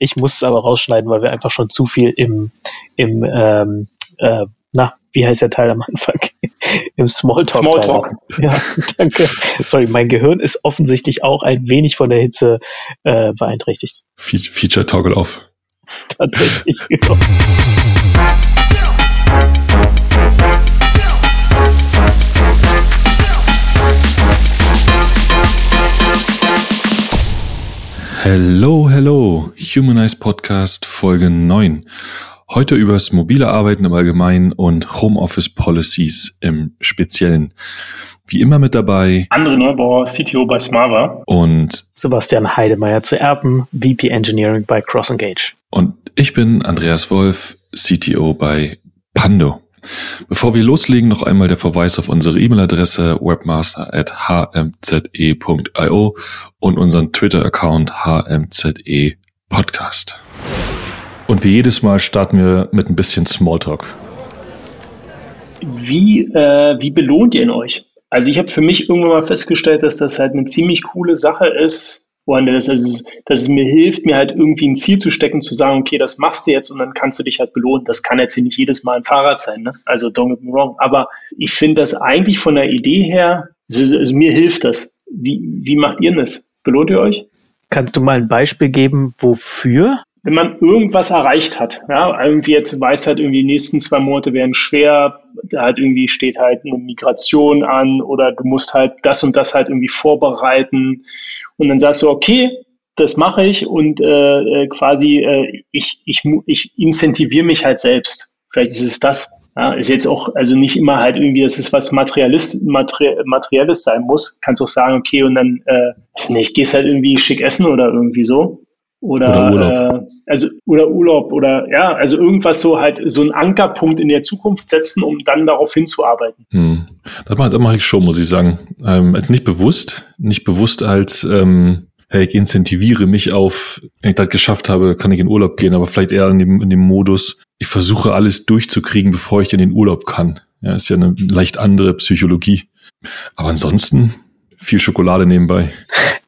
Ich muss es aber rausschneiden, weil wir einfach schon zu viel im, im ähm, äh, na, wie heißt der Teil am Anfang? Im Smalltalk. Smalltalk. Ja, danke. Sorry, mein Gehirn ist offensichtlich auch ein wenig von der Hitze äh, beeinträchtigt. Feature Toggle auf. Tatsächlich. Genau. Hello, hello. Humanized Podcast Folge 9. Heute übers mobile Arbeiten im Allgemeinen und Homeoffice Policies im Speziellen. Wie immer mit dabei. André Neubauer, CTO bei Smava. Und Sebastian Heidemeyer zu Erben, VP Engineering bei Cross Engage. Und ich bin Andreas Wolf, CTO bei Pando. Bevor wir loslegen, noch einmal der Verweis auf unsere E-Mail-Adresse webmaster.hmze.io und unseren Twitter-Account hmze podcast. Und wie jedes Mal starten wir mit ein bisschen Smalltalk. Wie, äh, wie belohnt ihr in euch? Also ich habe für mich irgendwann mal festgestellt, dass das halt eine ziemlich coole Sache ist, woanders, also, dass es mir hilft, mir halt irgendwie ein Ziel zu stecken, zu sagen, okay, das machst du jetzt und dann kannst du dich halt belohnen. Das kann jetzt hier nicht jedes Mal ein Fahrrad sein, ne? Also don't get me wrong. Aber ich finde das eigentlich von der Idee her, also, also mir hilft das. Wie, wie macht ihr das? Belohnt ihr euch? Kannst du mal ein Beispiel geben, wofür? wenn man irgendwas erreicht hat, ja, irgendwie jetzt weiß halt irgendwie die nächsten zwei Monate werden schwer, da halt irgendwie steht halt eine Migration an oder du musst halt das und das halt irgendwie vorbereiten und dann sagst du, okay, das mache ich und äh, quasi äh, ich, ich, ich incentiviere mich halt selbst. Vielleicht ist es das. Ja, ist jetzt auch, also nicht immer halt irgendwie, dass es was Materialist, Materi Materielles sein muss. Kannst auch sagen, okay, und dann, äh, nicht, gehst halt irgendwie schick essen oder irgendwie so. Oder, oder Urlaub. Äh, also oder Urlaub oder ja, also irgendwas so halt so einen Ankerpunkt in der Zukunft setzen, um dann darauf hinzuarbeiten. Hm. Das mache, das mache ich schon, muss ich sagen. Ähm, als nicht bewusst, nicht bewusst als ähm, hey, ich incentiviere mich auf, wenn ich das geschafft habe, kann ich in Urlaub gehen, aber vielleicht eher in dem, in dem Modus, ich versuche alles durchzukriegen, bevor ich in den Urlaub kann. Ja, ist ja eine leicht andere Psychologie. Aber ansonsten viel Schokolade nebenbei.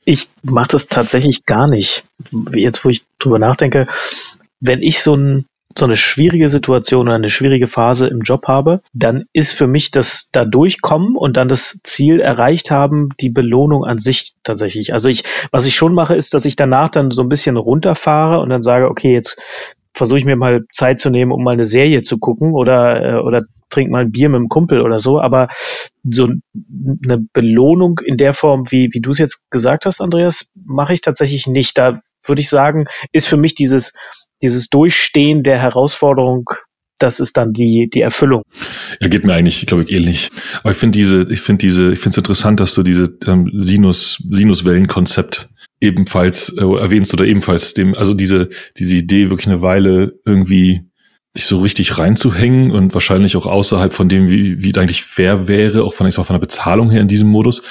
Ich mache das tatsächlich gar nicht. Jetzt, wo ich drüber nachdenke, wenn ich so, ein, so eine schwierige Situation oder eine schwierige Phase im Job habe, dann ist für mich das da durchkommen und dann das Ziel erreicht haben, die Belohnung an sich tatsächlich. Also ich, was ich schon mache, ist, dass ich danach dann so ein bisschen runterfahre und dann sage, okay, jetzt versuche ich mir mal Zeit zu nehmen, um mal eine Serie zu gucken oder, äh, oder trink mal ein Bier mit dem Kumpel oder so, aber so eine Belohnung in der Form, wie, wie du es jetzt gesagt hast, Andreas, mache ich tatsächlich nicht. Da würde ich sagen, ist für mich dieses, dieses Durchstehen der Herausforderung das ist dann die, die Erfüllung. Ja, geht mir eigentlich, glaube ich, ähnlich. Aber ich finde diese, ich finde diese, ich finde es interessant, dass du diese ähm, Sinus, Sinuswellenkonzept ebenfalls äh, erwähnst oder ebenfalls dem, also diese, diese Idee wirklich eine Weile irgendwie sich so richtig reinzuhängen und wahrscheinlich auch außerhalb von dem, wie, wie eigentlich fair wäre, auch von, ich sag, von der Bezahlung her in diesem Modus,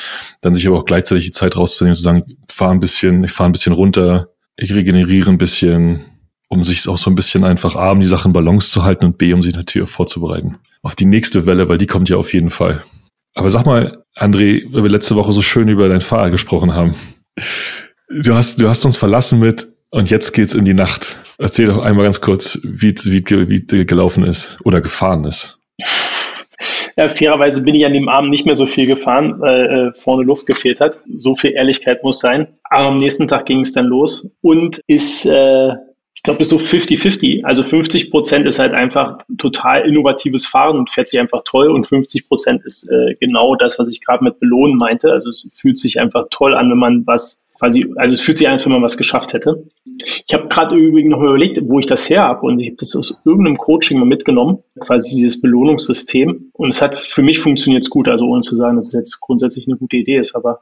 dann sich aber auch gleichzeitig die Zeit rauszunehmen, zu sagen, ich fahre ein bisschen, ich fahre ein bisschen runter, ich regeneriere ein bisschen, um sich auch so ein bisschen einfach A, um die Sachen Balance zu halten und B, um sich natürlich auch vorzubereiten. Auf die nächste Welle, weil die kommt ja auf jeden Fall. Aber sag mal, André, weil wir letzte Woche so schön über dein Fahrer gesprochen haben. Du hast, du hast uns verlassen mit, und jetzt geht's in die Nacht. Erzähl doch einmal ganz kurz, wie, wie, wie gelaufen ist oder gefahren ist. Ja, fairerweise bin ich an dem Abend nicht mehr so viel gefahren, weil äh, vorne Luft gefehlt hat. So viel Ehrlichkeit muss sein. Aber am nächsten Tag ging es dann los und ist, äh, ich glaube, ist so 50-50. Also 50 Prozent ist halt einfach total innovatives Fahren und fährt sich einfach toll und 50 Prozent ist äh, genau das, was ich gerade mit belohnen meinte. Also es fühlt sich einfach toll an, wenn man was quasi, also es fühlt sich an, als wenn man was geschafft hätte. Ich habe gerade übrigens noch mal überlegt, wo ich das her habe und ich habe das aus irgendeinem Coaching mal mitgenommen, quasi dieses Belohnungssystem und es hat für mich funktioniert gut, also ohne zu sagen, dass es jetzt grundsätzlich eine gute Idee ist, aber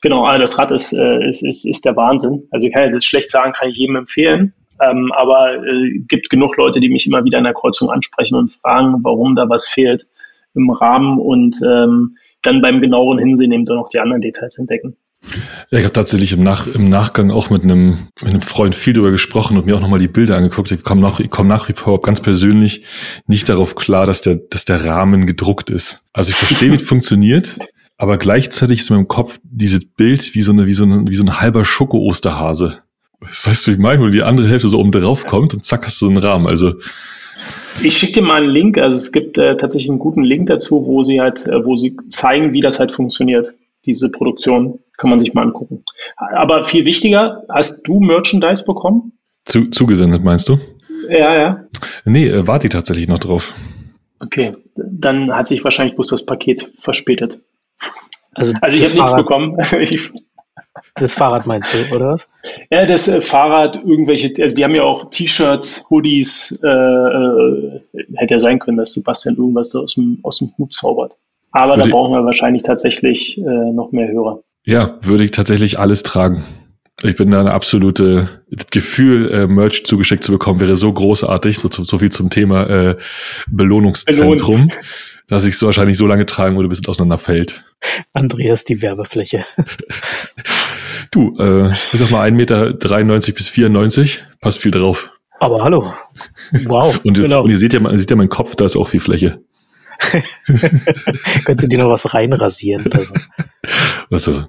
genau, also das Rad ist, äh, ist, ist, ist der Wahnsinn. Also ich kann jetzt schlecht sagen, kann ich jedem empfehlen, ähm, aber äh, gibt genug Leute, die mich immer wieder in der Kreuzung ansprechen und fragen, warum da was fehlt im Rahmen und ähm, dann beim genaueren Hinsehen eben dann auch die anderen Details entdecken. Ja, ich habe tatsächlich im, Nach im Nachgang auch mit einem, mit einem Freund viel darüber gesprochen und mir auch nochmal die Bilder angeguckt. Ich komme nach, ich komm nach wie vor ganz persönlich nicht darauf klar, dass der, dass der Rahmen gedruckt ist. Also ich verstehe, wie es funktioniert, aber gleichzeitig ist in meinem Kopf dieses Bild wie so eine, wie so ein, wie so ein halber Schoko-Osterhase. Weißt du, wie ich meine, wo die andere Hälfte so oben drauf kommt und zack hast du so einen Rahmen. Also ich schicke dir mal einen Link. Also es gibt äh, tatsächlich einen guten Link dazu, wo sie halt, äh, wo sie zeigen, wie das halt funktioniert. Diese Produktion kann man sich mal angucken. Aber viel wichtiger, hast du Merchandise bekommen? Zu, zugesendet, meinst du? Ja, ja. Nee, äh, warte ich tatsächlich noch drauf. Okay, dann hat sich wahrscheinlich bloß das Paket verspätet. Also, Also ich habe nichts bekommen. Das Fahrrad meinst du, oder was? ja, das äh, Fahrrad, irgendwelche, also die haben ja auch T-Shirts, Hoodies, äh, äh, hätte ja sein können, dass Sebastian irgendwas da aus dem, aus dem Hut zaubert. Aber da Würde- brauchen wir wahrscheinlich tatsächlich äh, noch mehr Hörer. Ja, würde ich tatsächlich alles tragen. Ich bin da eine absolute das Gefühl, äh, Merch zugeschickt zu bekommen, wäre so großartig, so, so viel zum Thema äh, Belohnungszentrum, dass ich es wahrscheinlich so lange tragen würde, bis es auseinanderfällt. Andreas, die Werbefläche. Du, äh, ich sag mal 1,93 Meter bis 94, passt viel drauf. Aber hallo. Wow. Und, genau. und ihr seht ja, man seht ja meinen Kopf, da ist auch viel Fläche. Könntest du dir noch was reinrasieren oder so? Was so rein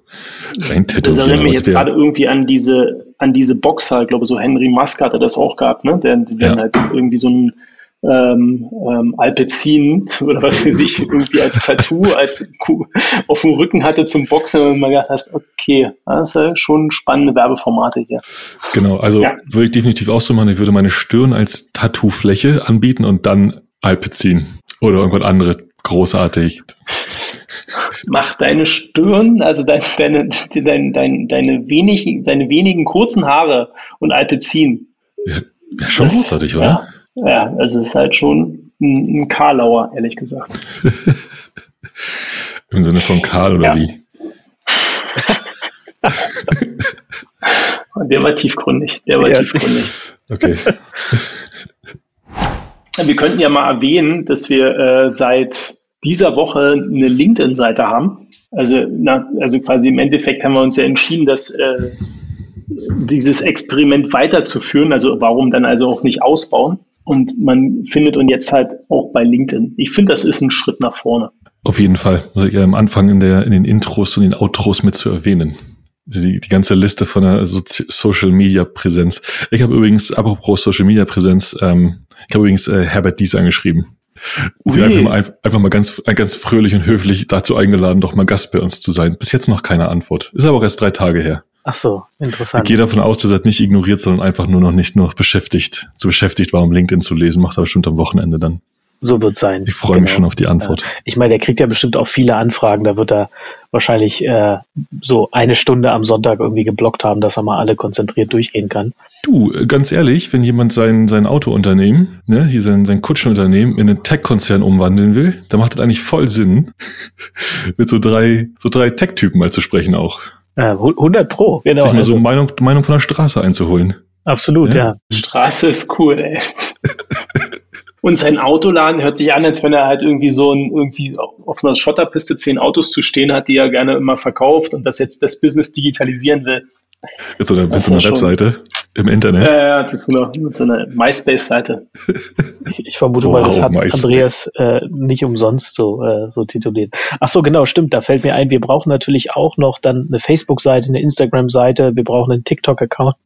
Das tätowieren. erinnert mich jetzt der- gerade irgendwie an diese, an diese Boxer, ich glaube, so Henry Musk hatte das auch gehabt, ne? Der, der Ja. halt irgendwie so ein ähm, ähm, Alpezin oder was für sich irgendwie als Tattoo, als Kuh auf dem Rücken hatte zum Boxen und man gedacht hast, okay, das ist ja schon spannende Werbeformate hier. Genau, also Ja. würde ich definitiv auch so machen. Ich würde meine Stirn als Tattoo-Fläche anbieten und dann Alpezin oder irgendwas anderes großartig. Mach deine Stirn, also dein, deine, dein, dein, deine, wenig, deine wenigen kurzen Haare und Alpezin. Ja, ja schon Das- großartig, oder? Ja, ja, also es ist halt schon ein, ein Karlauer, ehrlich gesagt. Im Sinne von Karl oder Ja. wie? Der war tiefgründig, der war Ja. tiefgründig. Okay. Wir könnten ja mal erwähnen, dass wir äh, seit dieser Woche eine LinkedIn-Seite haben. Also, na, also quasi im Endeffekt haben wir uns ja entschieden, dass äh, dieses Experiment weiterzuführen. Also warum dann also auch nicht ausbauen? Und man findet uns jetzt halt auch bei LinkedIn. Ich finde, das ist ein Schritt nach vorne. Auf jeden Fall. Muss ich ja am Anfang in, der, in den Intros und den Outros mit zu erwähnen. Die, die ganze Liste von der Sozi Social Media Präsenz. Ich habe übrigens, apropos Social Media Präsenz, ähm, ich habe übrigens äh, Herbert Dies angeschrieben. Den einfach mal, einfach mal ganz, äh, ganz fröhlich und höflich dazu eingeladen, doch mal Gast bei uns zu sein. Bis jetzt noch keine Antwort. Ist aber auch erst drei Tage her. Ach so, Ich interessant. gehe davon aus, dass er nicht ignoriert, sondern einfach nur noch nicht nur noch beschäftigt, zu beschäftigt war, um LinkedIn zu lesen. Macht er bestimmt am Wochenende dann. So wird sein. Ich freue mich Genau. schon auf die Antwort. Ich meine, der kriegt ja bestimmt auch viele Anfragen. Da wird er wahrscheinlich äh, so eine Stunde am Sonntag irgendwie geblockt haben, dass er mal alle konzentriert durchgehen kann. Du, äh, ganz ehrlich, wenn jemand sein, sein Autounternehmen, ne, hier sein, sein Kutschenunternehmen in einen Tech-Konzern umwandeln will, dann macht das eigentlich voll Sinn, mit so drei, so drei Tech-Typen mal zu sprechen auch. Äh, 100 Pro, genau. Sich mal so Also, Meinung, Meinung von der Straße einzuholen. absolut, Ja. ja. Straße ist cool, ey. Und sein Autoladen hört sich an, als wenn er halt irgendwie so ein, irgendwie auf einer Schotterpiste zehn Autos zu stehen hat, die er gerne immer verkauft und das jetzt das Business digitalisieren will. Mit so einer, mit so einer ja schon- Webseite im Internet. Ja, ja, das ist so eine, mit so einer MySpace-Seite. Ich, ich vermute Wow, mal, das hat MySpace. Andreas äh, nicht umsonst so, äh, so tituliert. Ach so, genau, stimmt. Da fällt mir ein, wir brauchen natürlich auch noch dann eine Facebook-Seite, eine Instagram-Seite, wir brauchen einen TikTok-Account.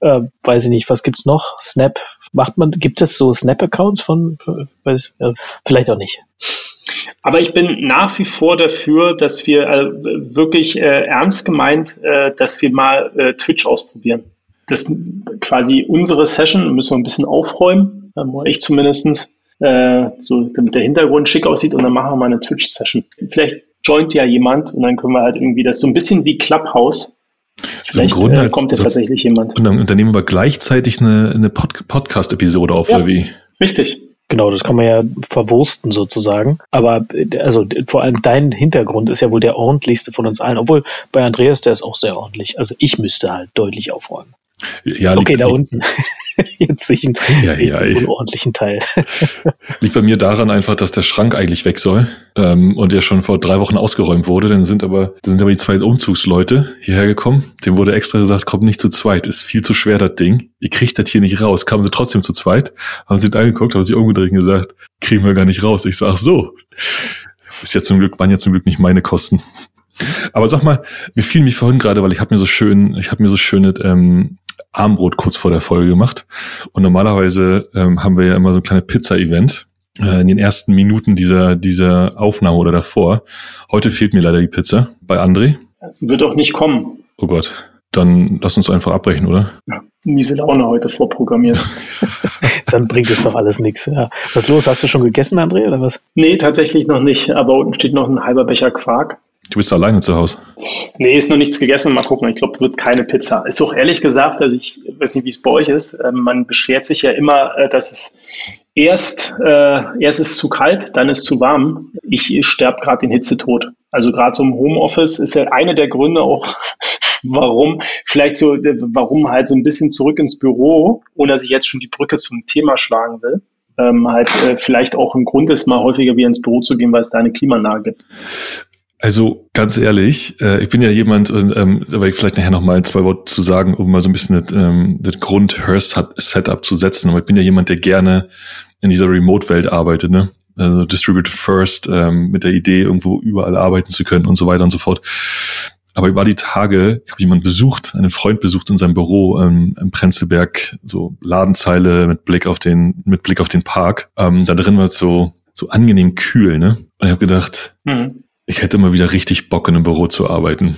Äh, weiß ich nicht, was gibt's noch? Snap. Macht man, gibt es so Snap-Accounts von, äh, weiß, äh, vielleicht auch nicht. Aber ich bin nach wie vor dafür, dass wir äh, wirklich äh, ernst gemeint, äh, dass wir mal äh, Twitch ausprobieren. Das quasi unsere Session müssen wir ein bisschen aufräumen, ich zumindestens, äh, so damit der Hintergrund schick aussieht und dann machen wir mal eine Twitch-Session. Vielleicht joint ja jemand und dann können wir halt irgendwie das so ein bisschen wie Clubhouse. So Vielleicht Grunde äh, kommt ja so- tatsächlich jemand. Und dann unternehmen wir gleichzeitig eine, eine Pod Podcast-Episode auf, Ja. oder wie? Richtig. Genau, das kann man ja verwursten sozusagen. Aber also vor allem dein Hintergrund ist ja wohl der ordentlichste von uns allen. Obwohl bei Andreas, der ist auch sehr ordentlich. Also ich müsste halt deutlich aufräumen. Ja, okay, liegt, da unten. Jetzt sehe ich, einen, Ja, sehe ich ja, den ey. unordentlichen Teil. Liegt bei mir daran einfach, dass der Schrank eigentlich weg soll ähm, und der schon vor drei Wochen ausgeräumt wurde. Dann sind aber, dann sind aber die zwei Umzugsleute hierher gekommen. Dem wurde extra gesagt, kommt nicht zu zweit, ist viel zu schwer das Ding. Ihr kriegt das hier nicht raus. Kamen sie trotzdem zu zweit, haben sie angeguckt, haben sich umgedreht und gesagt, kriegen wir gar nicht raus. Ich so, ach so. Ist ja zum Glück, waren ja zum Glück nicht meine Kosten. Aber sag mal, mir fiel mich vorhin gerade, weil ich habe mir so schön, ich habe mir so schöne ähm, Armbrot kurz vor der Folge gemacht. Und normalerweise ähm, haben wir ja immer so ein kleines Pizza-Event äh, in den ersten Minuten dieser, dieser Aufnahme oder davor. Heute fehlt mir leider die Pizza bei André. Es wird auch nicht kommen. Oh Gott. Dann lass uns einfach abbrechen, oder? Ja, miese Laune heute vorprogrammiert. Dann bringt es doch alles nichts. Ja. Was los? Hast du schon gegessen, André, oder was? Nee, tatsächlich noch nicht. Aber unten steht noch ein halber Becher Quark. Du bist alleine zu Hause. Nee, ist noch nichts gegessen. Mal gucken. Ich glaube, wird keine Pizza. Ist auch ehrlich gesagt, also ich weiß nicht, wie es bei euch ist. Ähm, man beschwert sich ja immer, äh, dass es erst, äh, erst ist zu kalt, dann ist zu warm. Ich sterbe gerade den Hitzetod. Also gerade so im Homeoffice ist ja einer der Gründe auch, warum vielleicht so, warum halt so ein bisschen zurück ins Büro, ohne dass ich jetzt schon die Brücke zum Thema schlagen will. Ähm, halt äh, vielleicht auch ein Grund ist, mal häufiger wieder ins Büro zu gehen, weil es da eine Klimaanlage gibt. Also ganz ehrlich, äh, ich bin ja jemand, ähm, aber ich vielleicht nachher noch mal zwei Worte zu sagen, um mal so ein bisschen das, ähm, das Grund-Hearst-Setup zu setzen. Aber ich bin ja jemand, der gerne in dieser Remote-Welt arbeitet, ne? Also Distributed First, ähm, mit der Idee, irgendwo überall arbeiten zu können und so weiter und so fort. Aber ich war die Tage, ich habe jemanden besucht, einen Freund besucht in seinem Büro ähm, im Prenzlberg, so Ladenzeile mit Blick auf den, mit Blick auf den Park. Ähm, da drin war es so, so angenehm kühl, ne? Und ich habe gedacht, mhm ich hätte mal wieder richtig Bock in einem Büro zu arbeiten.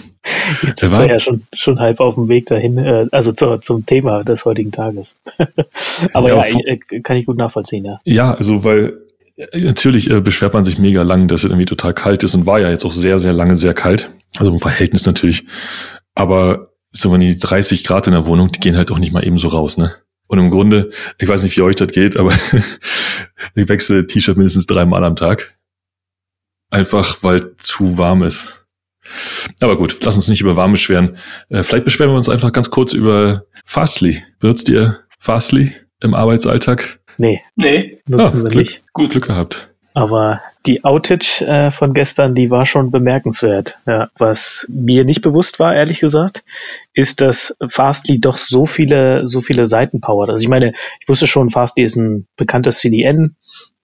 Jetzt sind wir ja schon, schon halb auf dem Weg dahin, äh, also zu, zum Thema des heutigen Tages. Aber ja, ja ich, äh, kann ich gut nachvollziehen, ja. Ja, also weil äh, natürlich äh, beschwert man sich mega lang, dass es irgendwie total kalt ist und war ja jetzt auch sehr, sehr lange sehr kalt. Also im Verhältnis natürlich. Aber so wenn die 30 Grad in der Wohnung, die gehen halt auch nicht mal eben so raus, ne? Und im Grunde, ich weiß nicht, wie euch das geht, aber ich wechsle T-Shirt mindestens dreimal am Tag. Einfach weil zu warm ist. Aber gut, lass uns nicht über warm beschweren. Äh, vielleicht beschweren wir uns einfach ganz kurz über Fastly. Benutzt ihr Fastly im Arbeitsalltag? Nee. Nee. Nutzen ah, wir Glück, nicht. Gut Glück gehabt. Aber die Outage äh, von gestern, die war schon bemerkenswert. Ja, was mir nicht bewusst war, ehrlich gesagt, ist, dass Fastly doch so viele, so viele Seiten powert. Also ich meine, ich wusste schon, Fastly ist ein bekanntes CDN,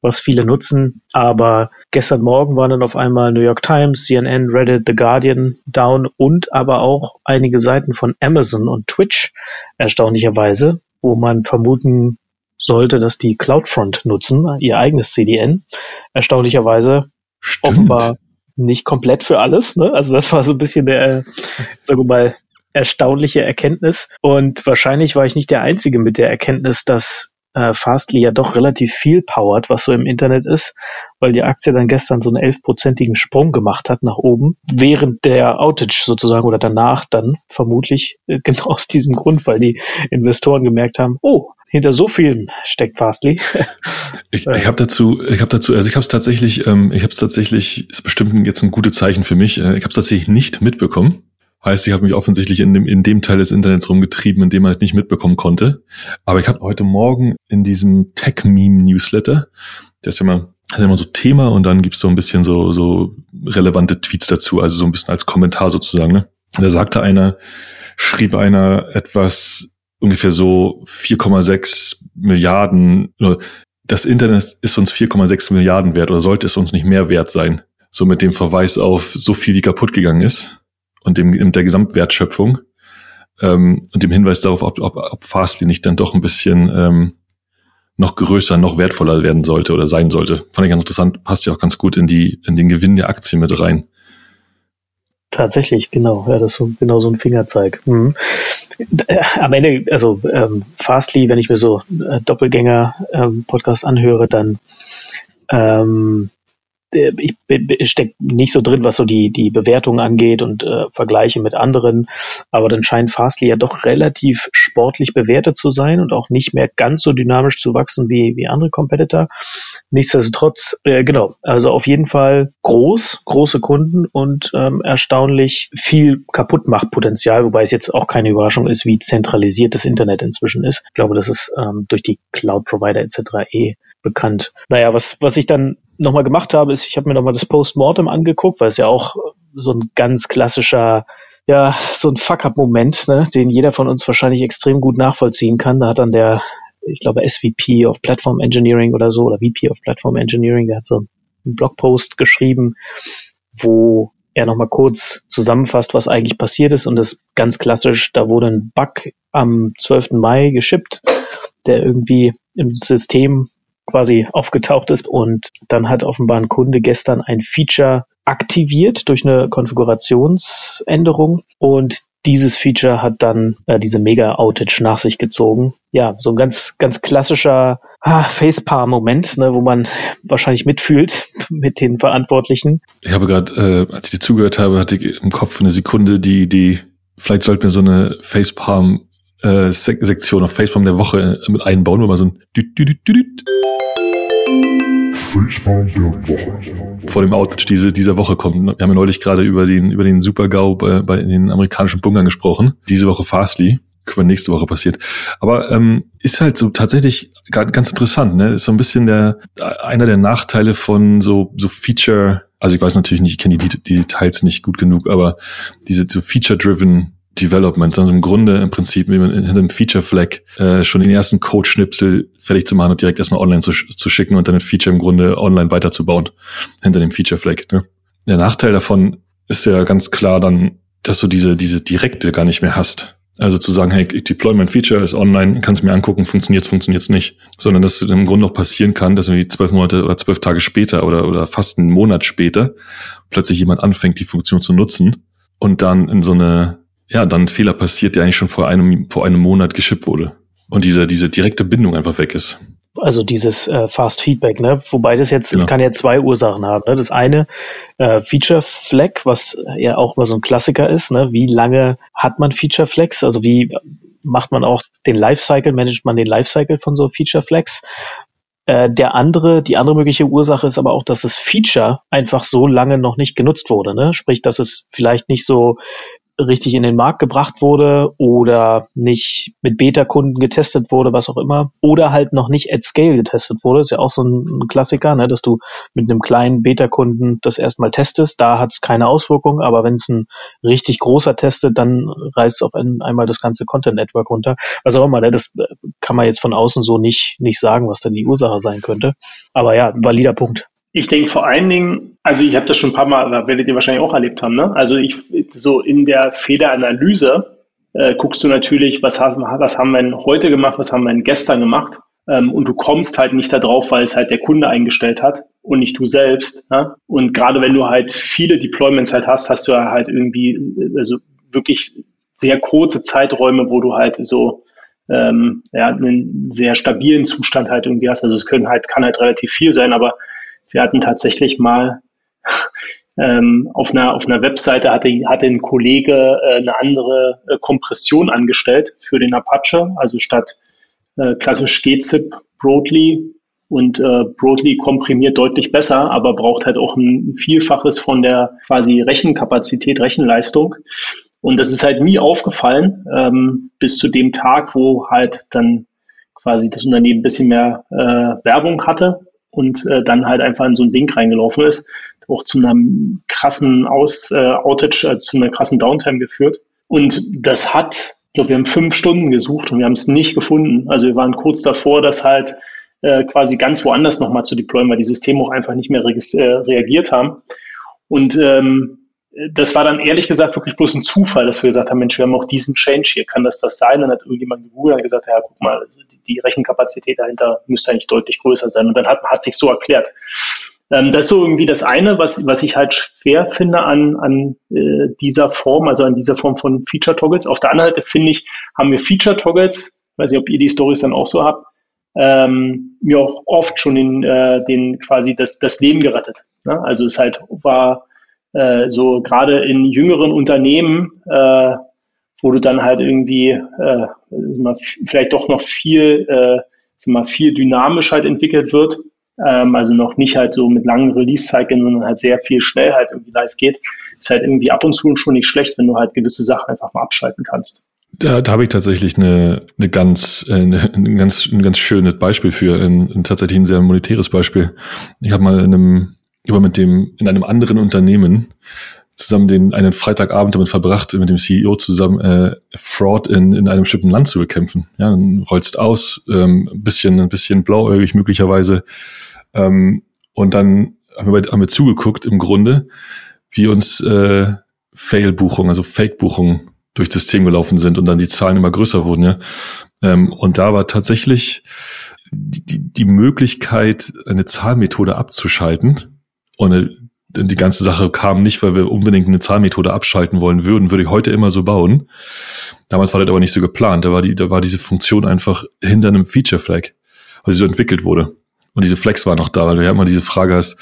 was viele nutzen, aber gestern Morgen waren dann auf einmal New York Times, CNN, Reddit, The Guardian down und aber auch einige Seiten von Amazon und Twitch, erstaunlicherweise, wo man vermuten sollte, dass die CloudFront nutzen, ihr eigenes CDN. Erstaunlicherweise Stimmt. offenbar nicht komplett für alles. Ne? Also das war so ein bisschen der, sagen wir mal, erstaunliche Erkenntnis. Und wahrscheinlich war ich nicht der Einzige mit der Erkenntnis, dass äh, Fastly ja doch relativ viel powert, was so im Internet ist, weil die Aktie dann gestern so einen elfprozentigen Sprung gemacht hat nach oben, während der Outage sozusagen oder danach dann vermutlich äh, genau aus diesem Grund, weil die Investoren gemerkt haben, oh, hinter so viel steckt Fastly. Ich, ich habe dazu, ich habe dazu, also ich habe es tatsächlich, ähm, ich habe es tatsächlich, ist bestimmt jetzt ein gutes Zeichen für mich. Äh, ich habe es tatsächlich nicht mitbekommen. Heißt, ich habe mich offensichtlich in dem, in dem Teil des Internets rumgetrieben, in dem man halt nicht mitbekommen konnte. Aber ich habe heute Morgen in diesem Tech-Meme-Newsletter, der ist ja immer, hat ja immer so Thema und dann gibt's so ein bisschen so, so relevante Tweets dazu, also so ein bisschen als Kommentar sozusagen. Ne? da sagte einer, schrieb einer etwas ungefähr so 4,6 Milliarden, das Internet ist uns 4,6 Milliarden wert oder sollte es uns nicht mehr wert sein? So mit dem Verweis auf so viel, wie kaputt gegangen ist und dem, der Gesamtwertschöpfung ähm, und dem Hinweis darauf, ob, ob, ob Fastly nicht dann doch ein bisschen ähm, noch größer, noch wertvoller werden sollte oder sein sollte. Fand ich ganz interessant, passt ja auch ganz gut in die in den Gewinn der Aktie mit rein. Tatsächlich, genau. Ja, das ist so, genau so ein Fingerzeig. Mhm. Äh, am Ende, also ähm, Fastly, wenn ich mir so äh, Doppelgänger-Podcast ähm, anhöre, dann ähm, äh, ich stecke nicht so drin, was so die, die Bewertung angeht und äh, Vergleiche mit anderen, aber dann scheint Fastly ja doch relativ sportlich bewertet zu sein und auch nicht mehr ganz so dynamisch zu wachsen wie, wie andere Competitor. Nichtsdestotrotz, äh, genau, also auf jeden Fall groß, große Kunden und ähm, erstaunlich viel Kaputtmachpotenzial, wobei es jetzt auch keine Überraschung ist, wie zentralisiert das Internet inzwischen ist. Ich glaube, das ist ähm, durch die Cloud-Provider etc. eh bekannt. Naja, was, was ich dann nochmal gemacht habe, ist, ich habe mir nochmal das Postmortem angeguckt, weil es ja auch so ein ganz klassischer, ja, so ein Fuck-up-Moment, ne, den jeder von uns wahrscheinlich extrem gut nachvollziehen kann. Da hat dann der, ich glaube, SVP of Platform Engineering oder so, oder VP of Platform Engineering, der hat so einen Blogpost geschrieben, wo er nochmal kurz zusammenfasst, was eigentlich passiert ist. Und das ganz klassisch, da wurde ein Bug am 12. Mai geschippt, der irgendwie im System quasi aufgetaucht ist. Und dann hat offenbar ein Kunde gestern ein Feature aktiviert durch eine Konfigurationsänderung und dieses Feature hat dann äh, diese Mega-Outage nach sich gezogen. Ja, so ein ganz, ganz klassischer ah, Facepalm-Moment, ne, wo man wahrscheinlich mitfühlt mit den Verantwortlichen. Ich habe gerade, äh, als ich dir zugehört habe, hatte ich im Kopf eine Sekunde die Idee, vielleicht sollten wir so eine Facepalm äh, Sektion auf Facepalm der Woche mit einbauen, wo man so ein Düt, Düt, Düt, Düt. Vor dem Outage diese, dieser Woche kommt. Wir haben ja neulich gerade über den, über den Super-GAU bei, bei den amerikanischen Bunkern gesprochen. Diese Woche Fastly. Können nächste Woche passiert. Aber ähm, ist halt so tatsächlich ganz interessant, ne? Ist so ein bisschen der einer der Nachteile von so so Feature, also ich weiß natürlich nicht, ich kenne die, die Details nicht gut genug, aber diese so Feature-driven Development, also im Grunde im Prinzip hinter einem Feature-Flag äh, schon den ersten Code-Schnipsel fertig zu machen und direkt erstmal online zu, zu schicken und dann ein Feature im Grunde online weiterzubauen hinter dem Feature-Flag. Ne? Der Nachteil davon ist ja ganz klar dann, dass du diese, diese Direkte gar nicht mehr hast. Also zu sagen, hey, deploy mein Feature, ist online, kannst mir angucken, funktioniert's, funktioniert's nicht. Sondern dass es im Grunde noch passieren kann, dass irgendwie zwölf Monate oder zwölf Tage später oder, oder fast einen Monat später plötzlich jemand anfängt, die Funktion zu nutzen und dann in so eine ja, dann ein Fehler passiert, der eigentlich schon vor einem, vor einem Monat geschippt wurde. Und diese, diese direkte Bindung einfach weg ist. Also dieses äh, Fast Feedback, ne? Wobei das jetzt, genau. das kann ja zwei Ursachen haben. Ne? Das eine äh, Feature Flag, was ja auch immer so ein Klassiker ist, ne? Wie lange hat man Feature Flags? Also wie macht man auch den Lifecycle, managt man den Lifecycle von so Feature Flags? Äh, der andere, die andere mögliche Ursache ist aber auch, dass das Feature einfach so lange noch nicht genutzt wurde. Ne? Sprich, dass es vielleicht nicht so richtig in den Markt gebracht wurde oder nicht mit Beta-Kunden getestet wurde, was auch immer, oder halt noch nicht at scale getestet wurde. ist ja auch so ein, Klassiker, ne, dass du mit einem kleinen Beta-Kunden das erstmal testest. Da hat es keine Auswirkung, aber wenn es ein richtig großer testet, dann reißt auf ein, einmal das ganze Content-Network runter. Was auch immer, ne, das kann man jetzt von außen so nicht, nicht sagen, was da die Ursache sein könnte. Aber ja, valider Punkt. Ich denke vor allen Dingen, also ich habe das schon ein paar Mal, da werdet ihr wahrscheinlich auch erlebt haben, ne? Also ich so in der Fehleranalyse äh, guckst du natürlich, was haben, was haben wir denn heute gemacht, was haben wir denn gestern gemacht. Ähm, und du kommst halt nicht darauf, weil es halt der Kunde eingestellt hat und nicht du selbst. Ne? Und gerade wenn du halt viele Deployments halt hast, hast du halt irgendwie, also wirklich sehr kurze Zeiträume, wo du halt so ähm, ja, einen sehr stabilen Zustand halt irgendwie hast. Also es können halt, kann halt relativ viel sein, aber wir hatten tatsächlich mal ähm, auf, einer, auf einer Webseite hatte, hatte ein Kollege äh, eine andere äh, Kompression angestellt für den Apache, also statt äh, klassisch gzip Broadly und äh, Broadly komprimiert deutlich besser, aber braucht halt auch ein Vielfaches von der quasi Rechenkapazität, Rechenleistung. Und das ist halt nie aufgefallen, ähm, bis zu dem Tag, wo halt dann quasi das Unternehmen ein bisschen mehr äh, Werbung hatte und äh, dann halt einfach in so ein Ding reingelaufen ist, auch zu einem krassen Aus, äh, Outage, also zu einer krassen Downtime geführt. Und das hat, ich glaube, wir haben fünf Stunden gesucht und wir haben es nicht gefunden. Also wir waren kurz davor, das halt äh, quasi ganz woanders nochmal zu deployen, weil die Systeme auch einfach nicht mehr äh, reagiert haben. Und ähm, das war dann ehrlich gesagt wirklich bloß ein Zufall, dass wir gesagt haben, Mensch, wir haben auch diesen Change hier, kann das das sein? Dann hat irgendjemand gegoogelt und gesagt, ja, guck mal, also die, Rechenkapazität dahinter müsste eigentlich deutlich größer sein. Und dann hat, hat sich so erklärt. Ähm, das ist so irgendwie das eine, was, was ich halt schwer finde an, an äh, dieser Form, also an dieser Form von Feature-Toggles. Auf der anderen Seite finde ich, haben wir Feature-Toggles, weiß nicht, ob ihr die Stories dann auch so habt, ähm, mir auch oft schon den, äh, den quasi das, das Leben gerettet. Ne? Also es halt war äh, so gerade in jüngeren Unternehmen, äh, wo du dann halt irgendwie äh, vielleicht doch noch viel, äh, mal, viel dynamisch halt entwickelt wird. Ähm, also noch nicht halt so mit langen Release-Cyclen, sondern halt sehr viel schnell halt irgendwie live geht. Ist halt irgendwie ab und zu schon nicht schlecht, wenn du halt gewisse Sachen einfach mal abschalten kannst. Da, da habe ich tatsächlich eine, eine ganz, äh, eine, ein ganz, ein ganz schönes Beispiel für, ein, ein tatsächlich ein sehr monetäres Beispiel. Ich habe mal in einem über mit dem in einem anderen Unternehmen zusammen den einen Freitagabend damit verbracht, mit dem CEO zusammen äh, Fraud in, in einem bestimmten Land zu bekämpfen. Ja, dann rollst aus, ähm, ein bisschen, ein bisschen blauäugig möglicherweise. Ähm, und dann haben wir, haben wir zugeguckt im Grunde, wie uns äh, Fail-Buchungen, also Fake-Buchungen durchs System gelaufen sind und dann die Zahlen immer größer wurden, ja. Ähm, und da war tatsächlich die, die Möglichkeit, eine Zahlmethode abzuschalten. Und die ganze Sache kam nicht, weil wir unbedingt eine Zahlmethode abschalten wollen würden, würde ich heute immer so bauen. Damals war das aber nicht so geplant. Da war, die, da war diese Funktion einfach hinter einem Feature Flag, weil sie so entwickelt wurde. Und diese Flex war noch da, weil du ja immer diese Frage hast,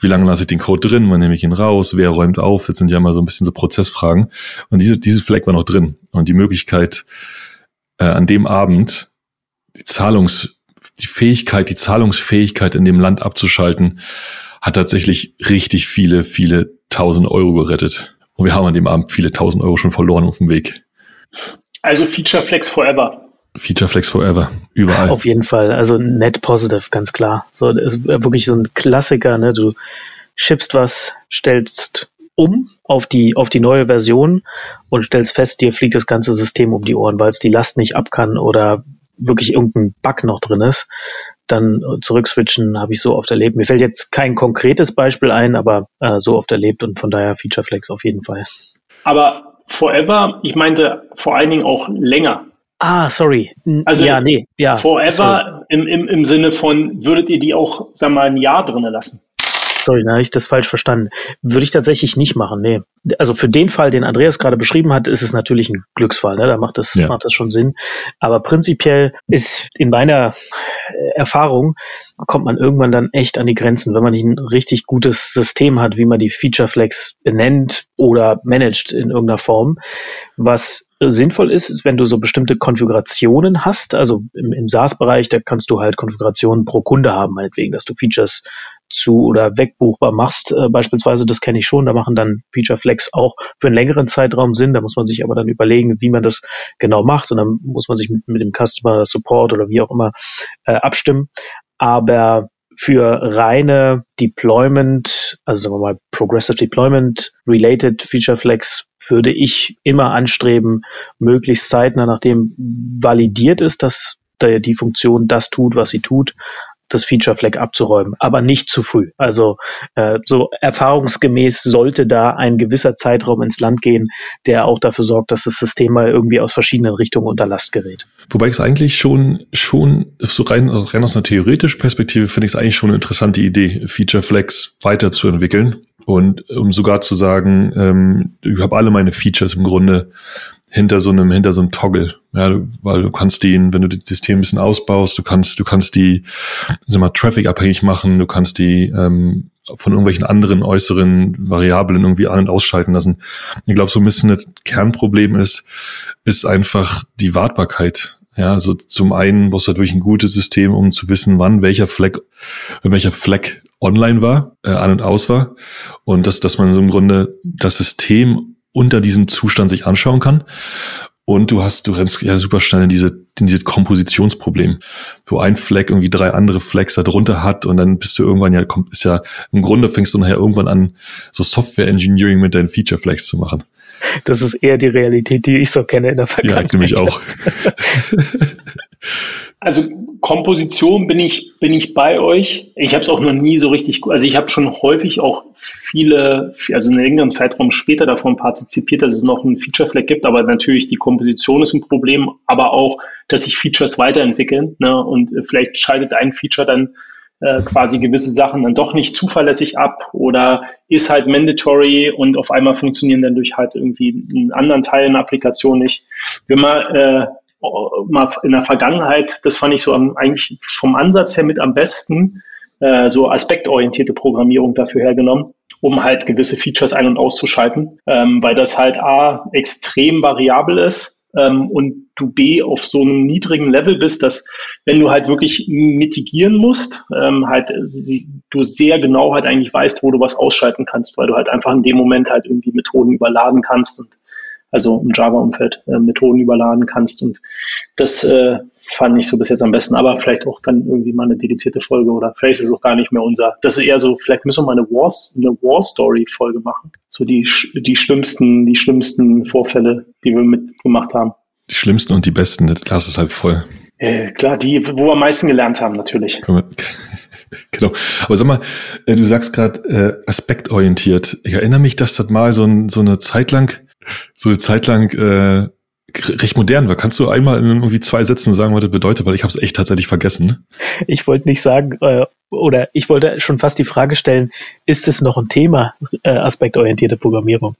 wie lange lasse ich den Code drin, wann nehme ich ihn raus, wer räumt auf, das sind ja immer so ein bisschen so Prozessfragen. Und diese, diese Flag war noch drin. Und die Möglichkeit, äh, an dem Abend die Zahlungs, die Fähigkeit, die Zahlungsfähigkeit in dem Land abzuschalten, hat tatsächlich richtig viele, viele tausend Euro gerettet. Und wir haben an dem Abend viele tausend Euro schon verloren auf dem Weg. Also Feature Flex Forever. Feature Flex Forever, überall. Auf jeden Fall, also net positive, ganz klar. So, das ist wirklich so ein Klassiker, ne? Du schippst was, stellst um auf die, auf die neue Version und stellst fest, dir fliegt das ganze System um die Ohren, weil es die Last nicht ab kann oder wirklich irgendein Bug noch drin ist. Dann zurückswitchen habe ich so oft erlebt. Mir fällt jetzt kein konkretes Beispiel ein, aber äh, so oft erlebt und von daher Feature Flex auf jeden Fall. Aber Forever, ich meinte vor allen Dingen auch länger. Ah, sorry. Also ja, nee, ja. Forever im, im, im Sinne von, würdet ihr die auch, sag mal, ein Jahr drinnen lassen? Sorry, da habe ich das falsch verstanden. Würde ich tatsächlich nicht machen, nee. Also für den Fall, den Andreas gerade beschrieben hat, ist es natürlich ein Glücksfall, ne? Da macht das, ja. macht das schon Sinn. Aber prinzipiell ist in meiner Erfahrung, kommt man irgendwann dann echt an die Grenzen, wenn man nicht ein richtig gutes System hat, wie man die Feature Flags benennt oder managt in irgendeiner Form. Was sinnvoll ist, ist, wenn du so bestimmte Konfigurationen hast. Also im, im SaaS-Bereich, da kannst du halt Konfigurationen pro Kunde haben, meinetwegen, dass du Features zu oder wegbuchbar machst, äh, beispielsweise, das kenne ich schon, da machen dann Feature Flex auch für einen längeren Zeitraum Sinn, da muss man sich aber dann überlegen, wie man das genau macht. Und dann muss man sich mit, mit dem Customer Support oder wie auch immer äh, abstimmen. Aber für reine Deployment, also sagen wir mal Progressive Deployment Related Feature Flex würde ich immer anstreben, möglichst zeitnah, nachdem validiert ist, dass die Funktion das tut, was sie tut, das Feature Flag abzuräumen, aber nicht zu früh. Also äh, so erfahrungsgemäß sollte da ein gewisser Zeitraum ins Land gehen, der auch dafür sorgt, dass das System mal irgendwie aus verschiedenen Richtungen unter Last gerät. Wobei ich es eigentlich schon schon so rein, rein aus einer theoretischen Perspektive finde ich es eigentlich schon eine interessante Idee, Feature Flags weiterzuentwickeln und um sogar zu sagen, ähm, ich habe alle meine Features im Grunde hinter so einem, hinter so einem Toggle. Ja, weil du kannst den, wenn du das System ein bisschen ausbaust, du kannst, du kannst die, sag mal, Traffic abhängig machen, du kannst die ähm, von irgendwelchen anderen äußeren Variablen irgendwie an- und ausschalten lassen. Ich glaube, so ein bisschen das Kernproblem ist, ist einfach die Wartbarkeit. Ja, also zum einen brauchst du halt wirklich ein gutes System, um zu wissen, wann welcher Fleck, welcher Fleck online war, äh, an und aus war. Und dass, dass man so im Grunde das System unter diesem Zustand sich anschauen kann. Und du hast, du rennst ja super schnell in diese, in diese Kompositionsproblem, wo ein Fleck irgendwie drei andere Flecks da drunter hat und dann bist du irgendwann ja, kommt, ist ja, im Grunde fängst du nachher irgendwann an, so Software Engineering mit deinen Feature Flags zu machen. Das ist eher die Realität, die ich so kenne in der Vergangenheit. Ja, nämlich auch. Also Komposition bin ich, bin ich bei euch. Ich habe es auch noch nie so richtig, also ich habe schon häufig auch viele, also einen längeren Zeitraum später davon partizipiert, dass es noch einen Feature Flag gibt, aber natürlich die Komposition ist ein Problem, aber auch, dass sich Features weiterentwickeln ne? und vielleicht schaltet ein Feature dann äh, quasi gewisse Sachen dann doch nicht zuverlässig ab oder ist halt mandatory und auf einmal funktionieren dann durch halt irgendwie einen anderen Teil einer Applikation nicht. Wenn man äh, mal in der Vergangenheit, das fand ich so am, eigentlich vom Ansatz her mit am besten, äh, so aspektorientierte Programmierung dafür hergenommen, um halt gewisse Features ein- und auszuschalten, ähm, weil das halt A, extrem variabel ist ähm, und du B, auf so einem niedrigen Level bist, dass wenn du halt wirklich mitigieren musst, ähm, halt sie, du sehr genau halt eigentlich weißt, wo du was ausschalten kannst, weil du halt einfach in dem Moment halt irgendwie Methoden überladen kannst und also im Java-Umfeld äh, Methoden überladen kannst. Und das äh, fand ich so bis jetzt am besten, aber vielleicht auch dann irgendwie mal eine dedizierte Folge oder vielleicht ist es auch gar nicht mehr unser. Das ist eher so, vielleicht müssen wir mal eine Wars, eine War Story Folge machen. So die, die schlimmsten, die schlimmsten Vorfälle, die wir mitgemacht haben. Die schlimmsten und die besten, das Glas ist halb voll. Äh, klar, die, wo wir am meisten gelernt haben, natürlich. genau. Aber sag mal, äh, du sagst gerade äh, aspektorientiert. Ich erinnere mich, dass das mal so, ein, so eine Zeit lang, so eine Zeit lang äh, recht modern war. Kannst du einmal in irgendwie zwei Sätzen sagen, was das bedeutet? Weil ich habe es echt tatsächlich vergessen. Ich wollte nicht sagen, äh, oder ich wollte schon fast die Frage stellen, ist es noch ein Thema, äh, aspektorientierte Programmierung,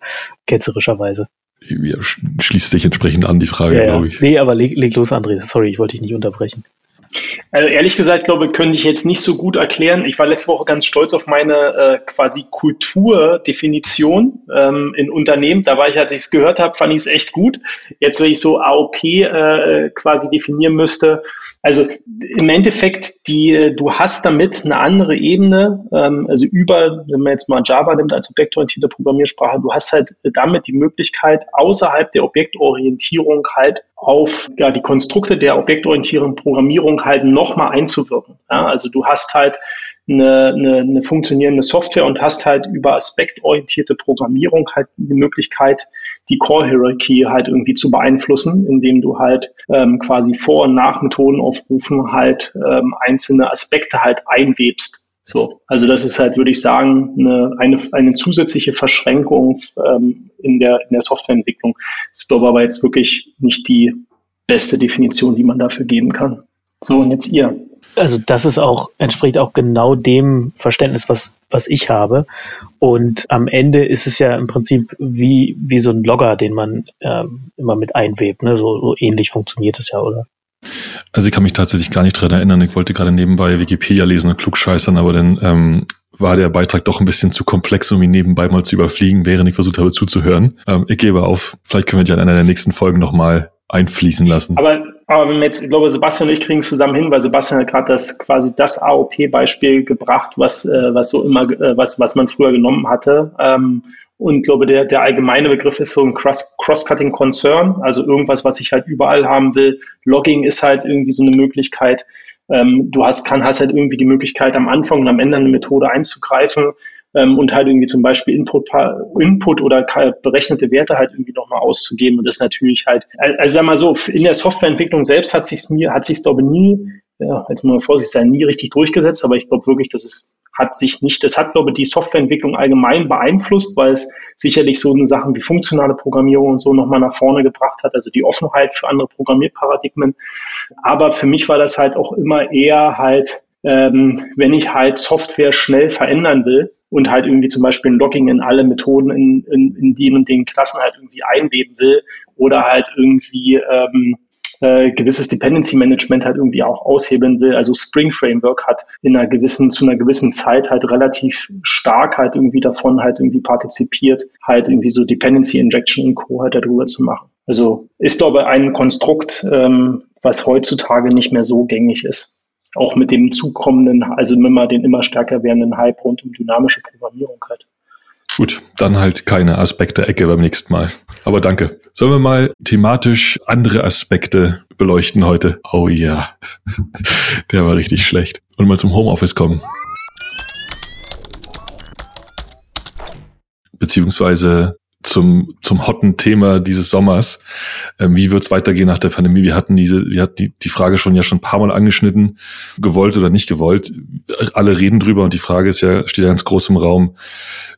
ketzerischerweise? Ja, schließt sich entsprechend an, die Frage, ja, glaube ich. Nee, aber leg, leg los, André. Sorry, ich wollte dich nicht unterbrechen. Also ehrlich gesagt, glaube ich, könnte ich jetzt nicht so gut erklären. Ich war letzte Woche ganz stolz auf meine äh, quasi Kulturdefinition ähm, in Unternehmen. Da war ich, als ich es gehört habe, fand ich es echt gut. Jetzt, wenn ich so AOP äh, quasi definieren müsste, also im Endeffekt, die, du hast damit eine andere Ebene, ähm, also über, wenn man jetzt mal Java nimmt als objektorientierte Programmiersprache, du hast halt damit die Möglichkeit, außerhalb der Objektorientierung halt auf ja, die Konstrukte der objektorientierten Programmierung halt nochmal einzuwirken. Ja, also du hast halt eine, eine, eine funktionierende Software und hast halt über aspektorientierte Programmierung halt die Möglichkeit, die Core-Hierarchie halt irgendwie zu beeinflussen, indem du halt ähm, quasi Vor- und Nach-Methoden aufrufen halt ähm, einzelne Aspekte halt einwebst. So, also das ist halt, würde ich sagen, eine, eine, eine zusätzliche Verschränkung ähm, in, der, in der Softwareentwicklung. Das ist, glaube aber jetzt wirklich nicht die beste Definition, die man dafür geben kann. So, und jetzt ihr also das ist auch, entspricht auch genau dem Verständnis, was, was ich habe. Und am Ende ist es ja im Prinzip wie, wie so ein Logger, den man ähm, immer mit einwebt. Ne? So, so ähnlich funktioniert es ja, oder? Also ich kann mich tatsächlich gar nicht dran erinnern. Ich wollte gerade nebenbei Wikipedia lesen und klugscheißern, aber dann ähm, war der Beitrag doch ein bisschen zu komplex, um ihn nebenbei mal zu überfliegen, während ich versucht habe zuzuhören. Ähm, ich gebe auf. Vielleicht können wir die an einer der nächsten Folgen nochmal einfließen lassen. Aber, aber wenn wir jetzt, ich glaube, Sebastian und ich kriegen es zusammen hin, weil Sebastian hat gerade das quasi das AOP-Beispiel gebracht, was, äh, was so immer, äh, was, was man früher genommen hatte. Ähm, und glaube, der, der allgemeine Begriff ist so ein Cross-Cutting Concern, also irgendwas, was ich halt überall haben will. Logging ist halt irgendwie so eine Möglichkeit. Ähm, du hast, kann, hast halt irgendwie die Möglichkeit, am Anfang und am Ende eine Methode einzugreifen ähm, und halt irgendwie zum Beispiel Input, Input oder berechnete Werte halt irgendwie nochmal auszugeben. Und das natürlich halt, also sag mal so, in der Softwareentwicklung selbst hat sich mir, hat sich glaube nie, ja, jetzt mal vorsichtig sein, nie richtig durchgesetzt, aber ich glaube wirklich, dass es hat sich nicht, das hat, glaube ich, die Softwareentwicklung allgemein beeinflusst, weil es sicherlich so eine Sachen wie funktionale Programmierung und so nochmal nach vorne gebracht hat, also die Offenheit für andere Programmierparadigmen. Aber für mich war das halt auch immer eher halt, ähm, wenn ich halt Software schnell verändern will, und halt irgendwie zum Beispiel ein Logging in alle Methoden in, in, in den und den Klassen halt irgendwie einweben will oder halt irgendwie ähm, äh, gewisses Dependency Management halt irgendwie auch aushebeln will. Also Spring Framework hat in einer gewissen, zu einer gewissen Zeit halt relativ stark halt irgendwie davon halt irgendwie partizipiert, halt irgendwie so Dependency Injection und Co. halt darüber zu machen. Also ist, glaube ich, ein Konstrukt, ähm, was heutzutage nicht mehr so gängig ist auch mit dem zukommenden, also immer den immer stärker werdenden Hype rund um dynamische Programmierung halt. Gut, dann halt keine Aspekte-Ecke beim nächsten Mal. Aber danke. Sollen wir mal thematisch andere Aspekte beleuchten heute? Oh ja, der war richtig schlecht. Und mal zum Homeoffice kommen. Beziehungsweise zum, zum hotten Thema dieses Sommers. Ähm, wie wird es weitergehen nach der Pandemie? Wir hatten diese, wir hatten die, die Frage schon ja schon ein paar Mal angeschnitten, gewollt oder nicht gewollt. Alle reden drüber und die Frage ist ja, steht ja ganz groß im Raum,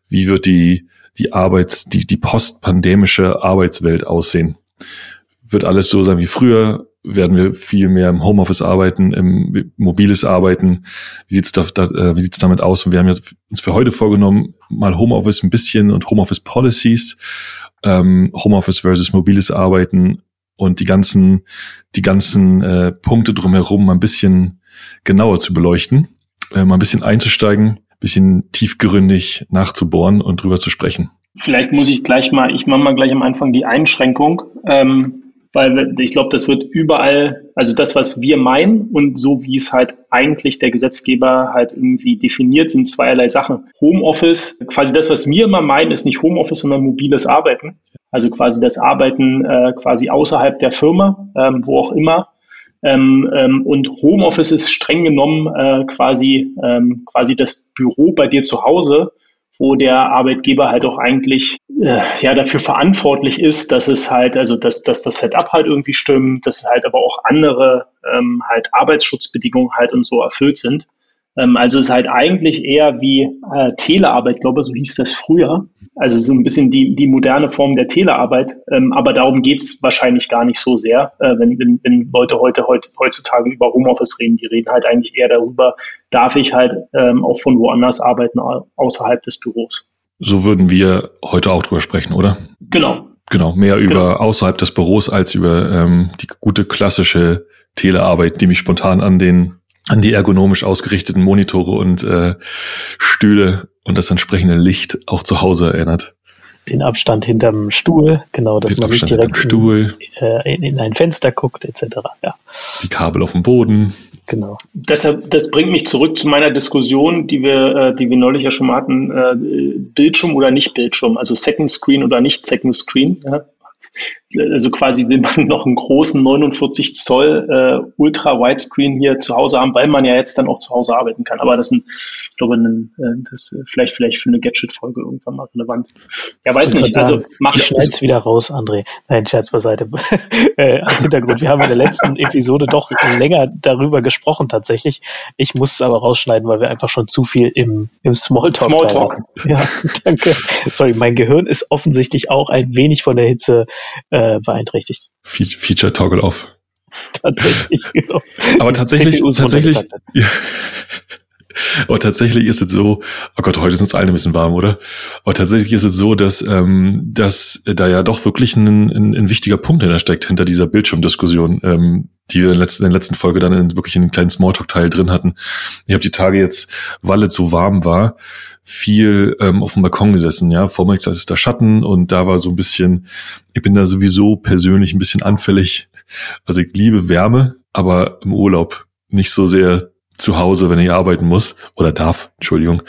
wie wird die, die Arbeits, die, die postpandemische Arbeitswelt aussehen? Wird alles so sein wie früher? Werden wir viel mehr im Homeoffice arbeiten, im mobiles Arbeiten. Wie sieht's da, da, äh, wie sieht's damit aus? Und wir haben ja uns für heute vorgenommen, mal Homeoffice ein bisschen und Homeoffice Policies, ähm, Homeoffice versus mobiles Arbeiten und die ganzen, die ganzen äh, Punkte drumherum mal ein bisschen genauer zu beleuchten, äh, mal ein bisschen einzusteigen, ein bisschen tiefgründig nachzubohren und drüber zu sprechen. Vielleicht muss ich gleich mal, ich mache mal gleich am Anfang die Einschränkung. Ähm, weil ich glaube, das wird überall, also das, was wir meinen und so wie es halt eigentlich der Gesetzgeber halt irgendwie definiert, sind zweierlei Sachen. Homeoffice, quasi das, was wir immer meinen, ist nicht Homeoffice, sondern mobiles Arbeiten. Also quasi das Arbeiten äh, quasi außerhalb der Firma, ähm, wo auch immer. Ähm, ähm, und Homeoffice ist streng genommen äh, quasi, ähm, quasi das Büro bei dir zu Hause wo der Arbeitgeber halt auch eigentlich äh, ja dafür verantwortlich ist, dass es halt, also dass, dass das Setup halt irgendwie stimmt, dass halt aber auch andere ähm, halt Arbeitsschutzbedingungen halt und so erfüllt sind. Ähm, also ist halt eigentlich eher wie äh, Telearbeit, glaube ich, so hieß das früher. Also so ein bisschen die, die moderne Form der Telearbeit. Ähm, aber darum geht's wahrscheinlich gar nicht so sehr, äh, wenn, wenn, wenn Leute heute, heute heutzutage über Homeoffice reden. Die reden halt eigentlich eher darüber, darf ich halt ähm, auch von woanders arbeiten außerhalb des Büros. So würden wir heute auch drüber sprechen, oder? Genau. Genau, mehr über genau. außerhalb des Büros als über ähm, die gute klassische Telearbeit, die mich spontan an den an die ergonomisch ausgerichteten Monitore und äh, Stühle und das entsprechende Licht auch zu Hause erinnert. Den Abstand hinterm Stuhl, genau, dass Den man Abstand nicht direkt Stuhl. In, äh, in, ein Fenster guckt, etc. Ja. Die Kabel auf dem Boden. Genau. Deshalb, das bringt mich zurück zu meiner Diskussion, die wir, äh, die wir neulich ja schon mal hatten, äh, Bildschirm oder nicht Bildschirm, also Second Screen oder nicht Second Screen. Ja? also quasi will man noch einen großen 49 Zoll äh, Ultra Widescreen hier zu Hause haben, weil man ja jetzt dann auch zu Hause arbeiten kann. Aber das sind, ich glaube, ein, äh, das ist vielleicht vielleicht für eine Gadget-Folge irgendwann mal relevant. Ja, weiß ich nicht. also mach ich schneid's wieder raus, André. Nein, Scherz beiseite. äh, als Hintergrund, wir haben in der letzten Episode doch länger darüber gesprochen tatsächlich. Ich muss es aber rausschneiden, weil wir einfach schon zu viel im, im Smalltalk Smalltalk. Ja, danke. Sorry, mein Gehirn ist offensichtlich auch ein wenig von der Hitze äh, beeinträchtigt. Feature Toggle off. Tatsächlich, genau. Aber tatsächlich, tatsächlich, ja. Aber tatsächlich ist es so, oh Gott, heute ist uns allen ein bisschen warm, oder? Aber tatsächlich ist es so, dass, ähm, dass da ja doch wirklich ein, ein, ein wichtiger Punkt hinter steckt, hinter dieser Bildschirmdiskussion, ähm, die wir in der letzten, in der letzten Folge dann in, wirklich in einem kleinen Smalltalk-Teil drin hatten. Ich habe die Tage jetzt, weil es so warm war, viel ähm, auf dem Balkon gesessen, ja. Vor mir ist da Schatten und da war so ein bisschen, ich bin da sowieso persönlich ein bisschen anfällig. Also ich liebe Wärme, aber im Urlaub nicht so sehr zu Hause, wenn ich arbeiten muss oder darf, Entschuldigung,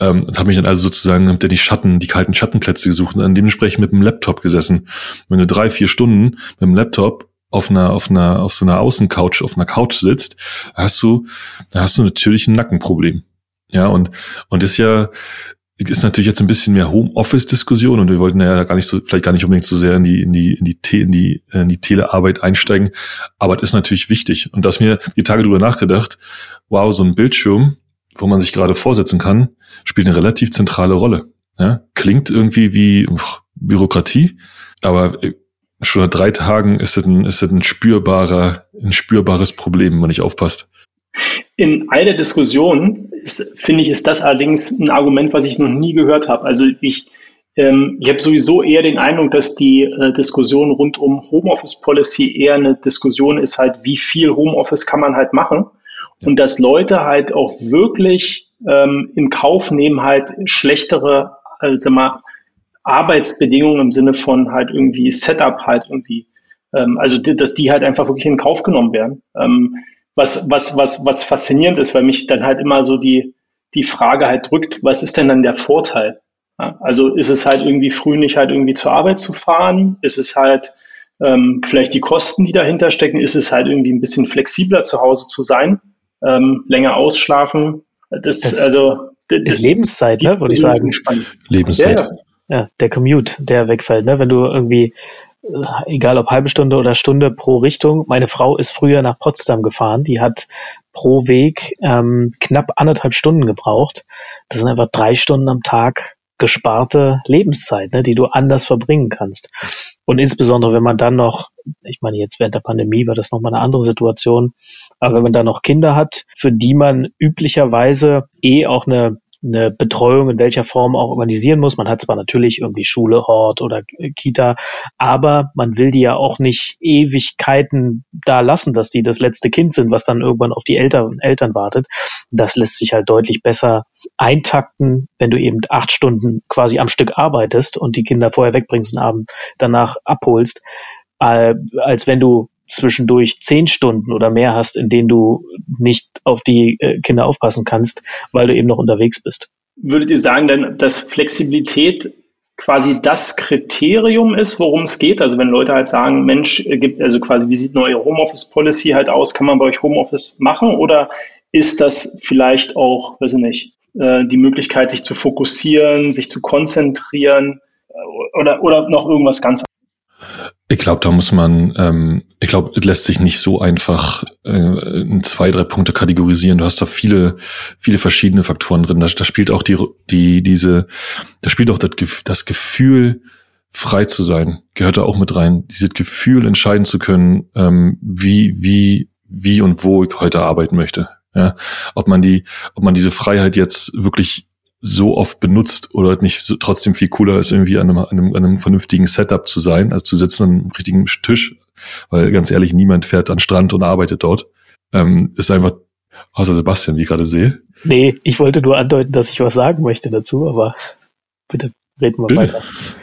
ähm, und habe mich dann also sozusagen hab die Schatten, die kalten Schattenplätze gesucht und dann dementsprechend mit dem Laptop gesessen. Wenn du drei, vier Stunden mit dem Laptop auf einer, auf einer, auf so einer Außencouch, auf einer Couch sitzt, hast du, da hast du natürlich ein Nackenproblem. Ja, und, und ist ja, ist natürlich jetzt ein bisschen mehr Homeoffice-Diskussion und wir wollten ja gar nicht so, vielleicht gar nicht unbedingt so sehr in die, in die, in die, in die, in die Telearbeit einsteigen. Aber das ist natürlich wichtig. Und dass mir die Tage drüber nachgedacht, wow, so ein Bildschirm, wo man sich gerade vorsetzen kann, spielt eine relativ zentrale Rolle. Ja? Klingt irgendwie wie pff, Bürokratie, aber schon nach drei Tagen ist es ein, ist es ein spürbarer, ein spürbares Problem, wenn man nicht aufpasst. In all der Diskussion ist, finde ich, ist das allerdings ein Argument, was ich noch nie gehört habe. Also ich, ähm, ich habe sowieso eher den Eindruck, dass die äh, Diskussion rund um Homeoffice Policy eher eine Diskussion ist halt, wie viel Homeoffice kann man halt machen und dass Leute halt auch wirklich ähm, in Kauf nehmen halt schlechtere, also mal Arbeitsbedingungen im Sinne von halt irgendwie Setup halt irgendwie, ähm, also dass die halt einfach wirklich in Kauf genommen werden. Ähm, was, was, was, was faszinierend ist, weil mich dann halt immer so die, die Frage halt drückt, was ist denn dann der Vorteil? Ja, also ist es halt irgendwie früh nicht halt irgendwie zur Arbeit zu fahren? Ist es halt ähm, vielleicht die Kosten, die dahinter stecken? Ist es halt irgendwie ein bisschen flexibler zu Hause zu sein? Ähm, länger ausschlafen? Das, das also das, ist Lebenszeit, ne, würde ich sagen. Lebenszeit. Ja, ja, der Commute, der wegfällt, ne? Wenn du irgendwie egal ob halbe Stunde oder Stunde pro Richtung. Meine Frau ist früher nach Potsdam gefahren. Die hat pro Weg ähm, knapp anderthalb Stunden gebraucht. Das sind einfach drei Stunden am Tag gesparte Lebenszeit, ne, die du anders verbringen kannst. Und insbesondere, wenn man dann noch, ich meine, jetzt während der Pandemie war das nochmal eine andere Situation, aber wenn man dann noch Kinder hat, für die man üblicherweise eh auch eine eine Betreuung in welcher Form auch organisieren muss. Man hat zwar natürlich irgendwie Schule, Hort oder Kita, aber man will die ja auch nicht Ewigkeiten da lassen, dass die das letzte Kind sind, was dann irgendwann auf die Eltern, Eltern wartet. Das lässt sich halt deutlich besser eintakten, wenn du eben acht Stunden quasi am Stück arbeitest und die Kinder vorher wegbringst und Abend danach abholst, äh, als wenn du zwischendurch zehn Stunden oder mehr hast, in denen du nicht auf die äh, Kinder aufpassen kannst, weil du eben noch unterwegs bist. Würdet ihr sagen denn, dass Flexibilität quasi das Kriterium ist, worum es geht? Also wenn Leute halt sagen, Mensch, äh, gibt also quasi, wie sieht neue Homeoffice Policy halt aus? Kann man bei euch Homeoffice machen? Oder ist das vielleicht auch, weiß ich nicht, äh, die Möglichkeit, sich zu fokussieren, sich zu konzentrieren oder, oder noch irgendwas ganz Ich glaube, da muss man, ähm, ich glaube, es lässt sich nicht so einfach äh, in zwei, drei Punkte kategorisieren. Du hast da viele, viele verschiedene Faktoren drin. Da, da spielt auch die, die, diese, da spielt auch das, das Gefühl, frei zu sein, gehört da auch mit rein. Dieses Gefühl, entscheiden zu können, ähm, wie, wie, wie und wo ich heute arbeiten möchte. Ja, ob man die, ob man diese Freiheit jetzt wirklich so oft benutzt oder nicht so, trotzdem viel cooler ist, irgendwie an einem, an, einem, an einem vernünftigen Setup zu sein, als zu sitzen an einem richtigen Tisch, weil ganz ehrlich, niemand fährt an Strand und arbeitet dort. Ähm, ist einfach, außer Sebastian, wie ich gerade sehe. Nee, ich wollte nur andeuten, dass ich was sagen möchte dazu, aber bitte reden wir bitte. weiter.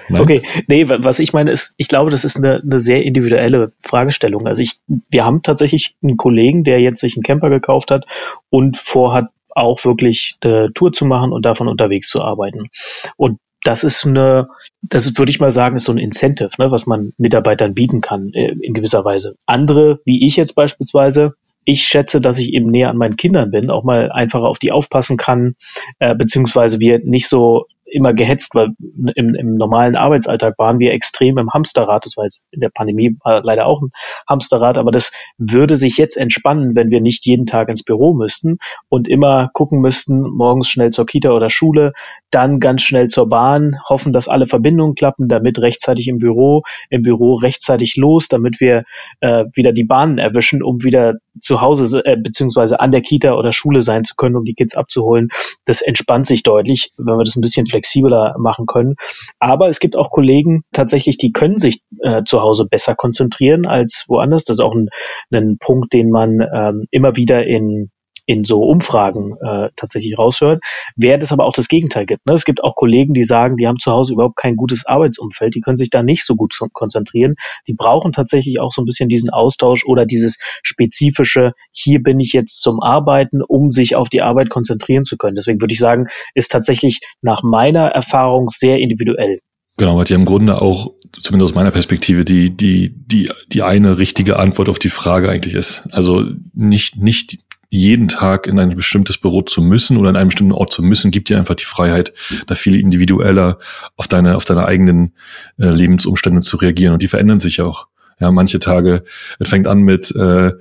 Nein. Okay, nee, was ich meine ist, ich glaube, das ist eine, eine sehr individuelle Fragestellung. Also ich, wir haben tatsächlich einen Kollegen, der jetzt sich einen Camper gekauft hat und vorhat, auch wirklich eine Tour zu machen und davon unterwegs zu arbeiten. Und das ist eine, das würde ich mal sagen, ist so ein Incentive, ne, was man Mitarbeitern bieten kann äh, in gewisser Weise. Andere, wie ich jetzt beispielsweise, ich schätze, dass ich eben näher an meinen Kindern bin, auch mal einfacher auf die aufpassen kann, äh, beziehungsweise wir nicht so immer gehetzt, weil im, im normalen Arbeitsalltag waren wir extrem im Hamsterrad. Das war jetzt in der Pandemie leider auch ein Hamsterrad, aber das würde sich jetzt entspannen, wenn wir nicht jeden Tag ins Büro müssten und immer gucken müssten, morgens schnell zur Kita oder Schule, dann ganz schnell zur Bahn, hoffen, dass alle Verbindungen klappen, damit rechtzeitig im Büro, im Büro rechtzeitig los, damit wir äh, wieder die Bahnen erwischen, um wieder zu Hause äh, beziehungsweise an der Kita oder Schule sein zu können, um die Kids abzuholen. Das entspannt sich deutlich, wenn wir das ein bisschen flexibler machen können. Aber es gibt auch Kollegen tatsächlich, die können sich äh, zu Hause besser konzentrieren als woanders. Das ist auch ein, ein Punkt, den man ähm, immer wieder in in so Umfragen äh, tatsächlich raushört, während es aber auch das Gegenteil gibt. Ne? Es gibt auch Kollegen, die sagen, die haben zu Hause überhaupt kein gutes Arbeitsumfeld, die können sich da nicht so gut konzentrieren. Die brauchen tatsächlich auch so ein bisschen diesen Austausch oder dieses spezifische, hier bin ich jetzt zum Arbeiten, um sich auf die Arbeit konzentrieren zu können. Deswegen würde ich sagen, ist tatsächlich nach meiner Erfahrung sehr individuell. Genau, weil ja im Grunde auch, zumindest aus meiner Perspektive, die, die, die, die eine richtige Antwort auf die Frage eigentlich ist. Also nicht, nicht jeden Tag in ein bestimmtes Büro zu müssen oder in einem bestimmten Ort zu müssen, gibt dir einfach die Freiheit, da viel individueller auf deine, auf deine eigenen äh, Lebensumstände zu reagieren. Und die verändern sich auch. Ja, manche Tage, es fängt an mit, äh,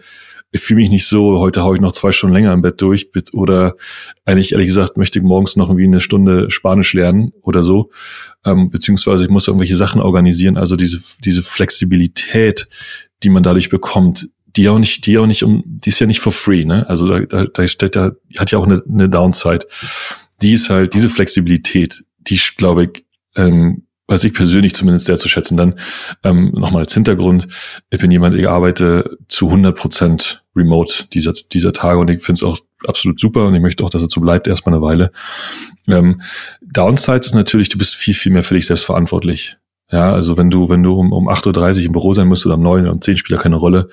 ich fühle mich nicht so, heute haue ich noch zwei Stunden länger im Bett durch oder eigentlich ehrlich gesagt möchte ich morgens noch irgendwie eine Stunde Spanisch lernen oder so, ähm, beziehungsweise ich muss irgendwelche Sachen organisieren, also diese, diese Flexibilität, die man dadurch bekommt, die auch nicht, die auch nicht um, die ist ja nicht for free, ne? Also da, da, da steht da, hat ja auch eine, eine Downside. Die ist halt, diese Flexibilität, die glaube ich, ähm, weiß ich persönlich zumindest sehr zu schätzen. Dann ähm, nochmal als Hintergrund, ich bin jemand, ich arbeite zu 100 Prozent remote dieser, dieser Tage und ich finde es auch absolut super und ich möchte auch, dass es so bleibt erstmal eine Weile. Ähm, Downside ist natürlich, du bist viel, viel mehr für dich selbst verantwortlich. Ja, also wenn du, wenn du um, um 8.30 Uhr im Büro sein musst oder um 9 oder um 10 spielt ja keine Rolle,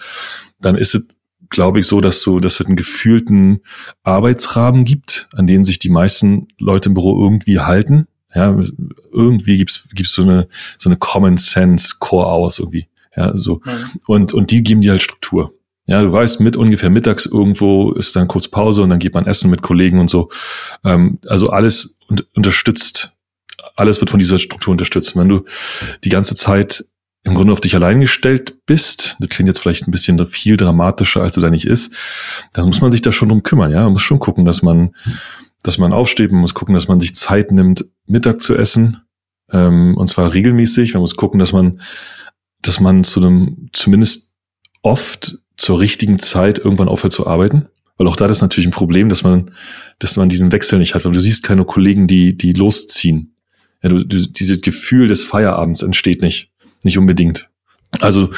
dann ist es, glaube ich, so, dass du, dass es einen gefühlten Arbeitsrahmen gibt, an den sich die meisten Leute im Büro irgendwie halten. Ja, irgendwie gibt's gibt's so eine so eine Common Sense Core aus irgendwie. Ja, so mhm. und und die geben dir halt Struktur. Ja, du weißt, mit ungefähr mittags irgendwo ist dann kurz Pause und dann geht man essen mit Kollegen und so. Ähm, also alles und, unterstützt alles wird von dieser Struktur unterstützt. Wenn du die ganze Zeit im Grunde auf dich allein gestellt bist, das klingt jetzt vielleicht ein bisschen viel dramatischer, als es eigentlich ist, dann muss man sich da schon drum kümmern, ja. Man muss schon gucken, dass man, dass man aufsteht, man muss gucken, dass man sich Zeit nimmt, Mittag zu essen, ähm, und zwar regelmäßig. Man muss gucken, dass man, dass man zu einem, zumindest oft zur richtigen Zeit irgendwann aufhört zu arbeiten. Weil auch da ist natürlich ein Problem, dass man, dass man diesen Wechsel nicht hat, weil du siehst keine Kollegen, die, die losziehen. Ja, du, du, dieses Gefühl des Feierabends entsteht nicht, nicht unbedingt. Also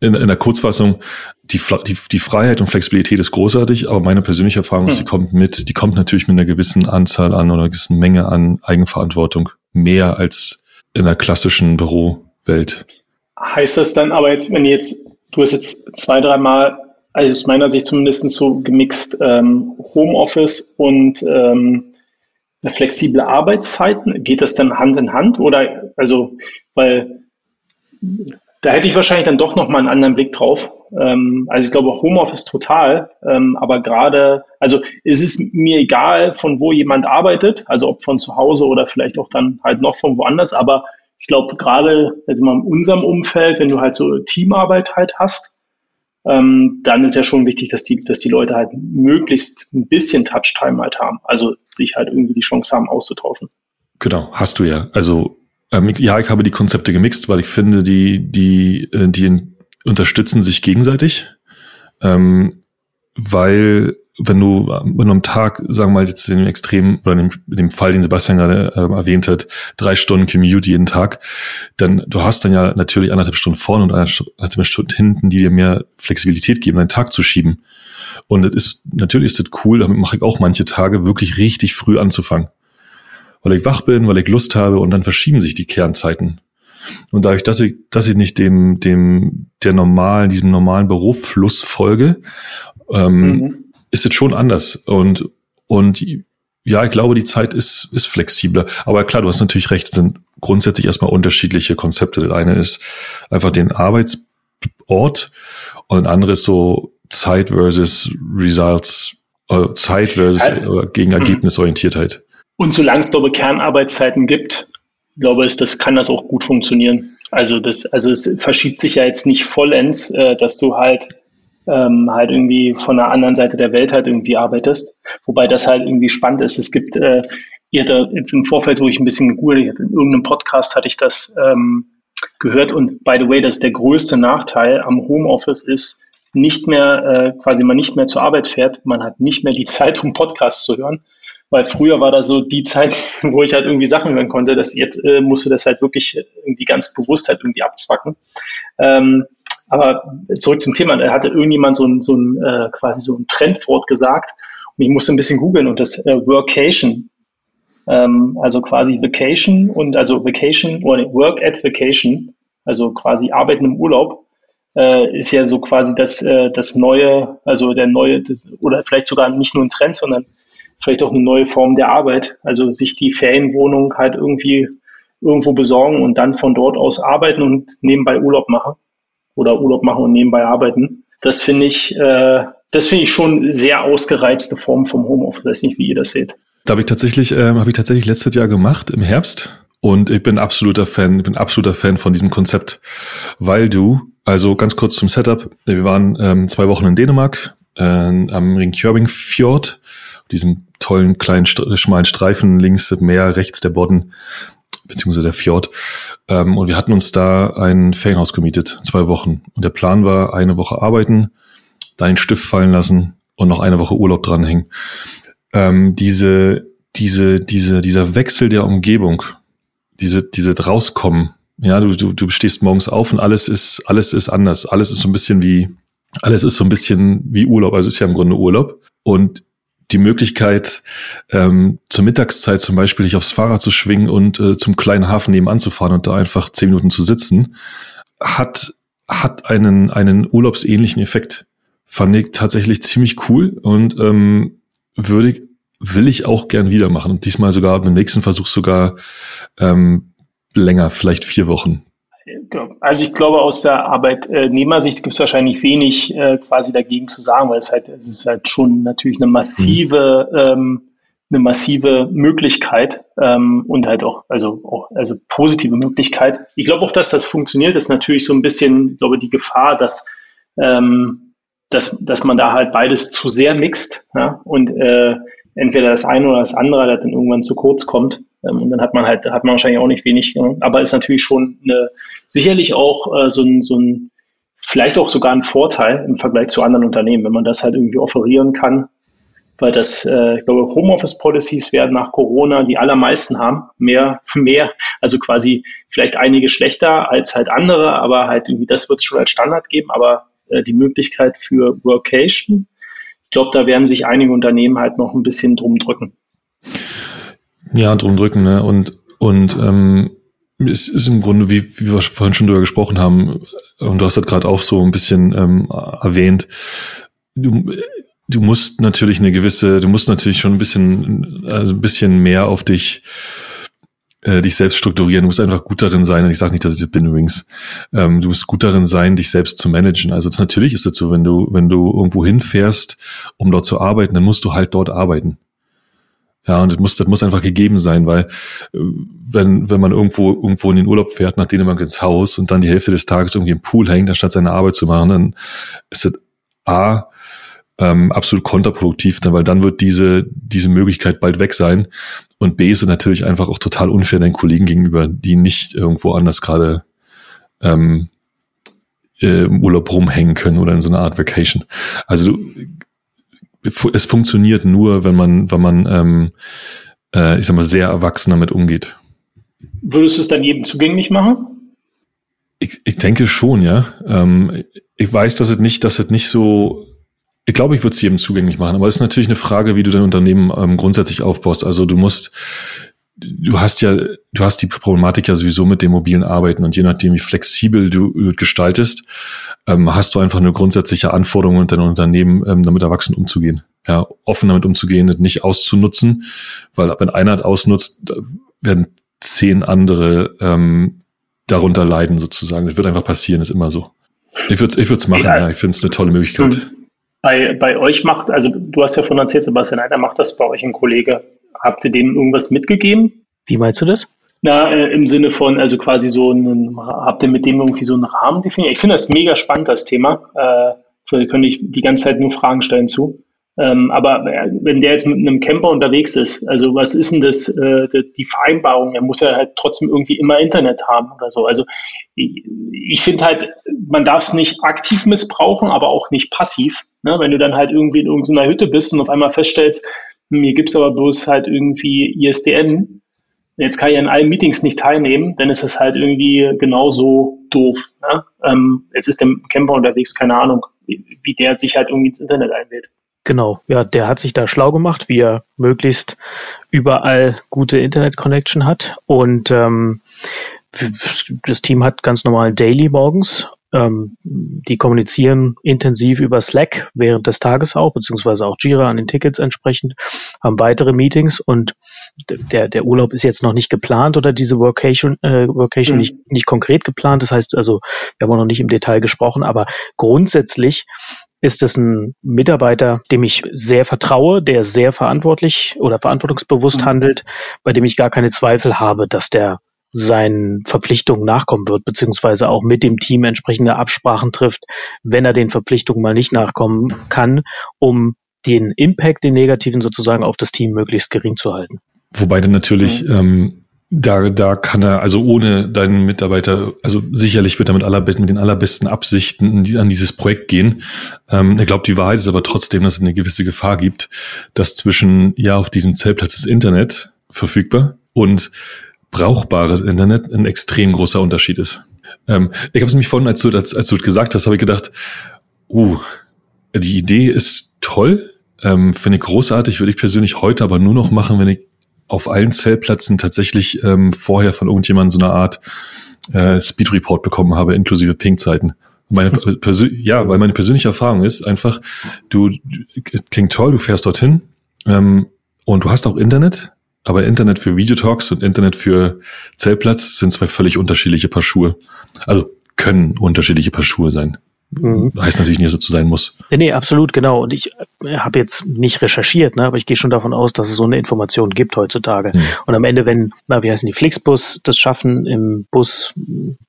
in, in der Kurzfassung, die, die, die Freiheit und Flexibilität ist großartig, aber meine persönliche Erfahrung ist, hm. die kommt mit, die kommt natürlich mit einer gewissen Anzahl an oder einer gewissen Menge an Eigenverantwortung mehr als in der klassischen Bürowelt. Heißt das dann aber jetzt, wenn jetzt, du hast jetzt zwei, dreimal, also aus meiner Sicht zumindest so gemixt ähm, Homeoffice und ähm, flexible Arbeitszeiten? Geht das dann Hand in Hand? Oder also, weil da hätte ich wahrscheinlich dann doch nochmal einen anderen Blick drauf. Ähm, also ich glaube Homeoffice total, ähm, aber gerade, also es ist mir egal, von wo jemand arbeitet, also ob von zu Hause oder vielleicht auch dann halt noch von woanders, aber Ich glaube, gerade also in unserem Umfeld, wenn du halt so Teamarbeit halt hast, ähm, dann ist ja schon wichtig, dass die, dass die Leute halt möglichst ein bisschen Touchtime halt haben. Also sich halt irgendwie die Chance haben, auszutauschen. Genau, hast du ja. Also ähm, ja, ich habe die Konzepte gemixt, weil ich finde, die, die, äh, die unterstützen sich gegenseitig. Ähm, weil wenn du, wenn du am Tag, sagen wir mal jetzt in dem Extrem oder in dem, in dem Fall, den Sebastian gerade äh, erwähnt hat, drei Stunden Commute jeden Tag, dann du hast dann ja natürlich anderthalb Stunden vorne und anderthalb Stunden hinten, die dir mehr Flexibilität geben, deinen Tag zu schieben. Und das ist, natürlich ist das cool, damit mache ich auch manche Tage wirklich richtig früh anzufangen. Weil ich wach bin, weil ich Lust habe und dann verschieben sich die Kernzeiten. Und dadurch, dass ich, dass ich nicht dem, dem, der normalen, diesem normalen Berufsfluss folge, ähm, mhm ist es schon anders. Und, und ja, ich glaube, die Zeit ist, ist flexibler. Aber klar, du hast natürlich recht, es sind grundsätzlich erstmal unterschiedliche Konzepte. Das eine ist einfach den Arbeitsort und ein anderes so Zeit versus Results, äh, Zeit versus äh, gegen Ergebnisorientiertheit. Und solange es, glaube ich, Kernarbeitszeiten gibt, glaube ich, das kann das auch gut funktionieren. Also das, also es verschiebt sich ja jetzt nicht vollends, äh, dass du halt ähm, halt irgendwie von der anderen Seite der Welt halt irgendwie arbeitest. Wobei das halt irgendwie spannend ist. Es gibt, äh, ihr hatte jetzt im Vorfeld, wo ich ein bisschen gegoogelt hatte, in irgendeinem Podcast hatte ich das ähm, gehört. Und by the way, das ist der größte Nachteil am Homeoffice ist, nicht mehr, äh, quasi man nicht mehr zur Arbeit fährt, man hat nicht mehr die Zeit, um Podcasts zu hören. Weil früher war da so die Zeit, wo ich halt irgendwie Sachen hören konnte, dass jetzt äh, musste das halt wirklich irgendwie ganz bewusst halt irgendwie abzwacken. Ähm, aber zurück zum Thema, da hatte irgendjemand so ein, so ein äh, quasi so ein Trendwort gesagt und ich musste ein bisschen googeln und das äh, Workation, ähm, also quasi Vacation und also Vacation oder Work at Vacation, also quasi Arbeiten im Urlaub, äh, ist ja so quasi das, äh, das neue, also der neue, das, oder vielleicht sogar nicht nur ein Trend, sondern vielleicht auch eine neue Form der Arbeit. Also sich die Ferienwohnung halt irgendwie irgendwo besorgen und dann von dort aus arbeiten und nebenbei Urlaub machen oder Urlaub machen und nebenbei arbeiten. Das finde ich, äh, das finde ich schon sehr ausgereizte Form vom Homeoffice. Ich weiß nicht, wie ihr das seht. Da habe ich tatsächlich, äh, habe ich tatsächlich letztes Jahr gemacht im Herbst. Und ich bin absoluter Fan, ich bin absoluter Fan von diesem Konzept, weil du, also ganz kurz zum Setup, wir waren ähm, zwei Wochen in Dänemark, äh, am Ringkjøbing Fjord, diesem tollen kleinen schmalen Streifen links Meer, rechts der Bodden beziehungsweise der Fjord. Ähm, und wir hatten uns da ein Ferienhaus gemietet, zwei Wochen. Und der Plan war, eine Woche arbeiten, dann den Stift fallen lassen und noch eine Woche Urlaub dranhängen. Ähm, diese, diese, diese, dieser Wechsel der Umgebung, diese, diese rauskommen, ja, du, du, du stehst morgens auf und alles ist, alles ist anders. Alles ist so ein bisschen wie, alles ist so ein bisschen wie Urlaub. Also ist ja im Grunde Urlaub. Und die Möglichkeit, ähm, zur Mittagszeit zum Beispiel dich aufs Fahrrad zu schwingen und äh, zum kleinen Hafen nebenan zu fahren und da einfach zehn Minuten zu sitzen, hat, hat einen, einen urlaubsähnlichen Effekt. Fand ich tatsächlich ziemlich cool und ähm, würde will ich auch gern wieder machen. Und diesmal sogar beim nächsten Versuch sogar ähm, länger, vielleicht vier Wochen. Also ich glaube, aus der Arbeitnehmersicht gibt es wahrscheinlich wenig äh, quasi dagegen zu sagen, weil es halt, es ist halt schon natürlich eine massive, ähm, eine massive Möglichkeit ähm, und halt auch, also auch, also positive Möglichkeit. Ich glaube auch, dass das funktioniert, ist natürlich so ein bisschen, ich glaube, die Gefahr, dass, ähm, dass, dass man da halt beides zu sehr mixt ja? und äh, entweder das eine oder das andere dann irgendwann zu kurz kommt. Ähm, und dann hat man halt, hat man wahrscheinlich auch nicht wenig, ja? aber ist natürlich schon eine, sicherlich auch äh, so ein, so ein, vielleicht auch sogar ein Vorteil im Vergleich zu anderen Unternehmen, wenn man das halt irgendwie offerieren kann, weil das, äh, ich glaube, Homeoffice Policies werden nach Corona die allermeisten haben, mehr, mehr, also quasi vielleicht einige schlechter als halt andere, aber halt irgendwie das wird es schon als Standard geben, aber äh, die Möglichkeit für Workation, ich glaube, da werden sich einige Unternehmen halt noch ein bisschen drum drücken. Ja, drum drücken, ne? Und, und ähm, es ist im Grunde, wie, wie wir vorhin schon drüber gesprochen haben, und du hast das gerade auch so ein bisschen ähm, erwähnt, du, du musst natürlich eine gewisse, du musst natürlich schon ein bisschen, also ein bisschen mehr auf dich äh, dich selbst strukturieren. Du musst einfach gut darin sein, und ich sage nicht, dass ich das bin übrigens, ähm, du musst gut darin sein, dich selbst zu managen. Also natürlich ist es so, wenn du, wenn du irgendwo hinfährst, um dort zu arbeiten, dann musst du halt dort arbeiten. Ja, und das muss, das muss einfach gegeben sein, weil äh, wenn, wenn man irgendwo, irgendwo in den Urlaub fährt, nach Dänemark ins Haus und dann die Hälfte des Tages irgendwie im Pool hängt, anstatt seine Arbeit zu machen, dann ist das A, ähm, absolut kontraproduktiv, weil dann wird diese, diese Möglichkeit bald weg sein. Und B ist natürlich einfach auch total unfair den Kollegen gegenüber, die nicht irgendwo anders gerade ähm, äh, im Urlaub rumhängen können oder in so einer Art Vacation. Also du, es funktioniert nur, wenn man, wenn man, ähm, äh, ich sag mal, sehr erwachsen damit umgeht. Würdest du es dann jedem zugänglich machen? Ich, ich denke schon, ja. Ähm, ich weiß, dass es nicht, dass es nicht so ich glaube, ich würde es jedem zugänglich machen, aber es ist natürlich eine Frage, wie du dein Unternehmen ähm, grundsätzlich aufbaust. Also du musst, du hast ja, du hast die Problematik ja sowieso mit dem mobilen Arbeiten und je nachdem, wie flexibel du gestaltest, ähm, hast du einfach eine grundsätzliche Anforderung und dein Unternehmen ähm, damit erwachsen umzugehen. Ja, offen damit umzugehen und nicht auszunutzen, weil wenn einer ausnutzt, werden zehn andere ähm, darunter leiden sozusagen. Das wird einfach passieren, ist immer so. Ich würde es ich würd's machen, ja. ja. Ich finde es eine tolle Möglichkeit. Mhm bei, bei euch macht, also du hast ja von erzählt, Sebastian, einer macht das bei euch ein Kollege. Habt ihr dem irgendwas mitgegeben? Wie meinst du das? Na, äh, im Sinne von, also quasi so einen, habt ihr mit dem irgendwie so einen Rahmen definiert? Ich finde das mega spannend, das Thema. Äh, könnte ich die ganze Zeit nur Fragen stellen zu. Ähm, aber äh, wenn der jetzt mit einem Camper unterwegs ist, also was ist denn das, äh, die Vereinbarung? Er muss ja halt trotzdem irgendwie immer Internet haben oder so. Also ich, ich finde halt, man darf es nicht aktiv missbrauchen, aber auch nicht passiv. Ne? Wenn du dann halt irgendwie in irgendeiner Hütte bist und auf einmal feststellst, mir gibt es aber bloß halt irgendwie ISDN, jetzt kann ich an allen Meetings nicht teilnehmen, dann ist es halt irgendwie genauso doof. Ne? Ähm, jetzt ist der Camper unterwegs, keine Ahnung, wie, der sich halt irgendwie ins Internet einwählt. Genau, ja, der hat sich da schlau gemacht, wie er möglichst überall gute Internet-Connection hat. Und ähm, das Team hat ganz normal Daily morgens ähm, die kommunizieren intensiv über Slack während des Tages auch, beziehungsweise auch Jira an den Tickets entsprechend, haben weitere Meetings und der, der Urlaub ist jetzt noch nicht geplant oder diese Workation, äh, Workation mhm. nicht, nicht konkret geplant. Das heißt also, wir haben auch noch nicht im Detail gesprochen, aber grundsätzlich ist es ein Mitarbeiter, dem ich sehr vertraue, der sehr verantwortlich oder verantwortungsbewusst mhm. handelt, bei dem ich gar keine Zweifel habe, dass der seinen Verpflichtungen nachkommen wird, beziehungsweise auch mit dem Team entsprechende Absprachen trifft, wenn er den Verpflichtungen mal nicht nachkommen kann, um den Impact, den negativen sozusagen auf das Team möglichst gering zu halten. Wobei dann natürlich mhm. ähm, da, da kann er, also ohne deinen Mitarbeiter, also sicherlich wird er mit, allerbesten, mit den allerbesten Absichten an dieses Projekt gehen. Ähm, er glaubt, die Wahrheit ist aber trotzdem, dass es eine gewisse Gefahr gibt, dass zwischen, ja, auf diesem Zeltplatz ist Internet verfügbar und brauchbares Internet ein extrem großer Unterschied ist. Ähm, ich habe es nämlich vorhin, als du, als, als du gesagt hast, habe ich gedacht, uh, die Idee ist toll, ähm, finde ich großartig, würde ich persönlich heute aber nur noch machen, wenn ich auf allen Zellplätzen tatsächlich ähm, vorher von irgendjemandem so eine Art äh, Speed Report bekommen habe, inklusive Ping-Zeiten. Meine ja, weil meine persönliche Erfahrung ist einfach, du, klingt toll, du fährst dorthin ähm, und du hast auch Internet, aber Internet für Videotalks und Internet für Zellplatz sind zwei völlig unterschiedliche Paar Schuhe. Also können unterschiedliche Paar Schuhe sein. Mhm. Heißt natürlich nicht, dass es so sein muss. Nee, nee, absolut, genau. Und ich äh, habe jetzt nicht recherchiert, ne, aber ich gehe schon davon aus, dass es so eine Information gibt heutzutage. Mhm. Und am Ende, wenn, na, wie heißen die, Flixbus das schaffen, im Bus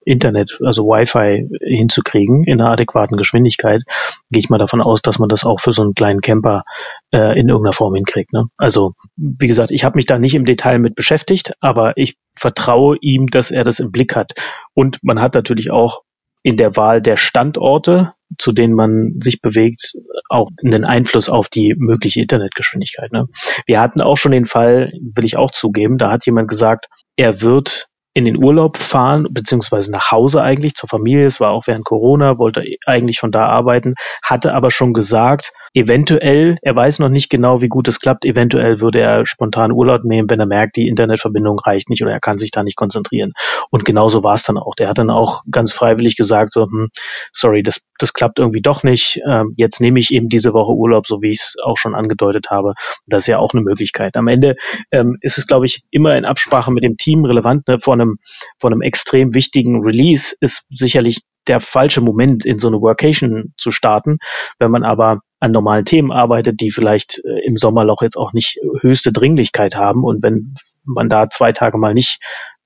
Internet, also Wi-Fi hinzukriegen in einer adäquaten Geschwindigkeit, gehe ich mal davon aus, dass man das auch für so einen kleinen Camper äh, in irgendeiner Form hinkriegt. Ne? Also, wie gesagt, ich habe mich da nicht im Detail mit beschäftigt, aber ich vertraue ihm, dass er das im Blick hat. Und man hat natürlich auch in der Wahl der Standorte, zu denen man sich bewegt, auch einen Einfluss auf die mögliche Internetgeschwindigkeit. Ne? Wir hatten auch schon den Fall, will ich auch zugeben, da hat jemand gesagt, er wird in den Urlaub fahren, beziehungsweise nach Hause eigentlich zur Familie. Es war auch während Corona, wollte eigentlich von da arbeiten, hatte aber schon gesagt, eventuell, er weiß noch nicht genau, wie gut es klappt, eventuell würde er spontan Urlaub nehmen, wenn er merkt, die Internetverbindung reicht nicht oder er kann sich da nicht konzentrieren. Und genauso war es dann auch. Der hat dann auch ganz freiwillig gesagt, so, hm, sorry, das, das klappt irgendwie doch nicht. Ähm, jetzt nehme ich eben diese Woche Urlaub, so wie ich es auch schon angedeutet habe. Das ist ja auch eine Möglichkeit. Am Ende ähm, ist es, glaube ich, immer in Absprache mit dem Team relevant. Ne? Vor einem, vor einem extrem wichtigen Release ist sicherlich der falsche Moment, in so eine Workation zu starten. Wenn man aber an normalen Themen arbeitet, die vielleicht äh, im Sommerloch jetzt auch nicht höchste Dringlichkeit haben. Und wenn man da zwei Tage mal nicht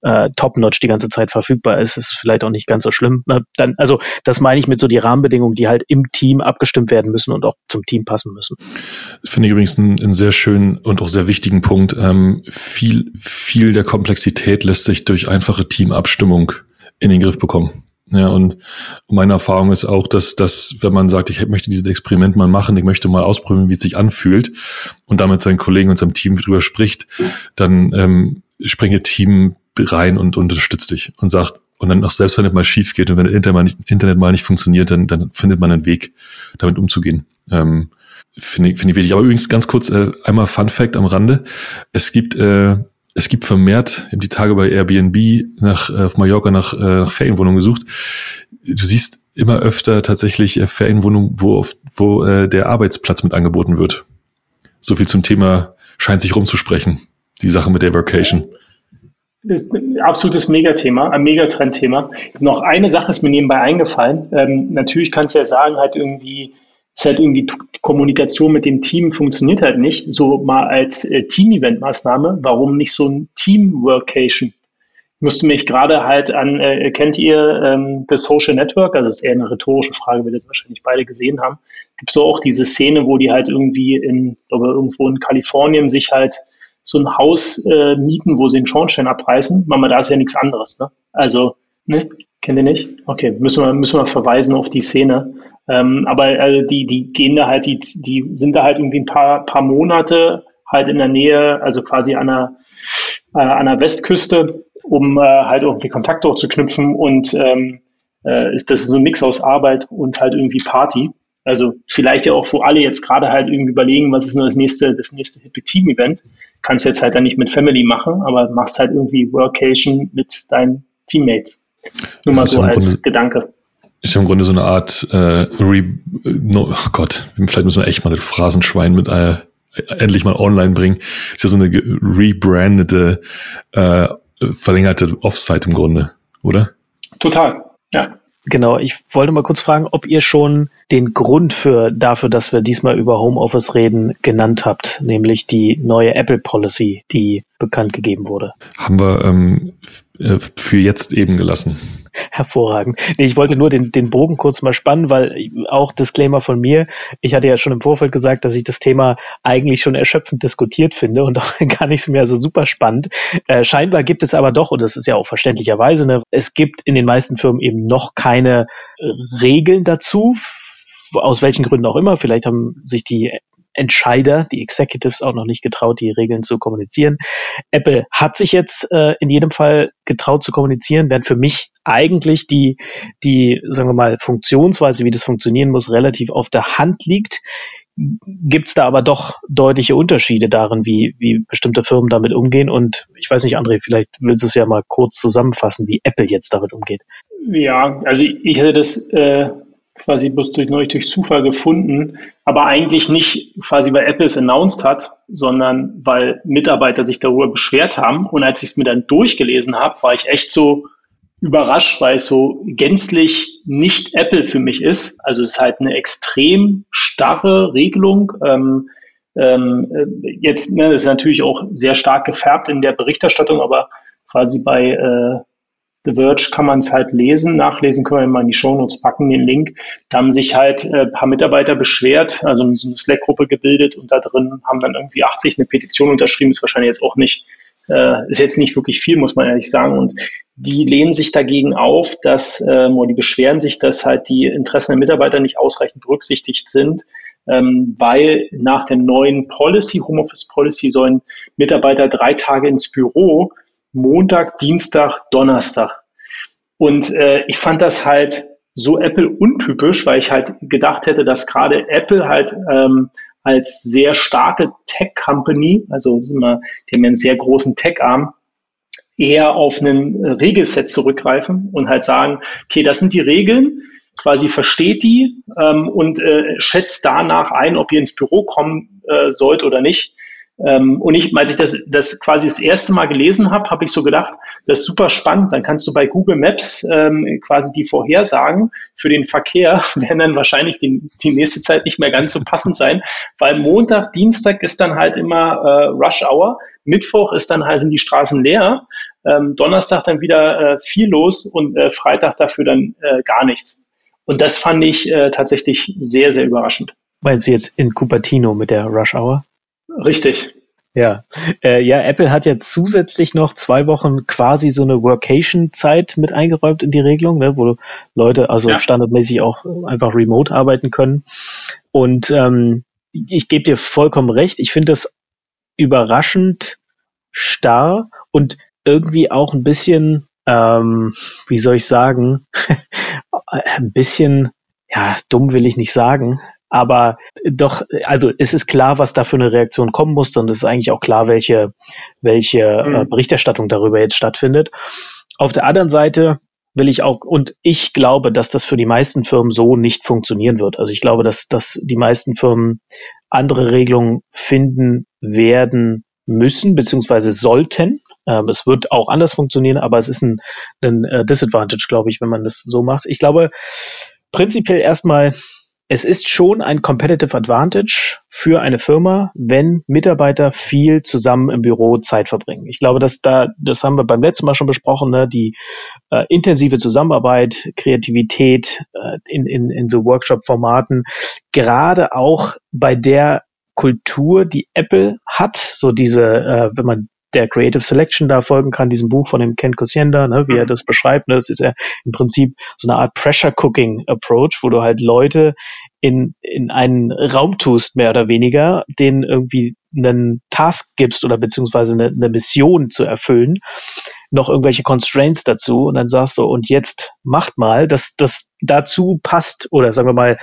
äh, top-notch die ganze Zeit verfügbar ist, ist vielleicht auch nicht ganz so schlimm. Na, dann, also das meine ich mit so die Rahmenbedingungen, die halt im Team abgestimmt werden müssen und auch zum Team passen müssen. Finde ich übrigens einen, einen, sehr schönen und auch sehr wichtigen Punkt. Ähm, viel, viel der Komplexität lässt sich durch einfache Teamabstimmung in den Griff bekommen. Ja, und meine Erfahrung ist auch, dass, dass wenn man sagt, ich möchte dieses Experiment mal machen, ich möchte mal ausprobieren, wie es sich anfühlt und damit seinen Kollegen und seinem Team drüber spricht, dann ähm, springe Team rein und unterstützt dich und sagt, und dann auch selbst wenn es mal schief geht und wenn Internet mal nicht, Internet mal nicht funktioniert, dann, dann findet man einen Weg, damit umzugehen. Ähm, Finde ich, finde ich wichtig. Aber übrigens ganz kurz äh, einmal Fun Fact am Rande. Es gibt äh, es gibt vermehrt, ich habe die Tage bei Airbnb nach äh, auf Mallorca nach, äh, nach Ferienwohnungen gesucht. Du siehst immer öfter tatsächlich äh, Ferienwohnungen, wo, wo der Arbeitsplatz mit angeboten wird. So viel zum Thema scheint sich rumzusprechen. Die Sache mit der Vacation. Absolutes Megathema, ein Megatrendthema. Noch eine Sache ist mir nebenbei eingefallen. Ähm, natürlich kannst du ja sagen, halt irgendwie, ist halt irgendwie Kommunikation mit dem Team funktioniert halt nicht. So mal als äh, Team-Event-Maßnahme, warum nicht so ein Team-Workation? Müsste mich gerade halt an, äh, kennt ihr ähm, The Social Network? Also das ist eher eine rhetorische Frage, werdet ihr wahrscheinlich beide gesehen haben. Gibt so auch diese Szene, wo die halt irgendwie in, glaube irgendwo in Kalifornien sich halt so ein Haus äh, mieten, wo sie einen Schornstein abreißen. Mama, da ist ja nichts anderes, ne? Also, ne? Kennt ihr nicht? Okay, müssen wir, müssen wir verweisen auf die Szene. Ähm, aber äh, die, die gehen da halt, die, die sind da halt irgendwie ein paar, paar Monate halt in der Nähe, also quasi an der, äh, an der Westküste, um äh, halt irgendwie Kontakte auch zu knüpfen und ähm, äh, ist das so ein Mix aus Arbeit und halt irgendwie Party. Also vielleicht ja auch, wo alle jetzt gerade halt irgendwie überlegen, was ist nur das nächste, das nächste Team-Event. Kannst jetzt halt dann nicht mit Family machen, aber machst halt irgendwie Workation mit deinen Teammates. Nur mal so als Grunde, Gedanke. Ist ja im Grunde so eine Art äh, Re no, oh Gott, vielleicht müssen wir echt mal das Phrasenschwein mit äh, endlich mal online bringen. Ist ja so eine rebrandete, äh, verlängerte Offsite im Grunde, oder? Total, ja. Genau, ich wollte mal kurz fragen, ob ihr schon den Grund für dafür, dass wir diesmal über Homeoffice reden, genannt habt, nämlich die neue Apple Policy, die bekannt gegeben wurde. Haben wir ähm, äh, für jetzt eben gelassen. Hervorragend. Nee, ich wollte nur den, den Bogen kurz mal spannen, weil auch Disclaimer von mir, ich hatte ja schon im Vorfeld gesagt, dass ich das Thema eigentlich schon erschöpfend diskutiert finde und auch gar nicht mehr so super spannend. Äh, scheinbar gibt es aber doch, und das ist ja auch verständlicherweise, ne, es gibt in den meisten Firmen eben noch keine äh, Regeln dazu, aus welchen Gründen auch immer. Vielleicht haben sich die Entscheider, die Executives auch noch nicht getraut, die Regeln zu kommunizieren. Apple hat sich jetzt äh, in jedem Fall getraut zu kommunizieren, während für mich eigentlich die, die, sagen wir mal, Funktionsweise, wie das funktionieren muss, relativ auf der Hand liegt. Gibt es da aber doch deutliche Unterschiede darin, wie, wie bestimmte Firmen damit umgehen? Und ich weiß nicht, André, vielleicht willst du es ja mal kurz zusammenfassen, wie Apple jetzt damit umgeht. Ja, also ich hätte das äh, quasi bloß durch, neulich durch Zufall gefunden, aber eigentlich nicht quasi, weil Apple es announced hat, sondern weil Mitarbeiter sich darüber beschwert haben. Und als ich es mir dann durchgelesen habe, war ich echt so überrascht, weil es so gänzlich nicht Apple für mich ist. Also es ist halt eine extrem starre Regelung. Ähm, ähm, jetzt ne, ist natürlich auch sehr stark gefärbt in der Berichterstattung, aber quasi bei äh, The Verge kann man es halt lesen, nachlesen können wir mal in die Shownotes packen, den Link. Da haben sich halt äh, paar Mitarbeiter beschwert, also so eine Slack-Gruppe gebildet und da drin haben dann irgendwie 80 eine Petition unterschrieben, ist wahrscheinlich jetzt auch nicht, äh, ist jetzt nicht wirklich viel, muss man ehrlich sagen. Und die lehnen sich dagegen auf, dass, ähm, oder die beschweren sich, dass halt die Interessen der Mitarbeiter nicht ausreichend berücksichtigt sind, ähm, weil nach der neuen Policy, Homeoffice Policy, sollen Mitarbeiter drei Tage ins Büro Montag, Dienstag, Donnerstag. Und äh, ich fand das halt so Apple untypisch, weil ich halt gedacht hätte, dass gerade Apple halt ähm, als sehr starke Tech-Company, also die haben einen sehr großen Tech-Arm, eher auf einen Regelset zurückgreifen und halt sagen, okay, das sind die Regeln, quasi versteht die ähm, und äh, schätzt danach ein, ob ihr ins Büro kommen äh, sollt oder nicht. Ähm, und ich, als ich das, das quasi das erste Mal gelesen habe, habe ich so gedacht, das ist super spannend. Dann kannst du bei Google Maps ähm, quasi die Vorhersagen für den Verkehr werden dann wahrscheinlich die, die nächste Zeit nicht mehr ganz so passend sein, weil Montag, Dienstag ist dann halt immer äh, Rush Hour, Mittwoch ist dann halt sind die Straßen leer, ähm, Donnerstag dann wieder äh, viel los und äh, Freitag dafür dann äh, gar nichts. Und das fand ich äh, tatsächlich sehr, sehr überraschend. Meinst du jetzt in Cupertino mit der Rush Hour? Richtig. Ja, äh, ja, Apple hat ja zusätzlich noch zwei Wochen quasi so eine Workation-Zeit mit eingeräumt in die Regelung, ne, wo Leute also ja. standardmäßig auch einfach remote arbeiten können. Und ähm, ich gebe dir vollkommen recht. Ich finde das überraschend starr und irgendwie auch ein bisschen, ähm, wie soll ich sagen, ein bisschen, ja, dumm will ich nicht sagen, aber doch, also es ist klar, was da für eine Reaktion kommen muss und es ist eigentlich auch klar, welche, welche äh, mhm. Berichterstattung darüber jetzt stattfindet. Auf der anderen Seite will ich auch, und ich glaube, dass das für die meisten Firmen so nicht funktionieren wird. Also ich glaube, dass, dass die meisten Firmen andere Regelungen finden werden müssen, beziehungsweise sollten. Ähm, es wird auch anders funktionieren, aber es ist ein, ein äh, Disadvantage, glaube ich, wenn man das so macht. Ich glaube, prinzipiell erstmal es ist schon ein Competitive Advantage für eine Firma, wenn Mitarbeiter viel zusammen im Büro Zeit verbringen. Ich glaube, dass da, das haben wir beim letzten Mal schon besprochen, ne, die äh, intensive Zusammenarbeit, Kreativität äh, in, in, in so Workshop-Formaten, gerade auch bei der Kultur, die Apple hat, so diese, äh, wenn man der Creative Selection da folgen kann, diesem Buch von dem Ken Kosienda, ne, wie er mhm. das beschreibt. Ne, das ist ja im Prinzip so eine Art Pressure Cooking Approach, wo du halt Leute in, in einen Raum tust, mehr oder weniger, denen irgendwie einen Task gibst oder beziehungsweise eine, eine Mission zu erfüllen, noch irgendwelche Constraints dazu und dann sagst du, und jetzt macht mal, dass das dazu passt oder sagen wir mal,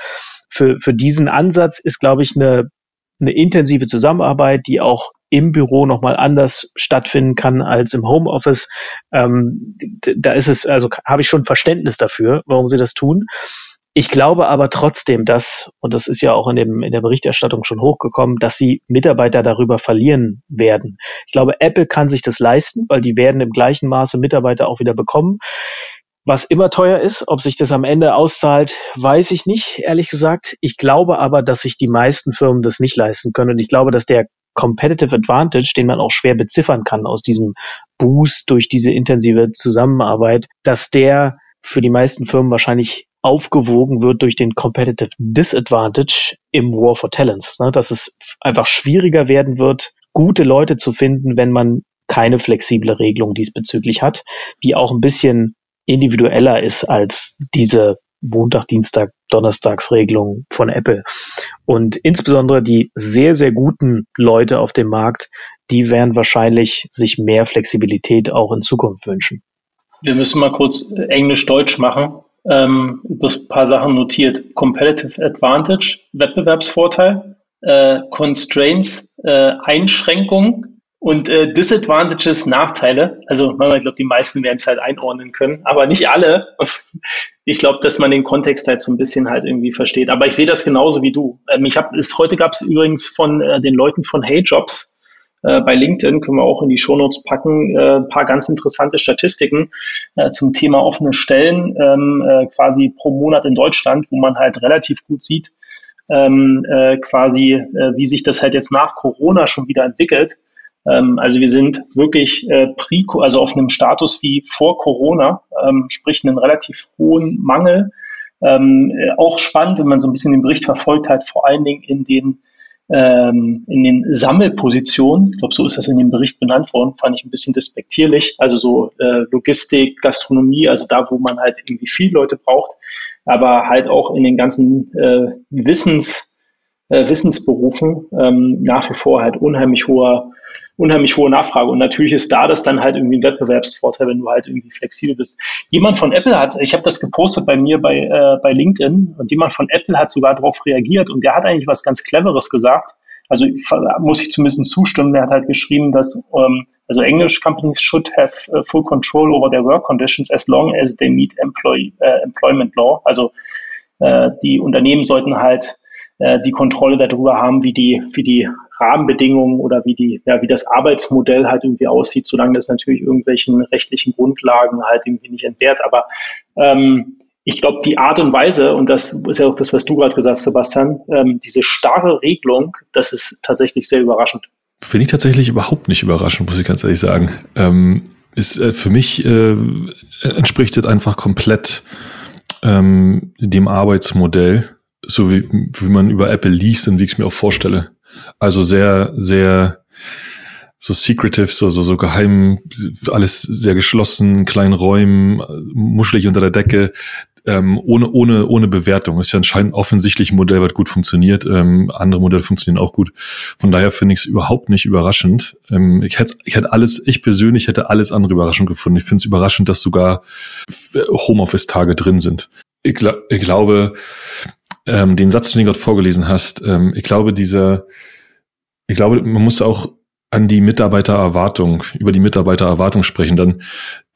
für, für diesen Ansatz ist, glaube ich, eine, eine intensive Zusammenarbeit, die auch im Büro nochmal anders stattfinden kann als im Homeoffice. Ähm, da ist es, also habe ich schon Verständnis dafür, warum sie das tun. Ich glaube aber trotzdem, dass, und das ist ja auch in, dem, in der Berichterstattung schon hochgekommen, dass sie Mitarbeiter darüber verlieren werden. Ich glaube, Apple kann sich das leisten, weil die werden im gleichen Maße Mitarbeiter auch wieder bekommen. Was immer teuer ist, ob sich das am Ende auszahlt, weiß ich nicht, ehrlich gesagt. Ich glaube aber, dass sich die meisten Firmen das nicht leisten können. Und ich glaube, dass der Competitive Advantage, den man auch schwer beziffern kann aus diesem Boost durch diese intensive Zusammenarbeit, dass der für die meisten Firmen wahrscheinlich aufgewogen wird durch den Competitive Disadvantage im War for Talents. Ne? Dass es einfach schwieriger werden wird, gute Leute zu finden, wenn man keine flexible Regelung diesbezüglich hat, die auch ein bisschen individueller ist als diese Montag, Dienstag, Donnerstagsregelung von Apple. Und insbesondere die sehr, sehr guten Leute auf dem Markt, die werden wahrscheinlich sich mehr Flexibilität auch in Zukunft wünschen. Wir müssen mal kurz Englisch-Deutsch machen. Ähm, ein paar Sachen notiert. Competitive Advantage, Wettbewerbsvorteil, äh, Constraints, äh, Einschränkungen, und äh, Disadvantages, Nachteile, also ich glaube, die meisten werden es halt einordnen können, aber nicht alle. Ich glaube, dass man den Kontext halt so ein bisschen halt irgendwie versteht. Aber ich sehe das genauso wie du. Ähm, ich habe, heute gab es übrigens von äh, den Leuten von Hey Jobs äh, bei LinkedIn, können wir auch in die Shownotes packen, äh, paar ganz interessante Statistiken äh, zum Thema offene Stellen, ähm, äh, quasi pro Monat in Deutschland, wo man halt relativ gut sieht, ähm, äh, quasi, äh, wie sich das halt jetzt nach Corona schon wieder entwickelt. Ähm, also wir sind wirklich äh, pre, also auf einem Status wie vor Corona, ähm, sprich einen relativ hohen Mangel. Ähm, äh, auch spannend, wenn man so ein bisschen den Bericht verfolgt hat, vor allen Dingen in den in den Sammelpositionen, ich glaube, so ist das in dem Bericht benannt worden, fand ich ein bisschen despektierlich. Also so äh, Logistik, Gastronomie, also da, wo man halt irgendwie viele Leute braucht, aber halt auch in den ganzen äh, Wissens, äh, Wissensberufen ähm, nach wie vor halt unheimlich hoher unheimlich hohe Nachfrage. Und natürlich ist da das dann halt irgendwie ein Wettbewerbsvorteil, wenn du halt irgendwie flexibel bist. Jemand von Apple hat, ich habe das gepostet bei mir bei, äh, bei LinkedIn und jemand von Apple hat sogar darauf reagiert und der hat eigentlich was ganz Cleveres gesagt. Also muss ich zumindest zustimmen. Der hat halt geschrieben, dass ähm, also English companies should have uh, full control over their work conditions as long as they meet employee, äh, employment law. Also äh, die Unternehmen sollten halt äh, die Kontrolle darüber haben, wie die, wie die Rahmenbedingungen oder wie die, ja, wie das Arbeitsmodell halt irgendwie aussieht, solange das natürlich irgendwelchen rechtlichen Grundlagen halt irgendwie nicht entbehrt. Aber ähm, ich glaube, die Art und Weise, und das ist ja auch das, was du gerade gesagt hast, Sebastian, ähm, diese starre Regelung, das ist tatsächlich sehr überraschend. Finde ich tatsächlich überhaupt nicht überraschend, muss ich ganz ehrlich sagen. Ähm, ist äh, für mich äh, entspricht das einfach komplett ähm, dem Arbeitsmodell, so wie, wie man über Apple liest und wie ich es mir auch vorstelle. Also sehr, sehr so secretive, so, so, so geheim, alles sehr geschlossen, kleinen Räumen, muschelig unter der Decke ähm, ohne, ohne, ohne Bewertung. Ist ja anscheinend offensichtlich ein Modell, was gut funktioniert. Ähm, andere Modelle funktionieren auch gut. Von daher finde ich es überhaupt nicht überraschend. Ähm, ich hätte, ich hätte alles, ich persönlich hätte alles andere überraschend gefunden. Ich finde es überraschend, dass sogar Homeoffice-Tage drin sind. Ich, gl ich glaube, ähm, den Satz, den du gerade vorgelesen hast, ähm, ich glaube, dieser, ich glaube, man muss auch an die Mitarbeitererwartung, über die Mitarbeitererwartung sprechen, dann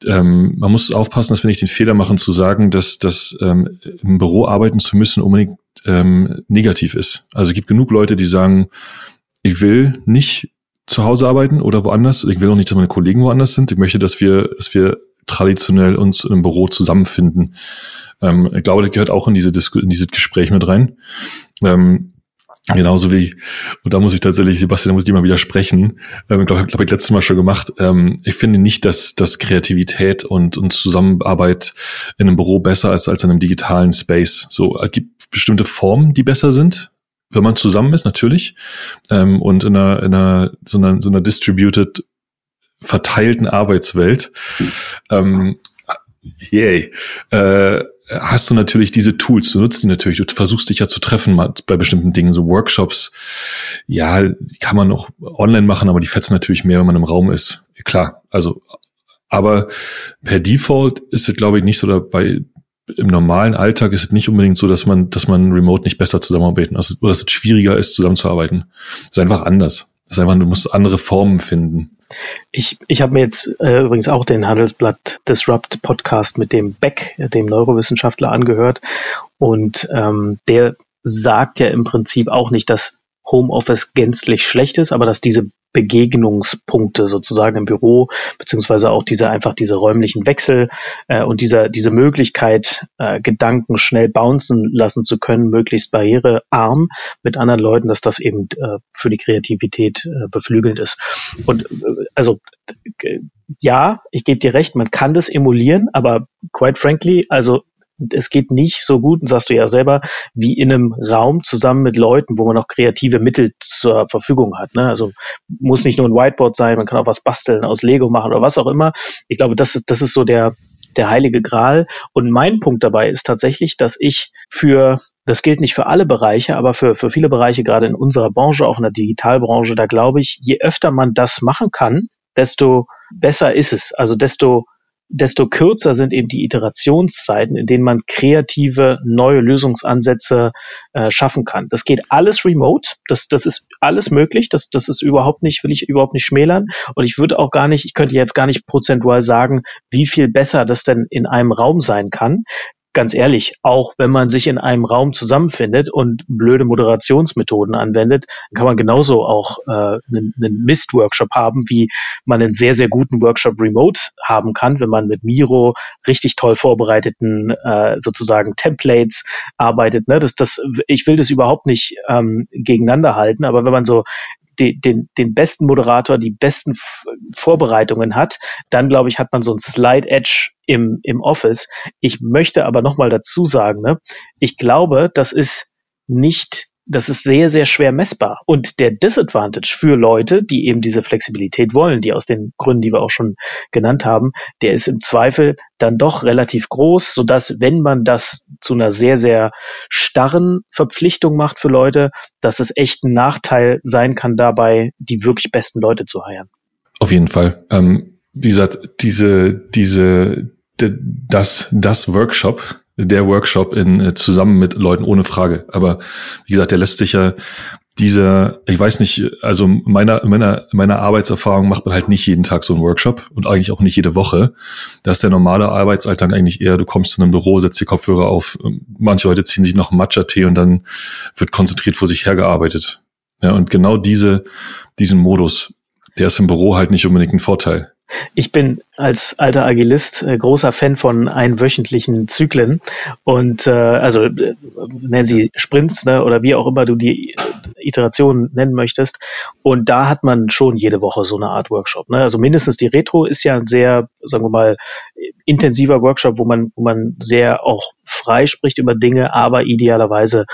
ähm, man muss aufpassen, dass wir nicht den Fehler machen zu sagen, dass das ähm, im Büro arbeiten zu müssen unbedingt ähm, negativ ist. Also es gibt genug Leute, die sagen, ich will nicht zu Hause arbeiten oder woanders. Ich will auch nicht, dass meine Kollegen woanders sind. Ich möchte, dass wir, dass wir traditionell uns im Büro zusammenfinden. Ähm, ich glaube, das gehört auch in, diese in dieses Gespräch mit rein. Ähm, Genauso wie, und da muss ich tatsächlich, Sebastian, da muss ich dir mal widersprechen. Ähm, ich glaube, glaub ich letztes Mal schon gemacht. Ähm, ich finde nicht, dass, dass Kreativität und, und Zusammenarbeit in einem Büro besser ist als in einem digitalen Space. So, es gibt bestimmte Formen, die besser sind, wenn man zusammen ist, natürlich. Ähm, und in einer, in einer, so einer, so einer distributed, verteilten Arbeitswelt. Ähm, yay. Äh, hast du natürlich diese Tools, du nutzt die natürlich, du versuchst dich ja zu treffen bei bestimmten Dingen, so Workshops, ja, die kann man auch online machen, aber die fetzen natürlich mehr, wenn man im Raum ist. Klar, also, aber per Default ist es, glaube ich, nicht so dabei, im normalen Alltag ist es nicht unbedingt so, dass man, dass man remote nicht besser zusammenarbeiten, also, oder dass es schwieriger ist, zusammenzuarbeiten. Es ist einfach anders. Es ist einfach, du musst andere Formen finden. Ich, ich habe mir jetzt äh, übrigens auch den Handelsblatt Disrupt Podcast mit dem Beck, dem Neurowissenschaftler, angehört. Und ähm, der sagt ja im Prinzip auch nicht, dass Homeoffice gänzlich schlecht ist, aber dass diese Begegnungspunkte sozusagen im Büro, beziehungsweise auch diese einfach diese räumlichen Wechsel äh, und dieser, diese Möglichkeit, äh, Gedanken schnell bouncen lassen zu können, möglichst barrierearm mit anderen Leuten, dass das eben äh, für die Kreativität äh, beflügelnd ist. Und äh, also ja, ich gebe dir recht, man kann das emulieren, aber quite frankly, also es geht nicht so gut, sagst du ja selber, wie in einem Raum zusammen mit Leuten, wo man auch kreative Mittel zur Verfügung hat. Ne? Also muss nicht nur ein Whiteboard sein, man kann auch was basteln, aus Lego machen oder was auch immer. Ich glaube, das ist, das ist so der, der heilige Gral. Und mein Punkt dabei ist tatsächlich, dass ich für, das gilt nicht für alle Bereiche, aber für, für viele Bereiche, gerade in unserer Branche, auch in der Digitalbranche, da glaube ich, je öfter man das machen kann, desto besser ist es. Also desto desto kürzer sind eben die Iterationszeiten, in denen man kreative neue Lösungsansätze äh, schaffen kann. Das geht alles remote, das, das ist alles möglich, das, das ist überhaupt nicht, will ich überhaupt nicht schmälern. Und ich würde auch gar nicht, ich könnte jetzt gar nicht prozentual sagen, wie viel besser das denn in einem Raum sein kann ganz ehrlich, auch wenn man sich in einem Raum zusammenfindet und blöde Moderationsmethoden anwendet, kann man genauso auch äh, einen, einen Mist-Workshop haben, wie man einen sehr, sehr guten Workshop remote haben kann, wenn man mit Miro richtig toll vorbereiteten äh, sozusagen Templates arbeitet. Ne? Das, das, ich will das überhaupt nicht ähm, gegeneinander halten, aber wenn man so die, den, den besten Moderator, die besten Vorbereitungen hat, dann glaube ich, hat man so ein Slide Edge im, im Office. Ich möchte aber nochmal dazu sagen, ne, ich glaube, das ist nicht das ist sehr, sehr schwer messbar. Und der Disadvantage für Leute, die eben diese Flexibilität wollen, die aus den Gründen, die wir auch schon genannt haben, der ist im Zweifel dann doch relativ groß, sodass, wenn man das zu einer sehr, sehr starren Verpflichtung macht für Leute, dass es echt ein Nachteil sein kann, dabei die wirklich besten Leute zu heiren. Auf jeden Fall. Ähm, wie gesagt, diese, diese, das, das Workshop, der Workshop in, äh, zusammen mit Leuten ohne Frage. Aber wie gesagt, der lässt sich ja dieser, ich weiß nicht, also meiner, meiner, meiner Arbeitserfahrung macht man halt nicht jeden Tag so einen Workshop und eigentlich auch nicht jede Woche. Da ist der normale Arbeitsalltag eigentlich eher, du kommst zu einem Büro, setzt die Kopfhörer auf, manche Leute ziehen sich noch Matcha-Tee und dann wird konzentriert vor sich hergearbeitet. Ja, und genau diese, diesen Modus, der ist im Büro halt nicht unbedingt ein Vorteil. Ich bin als alter Agilist äh, großer Fan von einwöchentlichen Zyklen und äh, also äh, nennen sie Sprints ne, oder wie auch immer du die äh, Iterationen nennen möchtest. Und da hat man schon jede Woche so eine Art Workshop. Ne? Also mindestens die Retro ist ja ein sehr, sagen wir mal, intensiver Workshop, wo man, wo man sehr auch frei spricht über Dinge, aber idealerweise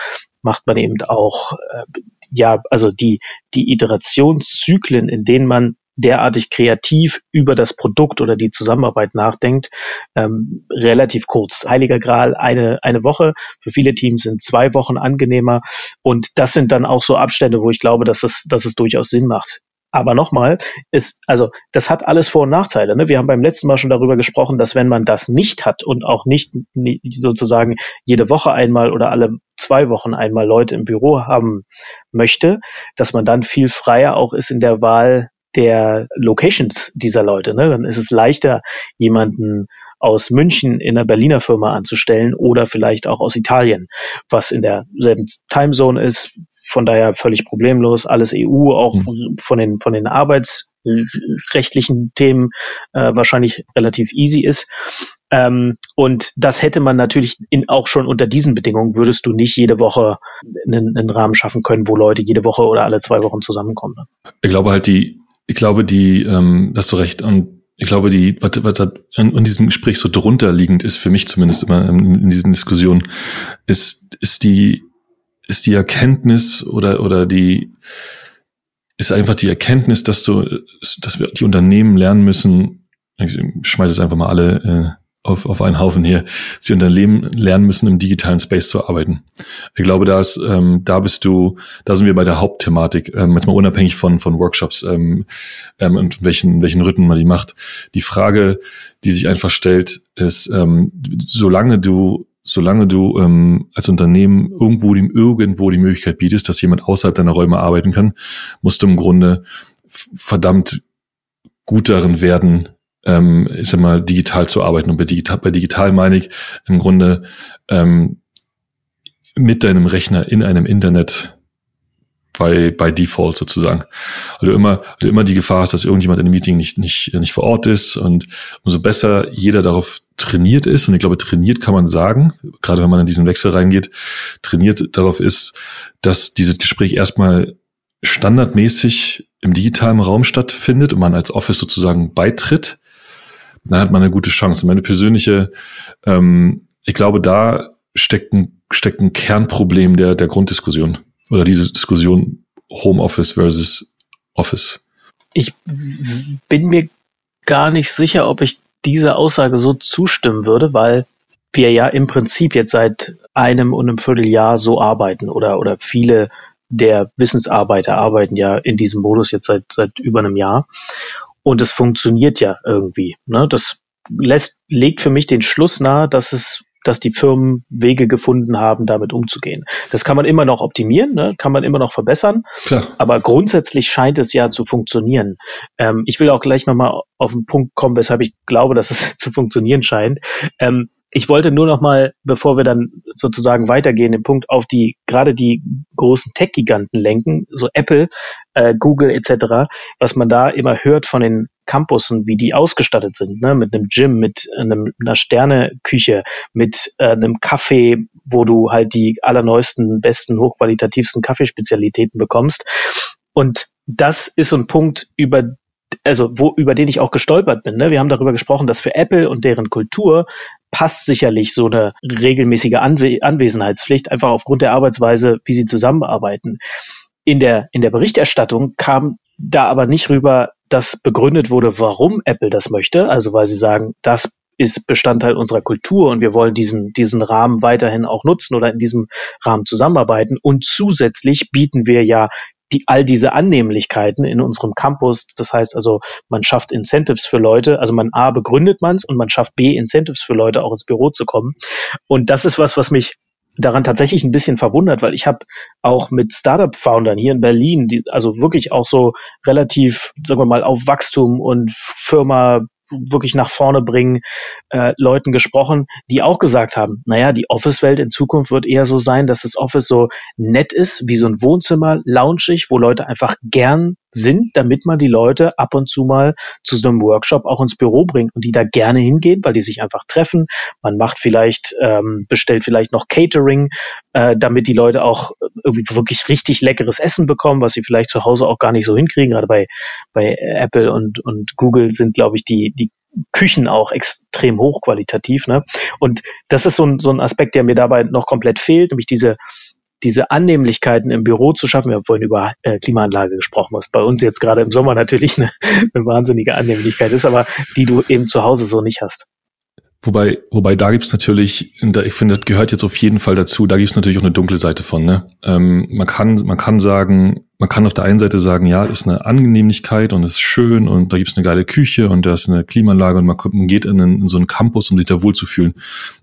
macht man eben auch äh, ja, also die, die Iterationszyklen, in denen man derartig kreativ über das Produkt oder die Zusammenarbeit nachdenkt, ähm, relativ kurz. Heiliger Gral eine, eine Woche. Für viele Teams sind zwei Wochen angenehmer. Und das sind dann auch so Abstände, wo ich glaube, dass es, dass es durchaus Sinn macht. Aber nochmal, ist, also das hat alles Vor- und Nachteile. Ne? Wir haben beim letzten Mal schon darüber gesprochen, dass wenn man das nicht hat und auch nicht, nicht sozusagen jede Woche einmal oder alle zwei Wochen einmal Leute im Büro haben möchte, dass man dann viel freier auch ist in der Wahl der Locations dieser Leute. Ne? Dann ist es leichter, jemanden aus München in einer Berliner Firma anzustellen oder vielleicht auch aus Italien, was in derselben Timezone ist. Von daher völlig problemlos. Alles EU, auch mhm. von den, von den arbeitsrechtlichen Themen äh, wahrscheinlich relativ easy ist. Ähm, und das hätte man natürlich in, auch schon unter diesen Bedingungen würdest du nicht jede Woche einen, einen Rahmen schaffen können, wo Leute jede Woche oder alle zwei Wochen zusammenkommen. Ich glaube halt, die, ich glaube, die, ähm, hast du recht, und ich glaube, die, was, was in, in diesem Gespräch so drunter liegend ist, für mich zumindest immer in, in diesen Diskussionen, ist, ist die, ist die Erkenntnis oder, oder die, ist einfach die Erkenntnis, dass du, dass wir die Unternehmen lernen müssen, ich schmeiße jetzt einfach mal alle äh, auf, auf einen Haufen hier, sie Unternehmen lernen müssen, im digitalen Space zu arbeiten. Ich glaube, da ist, ähm, da bist du, da sind wir bei der Hauptthematik, ähm, jetzt mal unabhängig von, von Workshops ähm, ähm, und welchen, welchen Rhythmen man die macht. Die Frage, die sich einfach stellt, ist, ähm, solange du solange du ähm, als Unternehmen irgendwo die, irgendwo die Möglichkeit bietest, dass jemand außerhalb deiner Räume arbeiten kann, musst du im Grunde verdammt gut darin werden, ähm, ich sag mal, digital zu arbeiten. Und bei digital, bei digital meine ich im Grunde ähm, mit deinem Rechner in einem Internet bei, bei Default sozusagen. Also immer, also immer die Gefahr hast, dass irgendjemand in einem Meeting nicht, nicht, nicht vor Ort ist und umso besser jeder darauf trainiert ist, und ich glaube, trainiert kann man sagen, gerade wenn man in diesen Wechsel reingeht, trainiert darauf ist, dass dieses Gespräch erstmal standardmäßig im digitalen Raum stattfindet und man als Office sozusagen beitritt dann hat man eine gute Chance. Meine persönliche, ähm, ich glaube, da steckt ein, steckt ein Kernproblem der, der Grunddiskussion oder diese Diskussion Homeoffice versus Office. Ich bin mir gar nicht sicher, ob ich dieser Aussage so zustimmen würde, weil wir ja im Prinzip jetzt seit einem und einem Vierteljahr so arbeiten oder, oder viele der Wissensarbeiter arbeiten ja in diesem Modus jetzt seit, seit über einem Jahr. Und es funktioniert ja irgendwie. Ne? Das lässt, legt für mich den Schluss nahe, dass es dass die Firmen Wege gefunden haben, damit umzugehen. Das kann man immer noch optimieren, ne? kann man immer noch verbessern, Klar. aber grundsätzlich scheint es ja zu funktionieren. Ähm, ich will auch gleich nochmal auf den Punkt kommen, weshalb ich glaube, dass es zu funktionieren scheint. Ähm, ich wollte nur noch mal, bevor wir dann sozusagen weitergehen, den Punkt auf die gerade die großen Tech-Giganten lenken, so Apple, äh, Google etc., was man da immer hört von den Campussen, wie die ausgestattet sind, ne? mit einem Gym, mit einem, einer Sterneküche, mit äh, einem Kaffee, wo du halt die allerneuesten, besten, hochqualitativsten Kaffeespezialitäten bekommst. Und das ist so ein Punkt, über also wo über den ich auch gestolpert bin. Ne? Wir haben darüber gesprochen, dass für Apple und deren Kultur passt sicherlich so eine regelmäßige Anse Anwesenheitspflicht, einfach aufgrund der Arbeitsweise, wie sie zusammenarbeiten. In der, in der Berichterstattung kam da aber nicht rüber, dass begründet wurde, warum Apple das möchte. Also weil sie sagen, das ist Bestandteil unserer Kultur und wir wollen diesen, diesen Rahmen weiterhin auch nutzen oder in diesem Rahmen zusammenarbeiten. Und zusätzlich bieten wir ja die, all diese Annehmlichkeiten in unserem Campus. Das heißt also, man schafft Incentives für Leute. Also man A begründet man es und man schafft B Incentives für Leute auch ins Büro zu kommen. Und das ist was, was mich daran tatsächlich ein bisschen verwundert, weil ich habe auch mit Startup-Foundern hier in Berlin, die also wirklich auch so relativ, sagen wir mal, auf Wachstum und Firma wirklich nach vorne bringen, äh, Leuten gesprochen, die auch gesagt haben, naja, die Office-Welt in Zukunft wird eher so sein, dass das Office so nett ist, wie so ein Wohnzimmer, loungig, wo Leute einfach gern sind, damit man die Leute ab und zu mal zu so einem Workshop auch ins Büro bringt und die da gerne hingehen, weil die sich einfach treffen. Man macht vielleicht, ähm, bestellt vielleicht noch Catering, äh, damit die Leute auch irgendwie wirklich richtig leckeres Essen bekommen, was sie vielleicht zu Hause auch gar nicht so hinkriegen. Gerade bei, bei Apple und, und Google sind, glaube ich, die, die Küchen auch extrem hochqualitativ. Ne? Und das ist so ein, so ein Aspekt, der mir dabei noch komplett fehlt, nämlich diese, diese Annehmlichkeiten im Büro zu schaffen. Wir haben vorhin über äh, Klimaanlage gesprochen, was bei uns jetzt gerade im Sommer natürlich eine, eine wahnsinnige Annehmlichkeit ist, aber die du eben zu Hause so nicht hast. Wobei, wobei da gibt's natürlich, ich finde, das gehört jetzt auf jeden Fall dazu, da gibt's natürlich auch eine dunkle Seite von. Ne? Ähm, man, kann, man kann sagen, man kann auf der einen Seite sagen, ja, ist eine Angenehmlichkeit und ist schön und da gibt's eine geile Küche und da ist eine Klimaanlage und man, geht in, einen, in, so einen Campus, um sich da wohlzufühlen.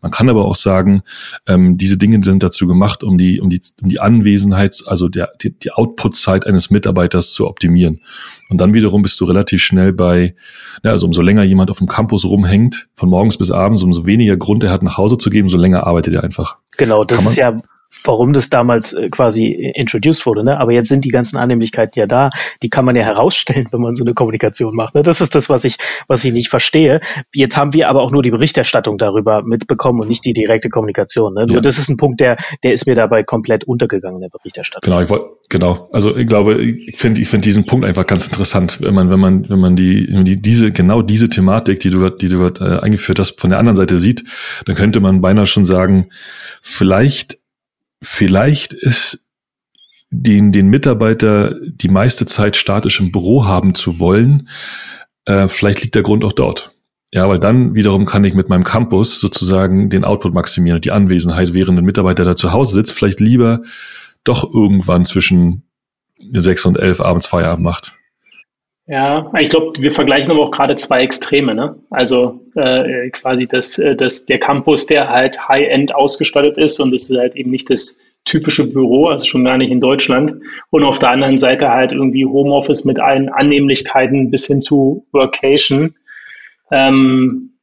Man kann aber auch sagen, ähm, diese Dinge sind dazu gemacht, um die, um die, um die Anwesenheits-, also der, die, die Output-Zeit eines Mitarbeiters zu optimieren. Und dann wiederum bist du relativ schnell bei, ja, also umso länger jemand auf dem Campus rumhängt, von morgens bis abends, umso weniger Grund er hat, nach Hause zu geben, umso länger arbeitet er einfach. Genau, das ist ja warum das damals äh, quasi introduced wurde. Ne? Aber jetzt sind die ganzen Annehmlichkeiten ja da. Die kann man ja herausstellen, wenn man so eine Kommunikation macht. Ne? Das ist das, was ich, was ich nicht verstehe. Jetzt haben wir aber auch nur die Berichterstattung darüber mitbekommen und nicht die direkte Kommunikation. Ne? Ja. Nur das ist ein Punkt, der, der ist mir dabei komplett untergegangen in der Berichterstattung. Genau, ich wollte, genau. Also ich glaube, ich finde, ich finde diesen Punkt einfach ganz interessant, wenn man, wenn man, wenn man die, die diese, genau diese Thematik, die du, die du äh, eingeführt hast, von der anderen Seite sieht, dann könnte man beinahe schon sagen, vielleicht vielleicht ist den, den Mitarbeiter die meiste Zeit statisch im Büro haben zu wollen, äh, vielleicht liegt der Grund auch dort. Ja, weil dann wiederum kann ich mit meinem Campus sozusagen den Output maximieren und die Anwesenheit, während ein Mitarbeiter da zu Hause sitzt, vielleicht lieber doch irgendwann zwischen sechs und elf abends Feierabend macht. Ja, ich glaube, wir vergleichen aber auch gerade zwei Extreme. Ne? Also äh, quasi das, äh, das, der Campus, der halt High-End ausgestattet ist und es ist halt eben nicht das typische Büro, also schon gar nicht in Deutschland. Und auf der anderen Seite halt irgendwie Homeoffice mit allen Annehmlichkeiten bis hin zu Workation. Ähm,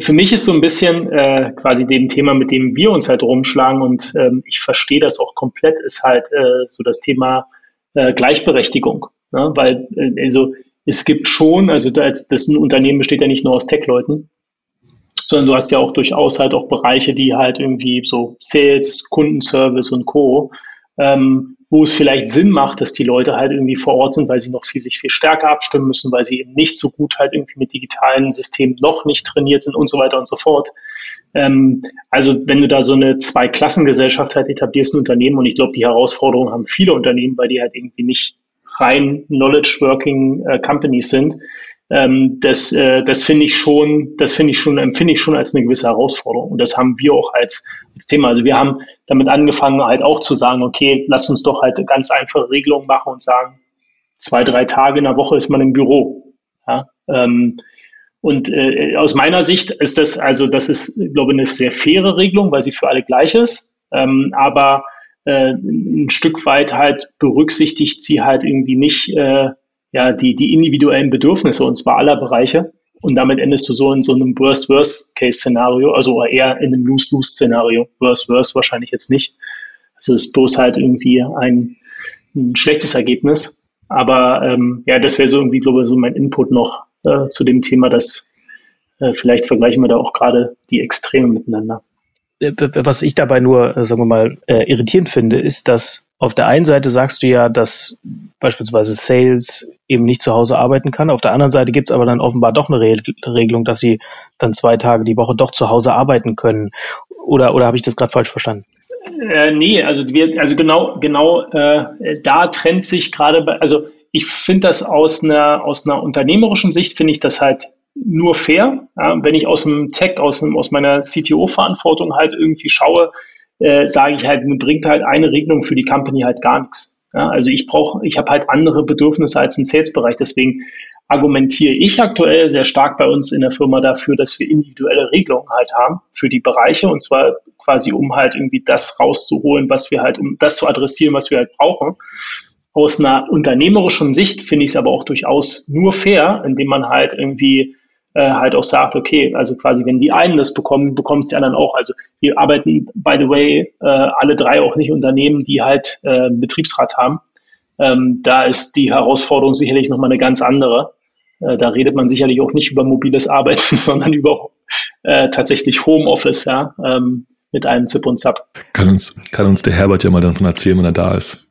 für mich ist so ein bisschen äh, quasi dem Thema, mit dem wir uns halt rumschlagen und ähm, ich verstehe das auch komplett, ist halt äh, so das Thema äh, Gleichberechtigung. Ne? Weil, äh, also es gibt schon, also das, das ein Unternehmen besteht ja nicht nur aus Tech-Leuten, sondern du hast ja auch durchaus halt auch Bereiche, die halt irgendwie so Sales, Kundenservice und Co., ähm, wo es vielleicht Sinn macht, dass die Leute halt irgendwie vor Ort sind, weil sie noch viel, sich viel stärker abstimmen müssen, weil sie eben nicht so gut halt irgendwie mit digitalen Systemen noch nicht trainiert sind und so weiter und so fort. Ähm, also wenn du da so eine Zweiklassengesellschaft halt etablierst, ein Unternehmen, und ich glaube, die Herausforderungen haben viele Unternehmen, weil die halt irgendwie nicht rein Knowledge-Working äh, Companies sind. Ähm, das äh, das finde ich schon, das finde ich schon, empfinde ich schon als eine gewisse Herausforderung. Und das haben wir auch als, als Thema. Also wir haben damit angefangen, halt auch zu sagen, okay, lass uns doch halt ganz einfache Regelungen machen und sagen, zwei, drei Tage in der Woche ist man im Büro. Ja? Ähm, und äh, aus meiner Sicht ist das, also das ist, glaube ich, eine sehr faire Regelung, weil sie für alle gleich ist. Ähm, aber äh, ein Stück weit halt berücksichtigt sie halt irgendwie nicht äh, ja, die, die individuellen Bedürfnisse und zwar aller Bereiche. Und damit endest du so in so einem Worst-Worst-Case-Szenario, also eher in einem Lose-Lose-Szenario. Worst-Worst wahrscheinlich jetzt nicht. Also es ist bloß halt irgendwie ein, ein schlechtes Ergebnis. Aber ähm, ja, das wäre so irgendwie, glaube ich, so mein Input noch äh, zu dem Thema, dass äh, vielleicht vergleichen wir da auch gerade die Extreme miteinander. Äh, was ich dabei nur, äh, sagen wir mal, äh, irritierend finde, ist, dass auf der einen Seite sagst du ja, dass beispielsweise Sales eben nicht zu Hause arbeiten kann. Auf der anderen Seite gibt es aber dann offenbar doch eine Re Regelung, dass sie dann zwei Tage die Woche doch zu Hause arbeiten können. Oder, oder habe ich das gerade falsch verstanden? Äh, nee, also wir, also genau, genau äh, da trennt sich gerade, also ich finde das aus einer, aus einer unternehmerischen Sicht, finde ich das halt nur fair. Ja, wenn ich aus dem Tech, aus, dem, aus meiner CTO-Verantwortung halt irgendwie schaue, äh, sage ich halt, mir bringt halt eine Regelung für die Company halt gar nichts. Ja, also ich brauche, ich habe halt andere Bedürfnisse als ein Sales-Bereich. Deswegen argumentiere ich aktuell sehr stark bei uns in der Firma dafür, dass wir individuelle Regelungen halt haben für die Bereiche und zwar quasi um halt irgendwie das rauszuholen, was wir halt, um das zu adressieren, was wir halt brauchen. Aus einer unternehmerischen Sicht finde ich es aber auch durchaus nur fair, indem man halt irgendwie äh, halt auch sagt, okay, also quasi, wenn die einen das bekommen, bekommen es die anderen auch. Also wir arbeiten, by the way, äh, alle drei auch nicht Unternehmen, die halt äh, einen Betriebsrat haben. Ähm, da ist die Herausforderung sicherlich nochmal eine ganz andere. Äh, da redet man sicherlich auch nicht über mobiles Arbeiten, sondern über äh, tatsächlich Homeoffice, ja, ähm, mit einem Zip und Zap. Kann uns, kann uns der Herbert ja mal davon erzählen, wenn er da ist.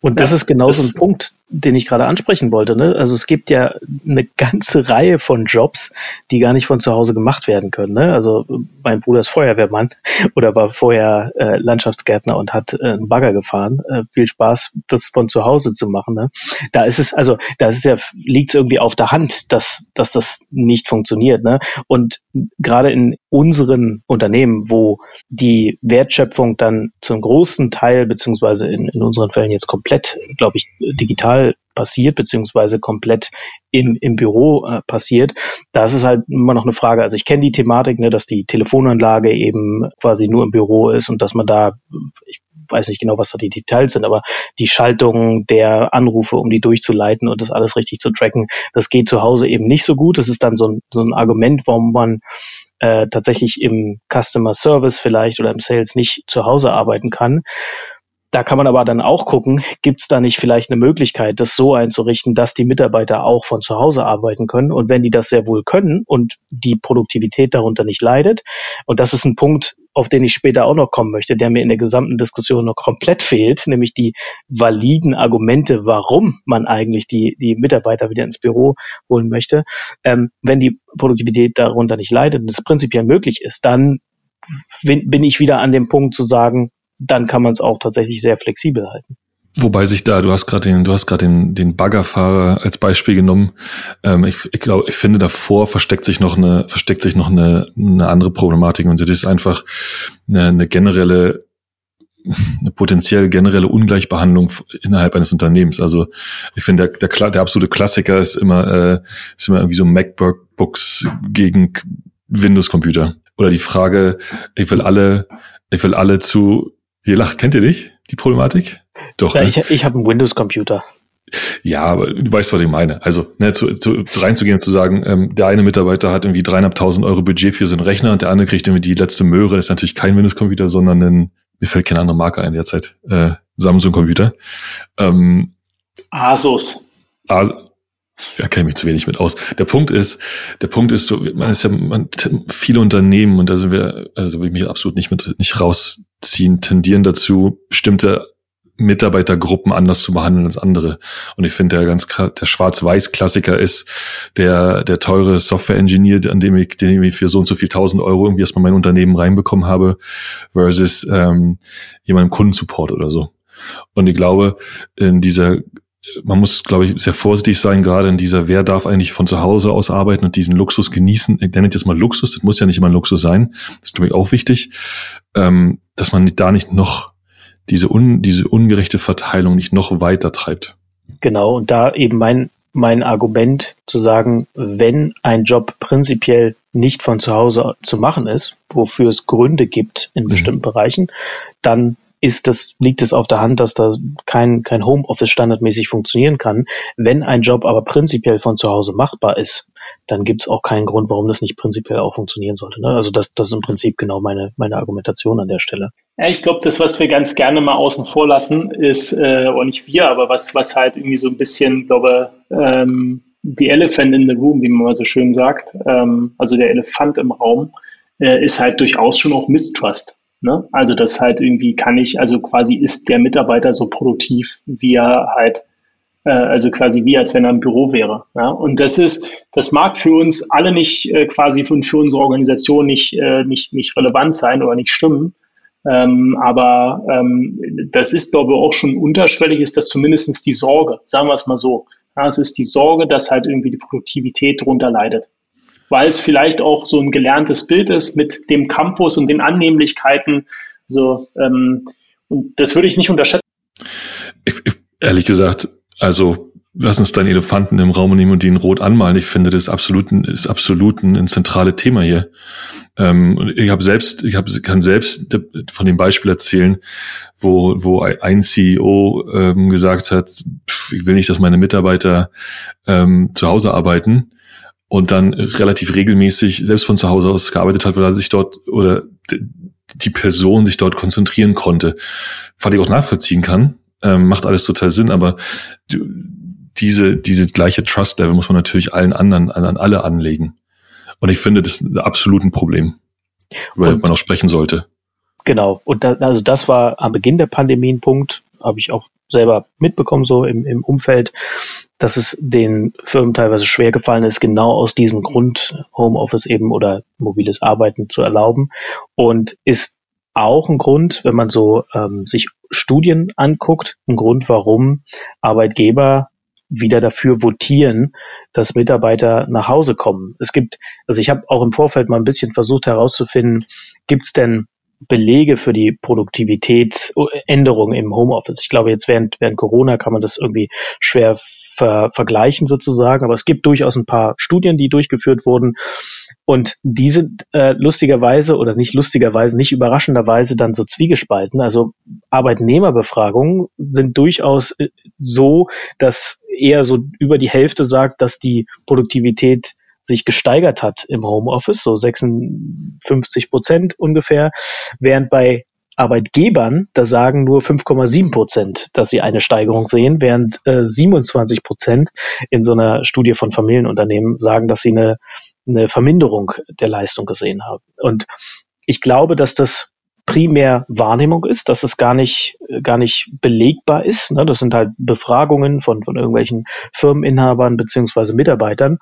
Und das ja, ist genau so ein Punkt, den ich gerade ansprechen wollte. Ne? Also es gibt ja eine ganze Reihe von Jobs, die gar nicht von zu Hause gemacht werden können. Ne? Also mein Bruder ist Feuerwehrmann oder war vorher äh, Landschaftsgärtner und hat äh, einen Bagger gefahren. Äh, viel Spaß, das von zu Hause zu machen. Ne? Da ist es, also da ist ja, liegt es irgendwie auf der Hand, dass, dass das nicht funktioniert. Ne? Und gerade in unseren Unternehmen, wo die Wertschöpfung dann zum großen Teil, beziehungsweise in, in unseren Fällen jetzt komplett, glaube ich, digital passiert, beziehungsweise komplett im, im Büro äh, passiert. Da ist halt immer noch eine Frage. Also ich kenne die Thematik, ne, dass die Telefonanlage eben quasi nur im Büro ist und dass man da, ich weiß nicht genau, was da die Details sind, aber die Schaltung der Anrufe, um die durchzuleiten und das alles richtig zu tracken, das geht zu Hause eben nicht so gut. Das ist dann so ein, so ein Argument, warum man äh, tatsächlich im Customer Service vielleicht oder im Sales nicht zu Hause arbeiten kann. Da kann man aber dann auch gucken, gibt es da nicht vielleicht eine Möglichkeit, das so einzurichten, dass die Mitarbeiter auch von zu Hause arbeiten können. Und wenn die das sehr wohl können und die Produktivität darunter nicht leidet, und das ist ein Punkt, auf den ich später auch noch kommen möchte, der mir in der gesamten Diskussion noch komplett fehlt, nämlich die validen Argumente, warum man eigentlich die, die Mitarbeiter wieder ins Büro holen möchte. Ähm, wenn die Produktivität darunter nicht leidet und es prinzipiell möglich ist, dann bin ich wieder an dem Punkt zu sagen, dann kann man es auch tatsächlich sehr flexibel halten. Wobei sich da, du hast gerade den, du hast gerade den, den Baggerfahrer als Beispiel genommen. Ähm, ich, ich glaube, ich finde davor versteckt sich noch eine, versteckt sich noch eine, eine andere Problematik und das ist einfach eine, eine generelle, eine potenziell generelle Ungleichbehandlung innerhalb eines Unternehmens. Also ich finde, der, der, der absolute Klassiker ist immer, äh, ist immer irgendwie so MacBooks gegen Windows-Computer. Oder die Frage, ich will alle, ich will alle zu Ihr lacht, kennt ihr nicht die Problematik? Doch. Ja, ne? ich, ich habe einen Windows-Computer. Ja, aber du weißt, was ich meine. Also ne, zu, zu, reinzugehen und zu sagen, ähm, der eine Mitarbeiter hat irgendwie dreieinhalbtausend Euro Budget für seinen Rechner und der andere kriegt irgendwie die letzte Möhre. Das ist natürlich kein Windows-Computer, sondern ein, mir fällt keine andere Marke ein derzeit, äh, Samsung-Computer. Ähm, Asus. As ja, kenne mich zu wenig mit aus. Der Punkt ist, der Punkt ist so, man ist ja, man, viele Unternehmen, und da sind wir, also will ich mich absolut nicht mit, nicht rausziehen, tendieren dazu, bestimmte Mitarbeitergruppen anders zu behandeln als andere. Und ich finde, der ganz der Schwarz-Weiß-Klassiker ist der, der teure Software-Engineer, an dem ich, den ich für so und so viel tausend Euro irgendwie erstmal mein Unternehmen reinbekommen habe, versus ähm, jemand im Kundensupport oder so. Und ich glaube, in dieser man muss, glaube ich, sehr vorsichtig sein, gerade in dieser, wer darf eigentlich von zu Hause aus arbeiten und diesen Luxus genießen. Ich nenne das mal Luxus, das muss ja nicht immer ein Luxus sein. Das ist, glaube ich, auch wichtig, ähm, dass man da nicht noch diese, un, diese ungerechte Verteilung nicht noch weiter treibt. Genau, und da eben mein, mein Argument zu sagen, wenn ein Job prinzipiell nicht von zu Hause zu machen ist, wofür es Gründe gibt in mhm. bestimmten Bereichen, dann ist das, liegt es auf der Hand, dass da kein, kein Homeoffice standardmäßig funktionieren kann. Wenn ein Job aber prinzipiell von zu Hause machbar ist, dann gibt es auch keinen Grund, warum das nicht prinzipiell auch funktionieren sollte. Ne? Also das, das ist im Prinzip genau meine, meine Argumentation an der Stelle. Ja, ich glaube, das, was wir ganz gerne mal außen vor lassen, ist, äh, oder nicht wir, aber was, was halt irgendwie so ein bisschen, glaube ähm, die Elephant in the room, wie man mal so schön sagt, ähm, also der Elefant im Raum, äh, ist halt durchaus schon auch Mistrust. Ne? Also das halt irgendwie kann ich, also quasi ist der Mitarbeiter so produktiv, wie er halt, äh, also quasi wie als wenn er im Büro wäre. Ja? Und das ist, das mag für uns alle nicht äh, quasi für, für unsere Organisation nicht, äh, nicht, nicht relevant sein oder nicht stimmen. Ähm, aber ähm, das ist, glaube ich, auch schon unterschwellig, ist das zumindestens die Sorge, sagen wir es mal so. Ja, es ist die Sorge, dass halt irgendwie die Produktivität darunter leidet weil es vielleicht auch so ein gelerntes Bild ist mit dem Campus und den Annehmlichkeiten. So, ähm, und das würde ich nicht unterschätzen. Ich, ich, ehrlich gesagt, also lass uns deinen Elefanten im Raum nehmen und ihn rot anmalen. Ich finde, das ist absolut, ist absolut ein, ein zentrales Thema hier. Ähm, ich habe selbst, ich hab, kann selbst von dem Beispiel erzählen, wo, wo ein CEO ähm, gesagt hat, pff, ich will nicht, dass meine Mitarbeiter ähm, zu Hause arbeiten und dann relativ regelmäßig selbst von zu Hause aus gearbeitet hat, weil er sich dort oder die Person sich dort konzentrieren konnte. Was ich auch nachvollziehen kann, ähm, macht alles total Sinn, aber diese, diese gleiche Trust-Level muss man natürlich allen anderen, an alle anlegen. Und ich finde, das ist absolut ein Problem, über das man auch sprechen sollte. Genau. Und da, also das war am Beginn der Pandemie ein Punkt, habe ich auch selber mitbekommen, so im, im Umfeld, dass es den Firmen teilweise schwer gefallen ist, genau aus diesem Grund Homeoffice eben oder mobiles Arbeiten zu erlauben. Und ist auch ein Grund, wenn man so ähm, sich Studien anguckt, ein Grund, warum Arbeitgeber wieder dafür votieren, dass Mitarbeiter nach Hause kommen. Es gibt, also ich habe auch im Vorfeld mal ein bisschen versucht herauszufinden, gibt es denn Belege für die Produktivität, Änderungen im Homeoffice. Ich glaube, jetzt während, während Corona kann man das irgendwie schwer ver, vergleichen sozusagen, aber es gibt durchaus ein paar Studien, die durchgeführt wurden und die sind äh, lustigerweise oder nicht lustigerweise, nicht überraschenderweise dann so zwiegespalten. Also Arbeitnehmerbefragungen sind durchaus äh, so, dass eher so über die Hälfte sagt, dass die Produktivität sich gesteigert hat im Homeoffice, so 56 Prozent ungefähr, während bei Arbeitgebern, da sagen nur 5,7 Prozent, dass sie eine Steigerung sehen, während äh, 27 Prozent in so einer Studie von Familienunternehmen sagen, dass sie eine, eine Verminderung der Leistung gesehen haben. Und ich glaube, dass das primär Wahrnehmung ist, dass es gar nicht, gar nicht belegbar ist. Ne? Das sind halt Befragungen von, von irgendwelchen Firmeninhabern beziehungsweise Mitarbeitern.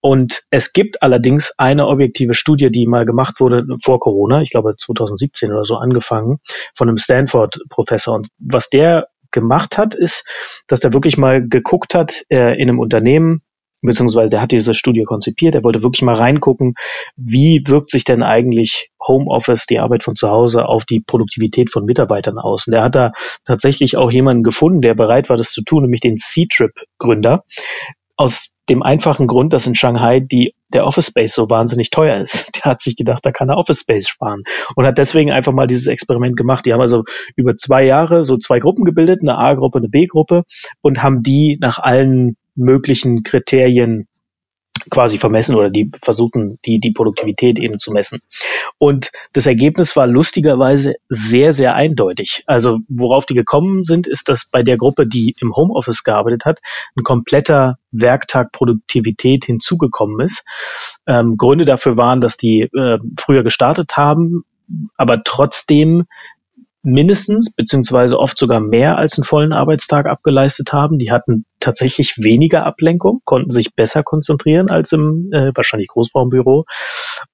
Und es gibt allerdings eine objektive Studie, die mal gemacht wurde vor Corona, ich glaube 2017 oder so angefangen, von einem Stanford-Professor. Und was der gemacht hat, ist, dass der wirklich mal geguckt hat äh, in einem Unternehmen, beziehungsweise der hat diese Studie konzipiert, er wollte wirklich mal reingucken, wie wirkt sich denn eigentlich Homeoffice, die Arbeit von zu Hause, auf die Produktivität von Mitarbeitern aus. Und er hat da tatsächlich auch jemanden gefunden, der bereit war, das zu tun, nämlich den C-Trip-Gründer. Aus dem einfachen Grund, dass in Shanghai die, der Office Space so wahnsinnig teuer ist. Der hat sich gedacht, da kann er Office Space sparen und hat deswegen einfach mal dieses Experiment gemacht. Die haben also über zwei Jahre so zwei Gruppen gebildet, eine A-Gruppe, eine B-Gruppe und haben die nach allen möglichen Kriterien quasi vermessen oder die versuchen, die, die Produktivität eben zu messen. Und das Ergebnis war lustigerweise sehr, sehr eindeutig. Also worauf die gekommen sind, ist, dass bei der Gruppe, die im Homeoffice gearbeitet hat, ein kompletter Werktag Produktivität hinzugekommen ist. Ähm, Gründe dafür waren, dass die äh, früher gestartet haben, aber trotzdem mindestens beziehungsweise oft sogar mehr als einen vollen Arbeitstag abgeleistet haben. Die hatten tatsächlich weniger Ablenkung, konnten sich besser konzentrieren als im äh, wahrscheinlich Großraumbüro.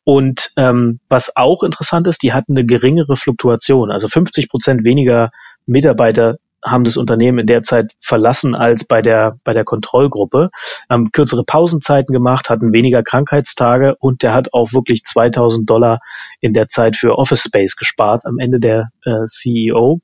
Und ähm, was auch interessant ist, die hatten eine geringere Fluktuation, also 50 Prozent weniger Mitarbeiter haben das Unternehmen in der Zeit verlassen als bei der, bei der Kontrollgruppe, haben kürzere Pausenzeiten gemacht, hatten weniger Krankheitstage und der hat auch wirklich 2000 Dollar in der Zeit für Office Space gespart am Ende der äh, CEO.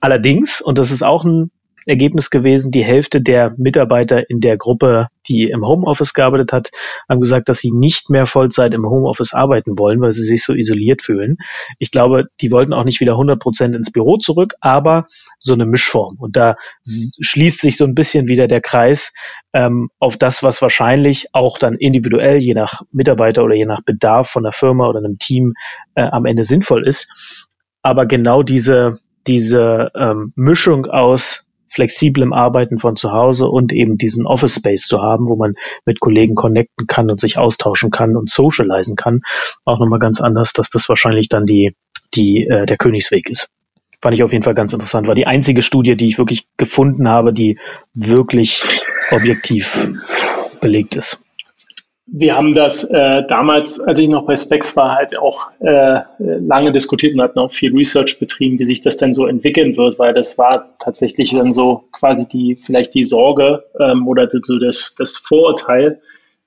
Allerdings, und das ist auch ein Ergebnis gewesen. Die Hälfte der Mitarbeiter in der Gruppe, die im Homeoffice gearbeitet hat, haben gesagt, dass sie nicht mehr Vollzeit im Homeoffice arbeiten wollen, weil sie sich so isoliert fühlen. Ich glaube, die wollten auch nicht wieder 100 Prozent ins Büro zurück, aber so eine Mischform. Und da schließt sich so ein bisschen wieder der Kreis ähm, auf das, was wahrscheinlich auch dann individuell, je nach Mitarbeiter oder je nach Bedarf von der Firma oder einem Team äh, am Ende sinnvoll ist. Aber genau diese, diese ähm, Mischung aus flexiblem Arbeiten von zu Hause und eben diesen Office Space zu haben, wo man mit Kollegen connecten kann und sich austauschen kann und socialisen kann, auch nochmal ganz anders, dass das wahrscheinlich dann die, die, äh, der Königsweg ist. Fand ich auf jeden Fall ganz interessant. War die einzige Studie, die ich wirklich gefunden habe, die wirklich objektiv belegt ist wir haben das äh, damals, als ich noch bei Specs war, halt auch äh, lange diskutiert und hatten auch viel Research betrieben, wie sich das denn so entwickeln wird, weil das war tatsächlich dann so quasi die, vielleicht die Sorge ähm, oder so das, das Vorurteil.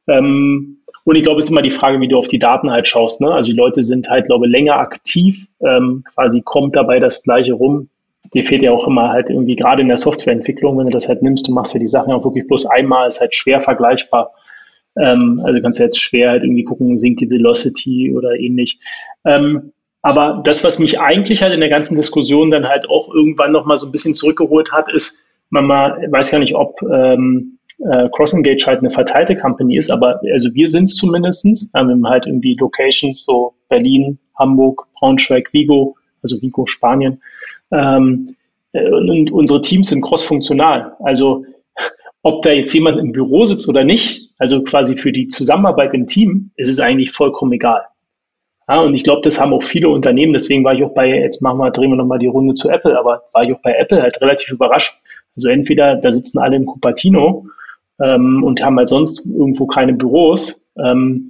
Ähm, und ich glaube, es ist immer die Frage, wie du auf die Daten halt schaust. Ne? Also die Leute sind halt, glaube ich, länger aktiv, ähm, quasi kommt dabei das Gleiche rum. Dir fehlt ja auch immer halt irgendwie, gerade in der Softwareentwicklung, wenn du das halt nimmst, du machst ja die Sachen auch wirklich bloß einmal, ist halt schwer vergleichbar ähm, also kannst du jetzt schwer halt irgendwie gucken, sinkt die Velocity oder ähnlich. Ähm, aber das, was mich eigentlich halt in der ganzen Diskussion dann halt auch irgendwann nochmal so ein bisschen zurückgeholt hat, ist, man mal, weiß gar nicht, ob ähm, äh, CrossEngage halt eine verteilte Company ist, aber also wir sind es zumindestens. Ähm, wir haben halt irgendwie Locations, so Berlin, Hamburg, Braunschweig, Vigo, also Vigo, Spanien. Ähm, äh, und unsere Teams sind crossfunktional. Also ob da jetzt jemand im Büro sitzt oder nicht, also quasi für die Zusammenarbeit im Team, ist es eigentlich vollkommen egal. Ja, und ich glaube, das haben auch viele Unternehmen. Deswegen war ich auch bei, jetzt machen wir, drehen wir nochmal die Runde zu Apple, aber war ich auch bei Apple halt relativ überrascht. Also entweder da sitzen alle im Cupertino ähm, und haben halt sonst irgendwo keine Büros. Ähm,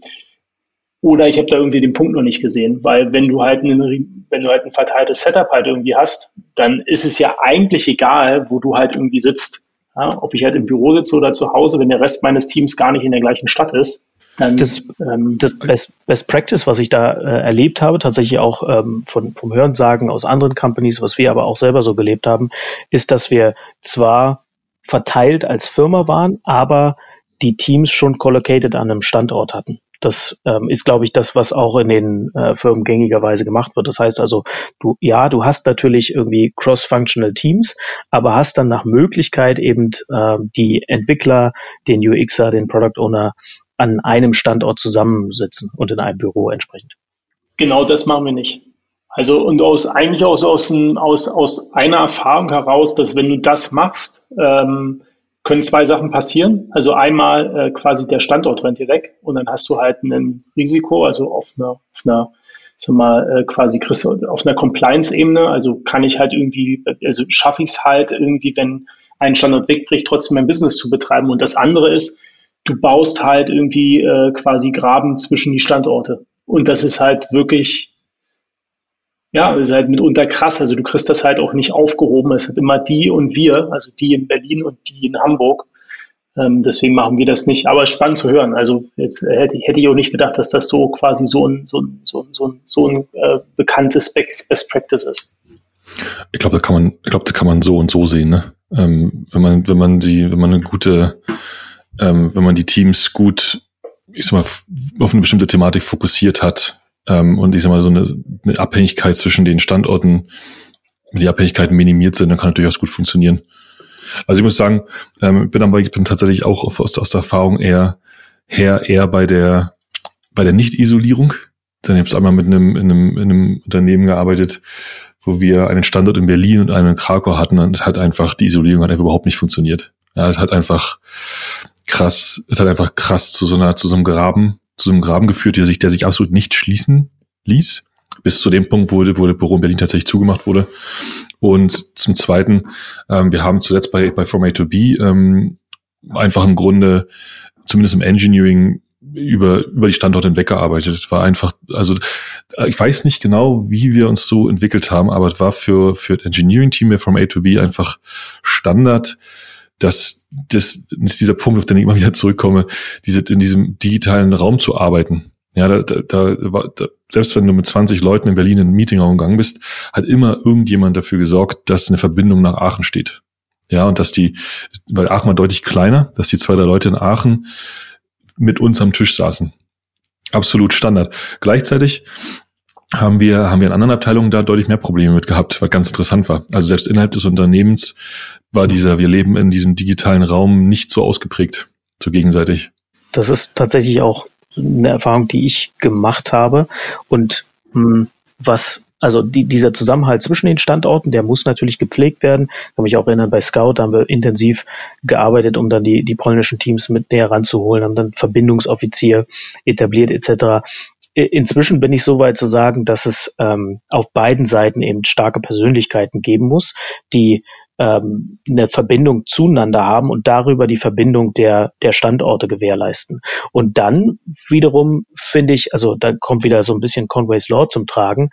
oder ich habe da irgendwie den Punkt noch nicht gesehen, weil wenn du halt einen, wenn du halt ein verteiltes Setup halt irgendwie hast, dann ist es ja eigentlich egal, wo du halt irgendwie sitzt. Ja, ob ich halt im Büro sitze oder zu Hause, wenn der Rest meines Teams gar nicht in der gleichen Stadt ist. Dann, das, ähm, das Best, Best Practice, was ich da äh, erlebt habe, tatsächlich auch ähm, von, vom Hörensagen aus anderen Companies, was wir aber auch selber so gelebt haben, ist, dass wir zwar verteilt als Firma waren, aber die Teams schon collocated an einem Standort hatten. Das ähm, ist, glaube ich, das, was auch in den äh, Firmen gängigerweise gemacht wird. Das heißt also, du, ja, du hast natürlich irgendwie cross-functional Teams, aber hast dann nach Möglichkeit eben äh, die Entwickler, den UXer, den Product Owner an einem Standort zusammensitzen und in einem Büro entsprechend. Genau das machen wir nicht. Also und aus eigentlich auch so aus, aus, aus einer Erfahrung heraus, dass wenn du das machst, ähm, können zwei Sachen passieren. Also einmal äh, quasi der Standort rennt dir weg und dann hast du halt ein Risiko, also auf einer, auf einer sag mal, äh, quasi auf einer Compliance-Ebene, also kann ich halt irgendwie, also schaffe ich es halt irgendwie, wenn ein Standort wegbricht, trotzdem mein Business zu betreiben. Und das andere ist, du baust halt irgendwie äh, quasi Graben zwischen die Standorte. Und das ist halt wirklich ja, ist halt mitunter krass. Also du kriegst das halt auch nicht aufgehoben. Es sind immer die und wir, also die in Berlin und die in Hamburg. Ähm, deswegen machen wir das nicht. Aber spannend zu hören. Also jetzt hätte, hätte ich auch nicht gedacht, dass das so quasi so ein, so ein, so ein, so ein, so ein äh, bekanntes Best, Practice ist. Ich glaube, da kann man, ich glaube, da kann man so und so sehen. Ne? Ähm, wenn man, wenn man die, wenn man eine gute, ähm, wenn man die Teams gut, ich sag mal, auf eine bestimmte Thematik fokussiert hat, ähm, und ich sag mal, so eine, eine Abhängigkeit zwischen den Standorten, die Abhängigkeiten minimiert sind, dann kann durchaus gut funktionieren. Also ich muss sagen, ähm, bin aber ich bin tatsächlich auch aus, aus der Erfahrung eher her eher bei der bei der Nicht-Isolierung. Dann habe ich einmal mit einem, in einem, in einem Unternehmen gearbeitet, wo wir einen Standort in Berlin und einen in Krakau hatten und es hat einfach, die Isolierung hat einfach überhaupt nicht funktioniert. Ja, es hat einfach krass, es hat einfach krass zu so einer, zu so einem Graben zu so einem Graben geführt, der sich, der sich absolut nicht schließen ließ. Bis zu dem Punkt, wo der Büro in Berlin tatsächlich zugemacht wurde. Und zum Zweiten, ähm, wir haben zuletzt bei, bei From A to B ähm, einfach im Grunde, zumindest im Engineering, über, über die Standorte hinweg gearbeitet. Es war einfach, also ich weiß nicht genau, wie wir uns so entwickelt haben, aber es war für, für das Engineering-Team From A to B einfach Standard, dass das, ist dieser Punkt, auf den ich immer wieder zurückkomme, diese, in diesem digitalen Raum zu arbeiten. Ja, da, da, da, selbst wenn du mit 20 Leuten in Berlin in einen Meetingraum gegangen bist, hat immer irgendjemand dafür gesorgt, dass eine Verbindung nach Aachen steht. Ja, und dass die, weil Aachen war deutlich kleiner, dass die zwei, drei Leute in Aachen mit uns am Tisch saßen. Absolut Standard. Gleichzeitig haben wir, haben wir in anderen Abteilungen da deutlich mehr Probleme mit gehabt, was ganz interessant war. Also selbst innerhalb des Unternehmens war dieser, wir leben in diesem digitalen Raum nicht so ausgeprägt, so gegenseitig. Das ist tatsächlich auch eine Erfahrung, die ich gemacht habe. Und mh, hm, was, also die, dieser Zusammenhalt zwischen den Standorten, der muss natürlich gepflegt werden. Ich kann mich auch erinnern, bei Scout haben wir intensiv gearbeitet, um dann die, die polnischen Teams mit näher ranzuholen, haben dann Verbindungsoffizier etabliert etc inzwischen bin ich so weit zu sagen, dass es ähm, auf beiden Seiten eben starke Persönlichkeiten geben muss, die ähm, eine Verbindung zueinander haben und darüber die Verbindung der, der Standorte gewährleisten. Und dann wiederum finde ich, also da kommt wieder so ein bisschen Conway's Law zum Tragen.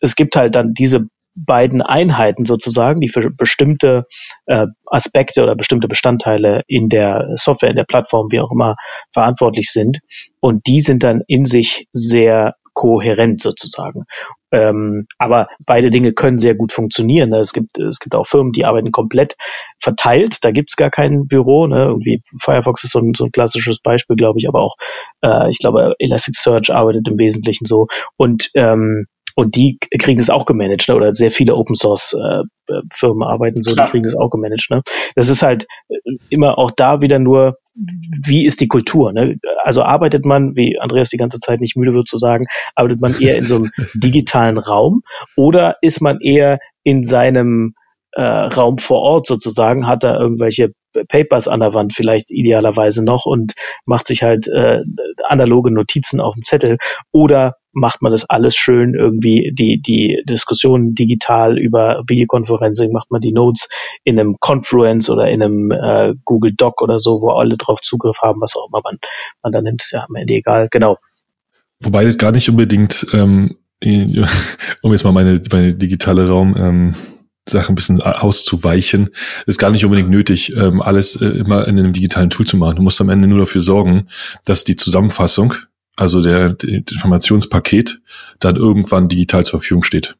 Es gibt halt dann diese beiden Einheiten sozusagen, die für bestimmte äh, Aspekte oder bestimmte Bestandteile in der Software, in der Plattform, wie auch immer, verantwortlich sind. Und die sind dann in sich sehr kohärent sozusagen. Ähm, aber beide Dinge können sehr gut funktionieren. Ne? Es gibt es gibt auch Firmen, die arbeiten komplett verteilt. Da gibt's gar kein Büro. Ne? Irgendwie Firefox ist so ein, so ein klassisches Beispiel, glaube ich. Aber auch äh, ich glaube Elasticsearch arbeitet im Wesentlichen so. Und ähm, und die kriegen es auch gemanagt, ne? oder sehr viele Open Source äh, Firmen arbeiten so, Klar. die kriegen es auch gemanagt. Ne? Das ist halt äh, immer auch da wieder nur, wie ist die Kultur? Ne? Also arbeitet man, wie Andreas die ganze Zeit nicht müde wird zu sagen, arbeitet man eher in so einem digitalen Raum oder ist man eher in seinem äh, Raum vor Ort sozusagen, hat da irgendwelche Papers an der Wand vielleicht idealerweise noch und macht sich halt äh, analoge Notizen auf dem Zettel oder macht man das alles schön irgendwie die die Diskussionen digital über Videokonferencing macht man die Notes in einem Confluence oder in einem äh, Google Doc oder so wo alle drauf Zugriff haben was auch immer man man dann nimmt ist ja am Ende egal genau wobei das gar nicht unbedingt ähm, um jetzt mal meine meine digitale Raum ähm, Sache ein bisschen auszuweichen, ist gar nicht unbedingt nötig, ähm, alles äh, immer in einem digitalen Tool zu machen. Du musst am Ende nur dafür sorgen, dass die Zusammenfassung, also der, der Informationspaket, dann irgendwann digital zur Verfügung steht.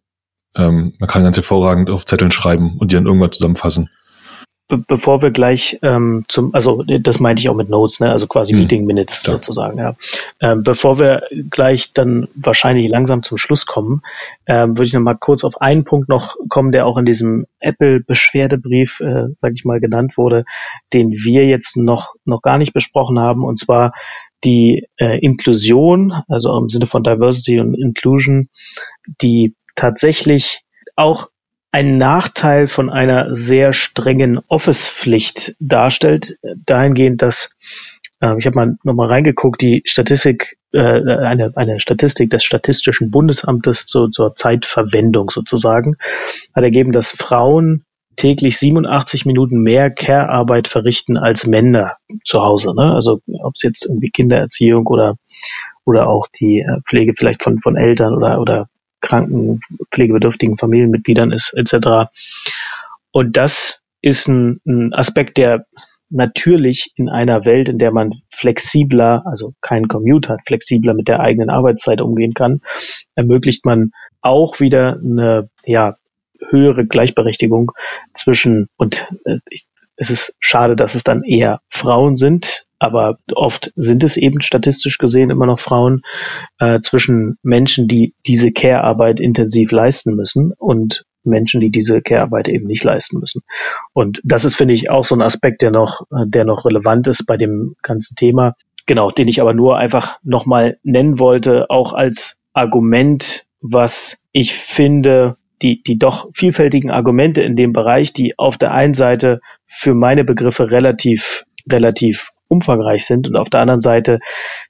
Ähm, man kann ganz hervorragend auf Zetteln schreiben und die dann irgendwann zusammenfassen be bevor wir gleich ähm, zum, also das meinte ich auch mit Notes, ne? also quasi mhm. Meeting Minutes ja. sozusagen, ja. Ähm, bevor wir gleich dann wahrscheinlich langsam zum Schluss kommen, ähm, würde ich noch mal kurz auf einen Punkt noch kommen, der auch in diesem Apple-Beschwerdebrief, äh, sage ich mal, genannt wurde, den wir jetzt noch noch gar nicht besprochen haben, und zwar die äh, Inklusion, also im Sinne von Diversity und Inclusion, die tatsächlich auch ein Nachteil von einer sehr strengen Office-Pflicht darstellt, dahingehend, dass äh, ich habe mal nochmal reingeguckt, die Statistik, äh, eine, eine Statistik des Statistischen Bundesamtes zu, zur Zeitverwendung sozusagen, hat ergeben, dass Frauen täglich 87 Minuten mehr Care-Arbeit verrichten als Männer zu Hause. Ne? Also ob es jetzt irgendwie Kindererziehung oder oder auch die äh, Pflege vielleicht von von Eltern oder oder kranken, pflegebedürftigen Familienmitgliedern ist, etc. Und das ist ein, ein Aspekt, der natürlich in einer Welt, in der man flexibler, also keinen Commute hat, flexibler mit der eigenen Arbeitszeit umgehen kann, ermöglicht man auch wieder eine ja, höhere Gleichberechtigung zwischen, und äh, ich, es ist schade, dass es dann eher Frauen sind, aber oft sind es eben statistisch gesehen immer noch Frauen äh, zwischen Menschen, die diese Care-Arbeit intensiv leisten müssen und Menschen, die diese Care-Arbeit eben nicht leisten müssen. Und das ist, finde ich, auch so ein Aspekt, der noch, äh, der noch relevant ist bei dem ganzen Thema. Genau, den ich aber nur einfach nochmal nennen wollte, auch als Argument, was ich finde, die, die doch vielfältigen Argumente in dem Bereich, die auf der einen Seite für meine Begriffe relativ, relativ umfangreich sind und auf der anderen Seite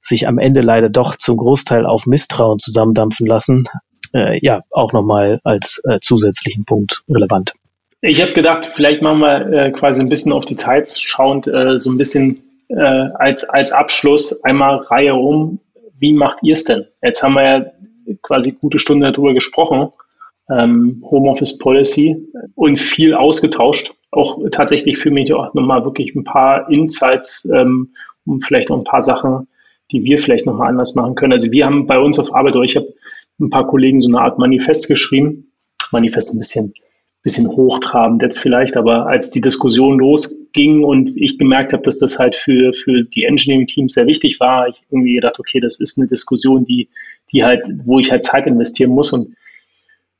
sich am Ende leider doch zum Großteil auf Misstrauen zusammendampfen lassen, äh, ja, auch nochmal als äh, zusätzlichen Punkt relevant. Ich habe gedacht, vielleicht machen wir äh, quasi ein bisschen auf Details schauend, äh, so ein bisschen äh, als, als Abschluss einmal Reihe um. Wie macht ihr es denn? Jetzt haben wir ja quasi gute Stunde darüber gesprochen, ähm, Homeoffice Policy und viel ausgetauscht auch tatsächlich für mich auch nochmal wirklich ein paar Insights ähm, und vielleicht auch ein paar Sachen, die wir vielleicht nochmal anders machen können. Also wir haben bei uns auf Arbeit, oder ich habe ein paar Kollegen so eine Art Manifest geschrieben. Manifest ein bisschen, bisschen hochtrabend jetzt vielleicht, aber als die Diskussion losging und ich gemerkt habe, dass das halt für, für die Engineering-Teams sehr wichtig war, ich irgendwie gedacht, okay, das ist eine Diskussion, die, die halt, wo ich halt Zeit investieren muss und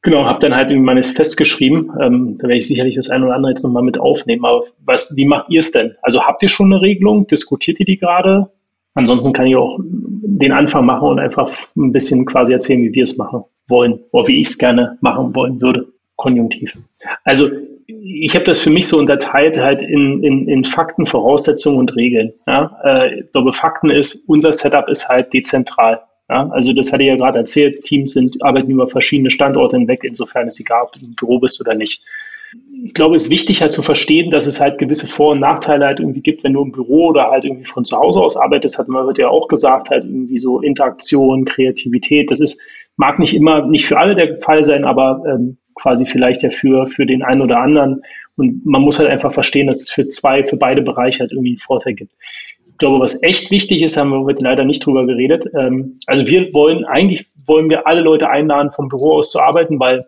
Genau, habe dann halt irgendwie meines festgeschrieben. Ähm, da werde ich sicherlich das eine oder andere jetzt nochmal mit aufnehmen. Aber was, wie macht ihr es denn? Also habt ihr schon eine Regelung? Diskutiert ihr die gerade? Ansonsten kann ich auch den Anfang machen und einfach ein bisschen quasi erzählen, wie wir es machen wollen oder wie ich es gerne machen wollen würde. Konjunktiv. Also ich habe das für mich so unterteilt halt in, in, in Fakten, Voraussetzungen und Regeln. Ja? Äh, ich glaube, Fakten ist, unser Setup ist halt dezentral. Ja, also das hatte ich ja gerade erzählt, Teams sind, arbeiten über verschiedene Standorte hinweg, insofern ist egal, ob du im Büro bist oder nicht. Ich glaube, es ist wichtig halt zu verstehen, dass es halt gewisse Vor- und Nachteile halt irgendwie gibt, wenn du im Büro oder halt irgendwie von zu Hause aus arbeitest, hat man wird ja auch gesagt, halt irgendwie so Interaktion, Kreativität, das ist, mag nicht immer, nicht für alle der Fall sein, aber ähm, quasi vielleicht ja für, für den einen oder anderen. Und man muss halt einfach verstehen, dass es für zwei, für beide Bereiche halt irgendwie einen Vorteil gibt. Glaube, was echt wichtig ist, haben wir heute leider nicht drüber geredet. Ähm, also wir wollen, eigentlich wollen wir alle Leute einladen, vom Büro aus zu arbeiten, weil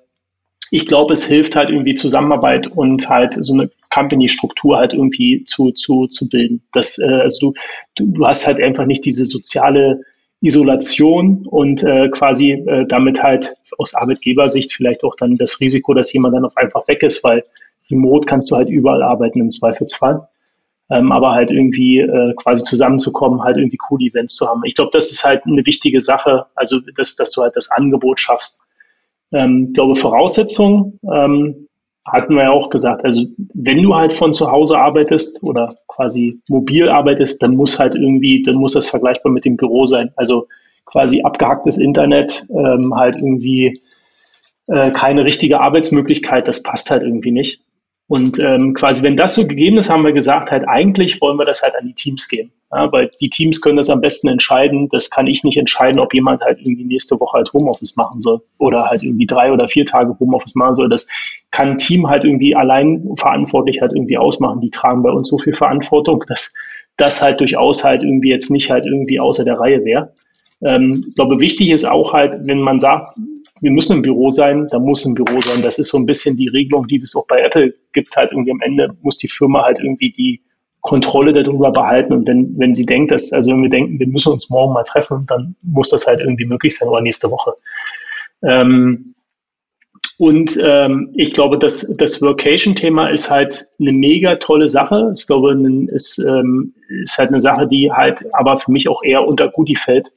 ich glaube, es hilft halt irgendwie Zusammenarbeit und halt so eine Company-Struktur halt irgendwie zu, zu, zu bilden. Das, äh, also du, du, du hast halt einfach nicht diese soziale Isolation und äh, quasi äh, damit halt aus Arbeitgebersicht vielleicht auch dann das Risiko, dass jemand dann auf einfach weg ist, weil remote kannst du halt überall arbeiten im Zweifelsfall. Ähm, aber halt irgendwie äh, quasi zusammenzukommen, halt irgendwie coole Events zu haben. Ich glaube, das ist halt eine wichtige Sache, also dass, dass du halt das Angebot schaffst. Ähm, ich glaube, Voraussetzung ähm, hatten wir ja auch gesagt, also wenn du halt von zu Hause arbeitest oder quasi mobil arbeitest, dann muss halt irgendwie, dann muss das vergleichbar mit dem Büro sein. Also quasi abgehacktes Internet, ähm, halt irgendwie äh, keine richtige Arbeitsmöglichkeit, das passt halt irgendwie nicht. Und ähm, quasi, wenn das so gegeben ist, haben wir gesagt, halt eigentlich wollen wir das halt an die Teams geben. Ja, weil die Teams können das am besten entscheiden. Das kann ich nicht entscheiden, ob jemand halt irgendwie nächste Woche halt Homeoffice machen soll oder halt irgendwie drei oder vier Tage Homeoffice machen soll. Das kann ein Team halt irgendwie allein verantwortlich halt irgendwie ausmachen. Die tragen bei uns so viel Verantwortung, dass das halt durchaus halt irgendwie jetzt nicht halt irgendwie außer der Reihe wäre. Ähm, ich glaube, wichtig ist auch halt, wenn man sagt, wir müssen im Büro sein, da muss im Büro sein. Das ist so ein bisschen die Regelung, die es auch bei Apple gibt. Halt irgendwie am Ende muss die Firma halt irgendwie die Kontrolle darüber behalten. Und wenn, wenn sie denkt, dass, also wenn wir denken, wir müssen uns morgen mal treffen, dann muss das halt irgendwie möglich sein oder nächste Woche. Ähm, und ähm, ich glaube, das, das Vocation-Thema ist halt eine mega tolle Sache. Ich glaube, es ähm, ist halt eine Sache, die halt aber für mich auch eher unter Goodie fällt.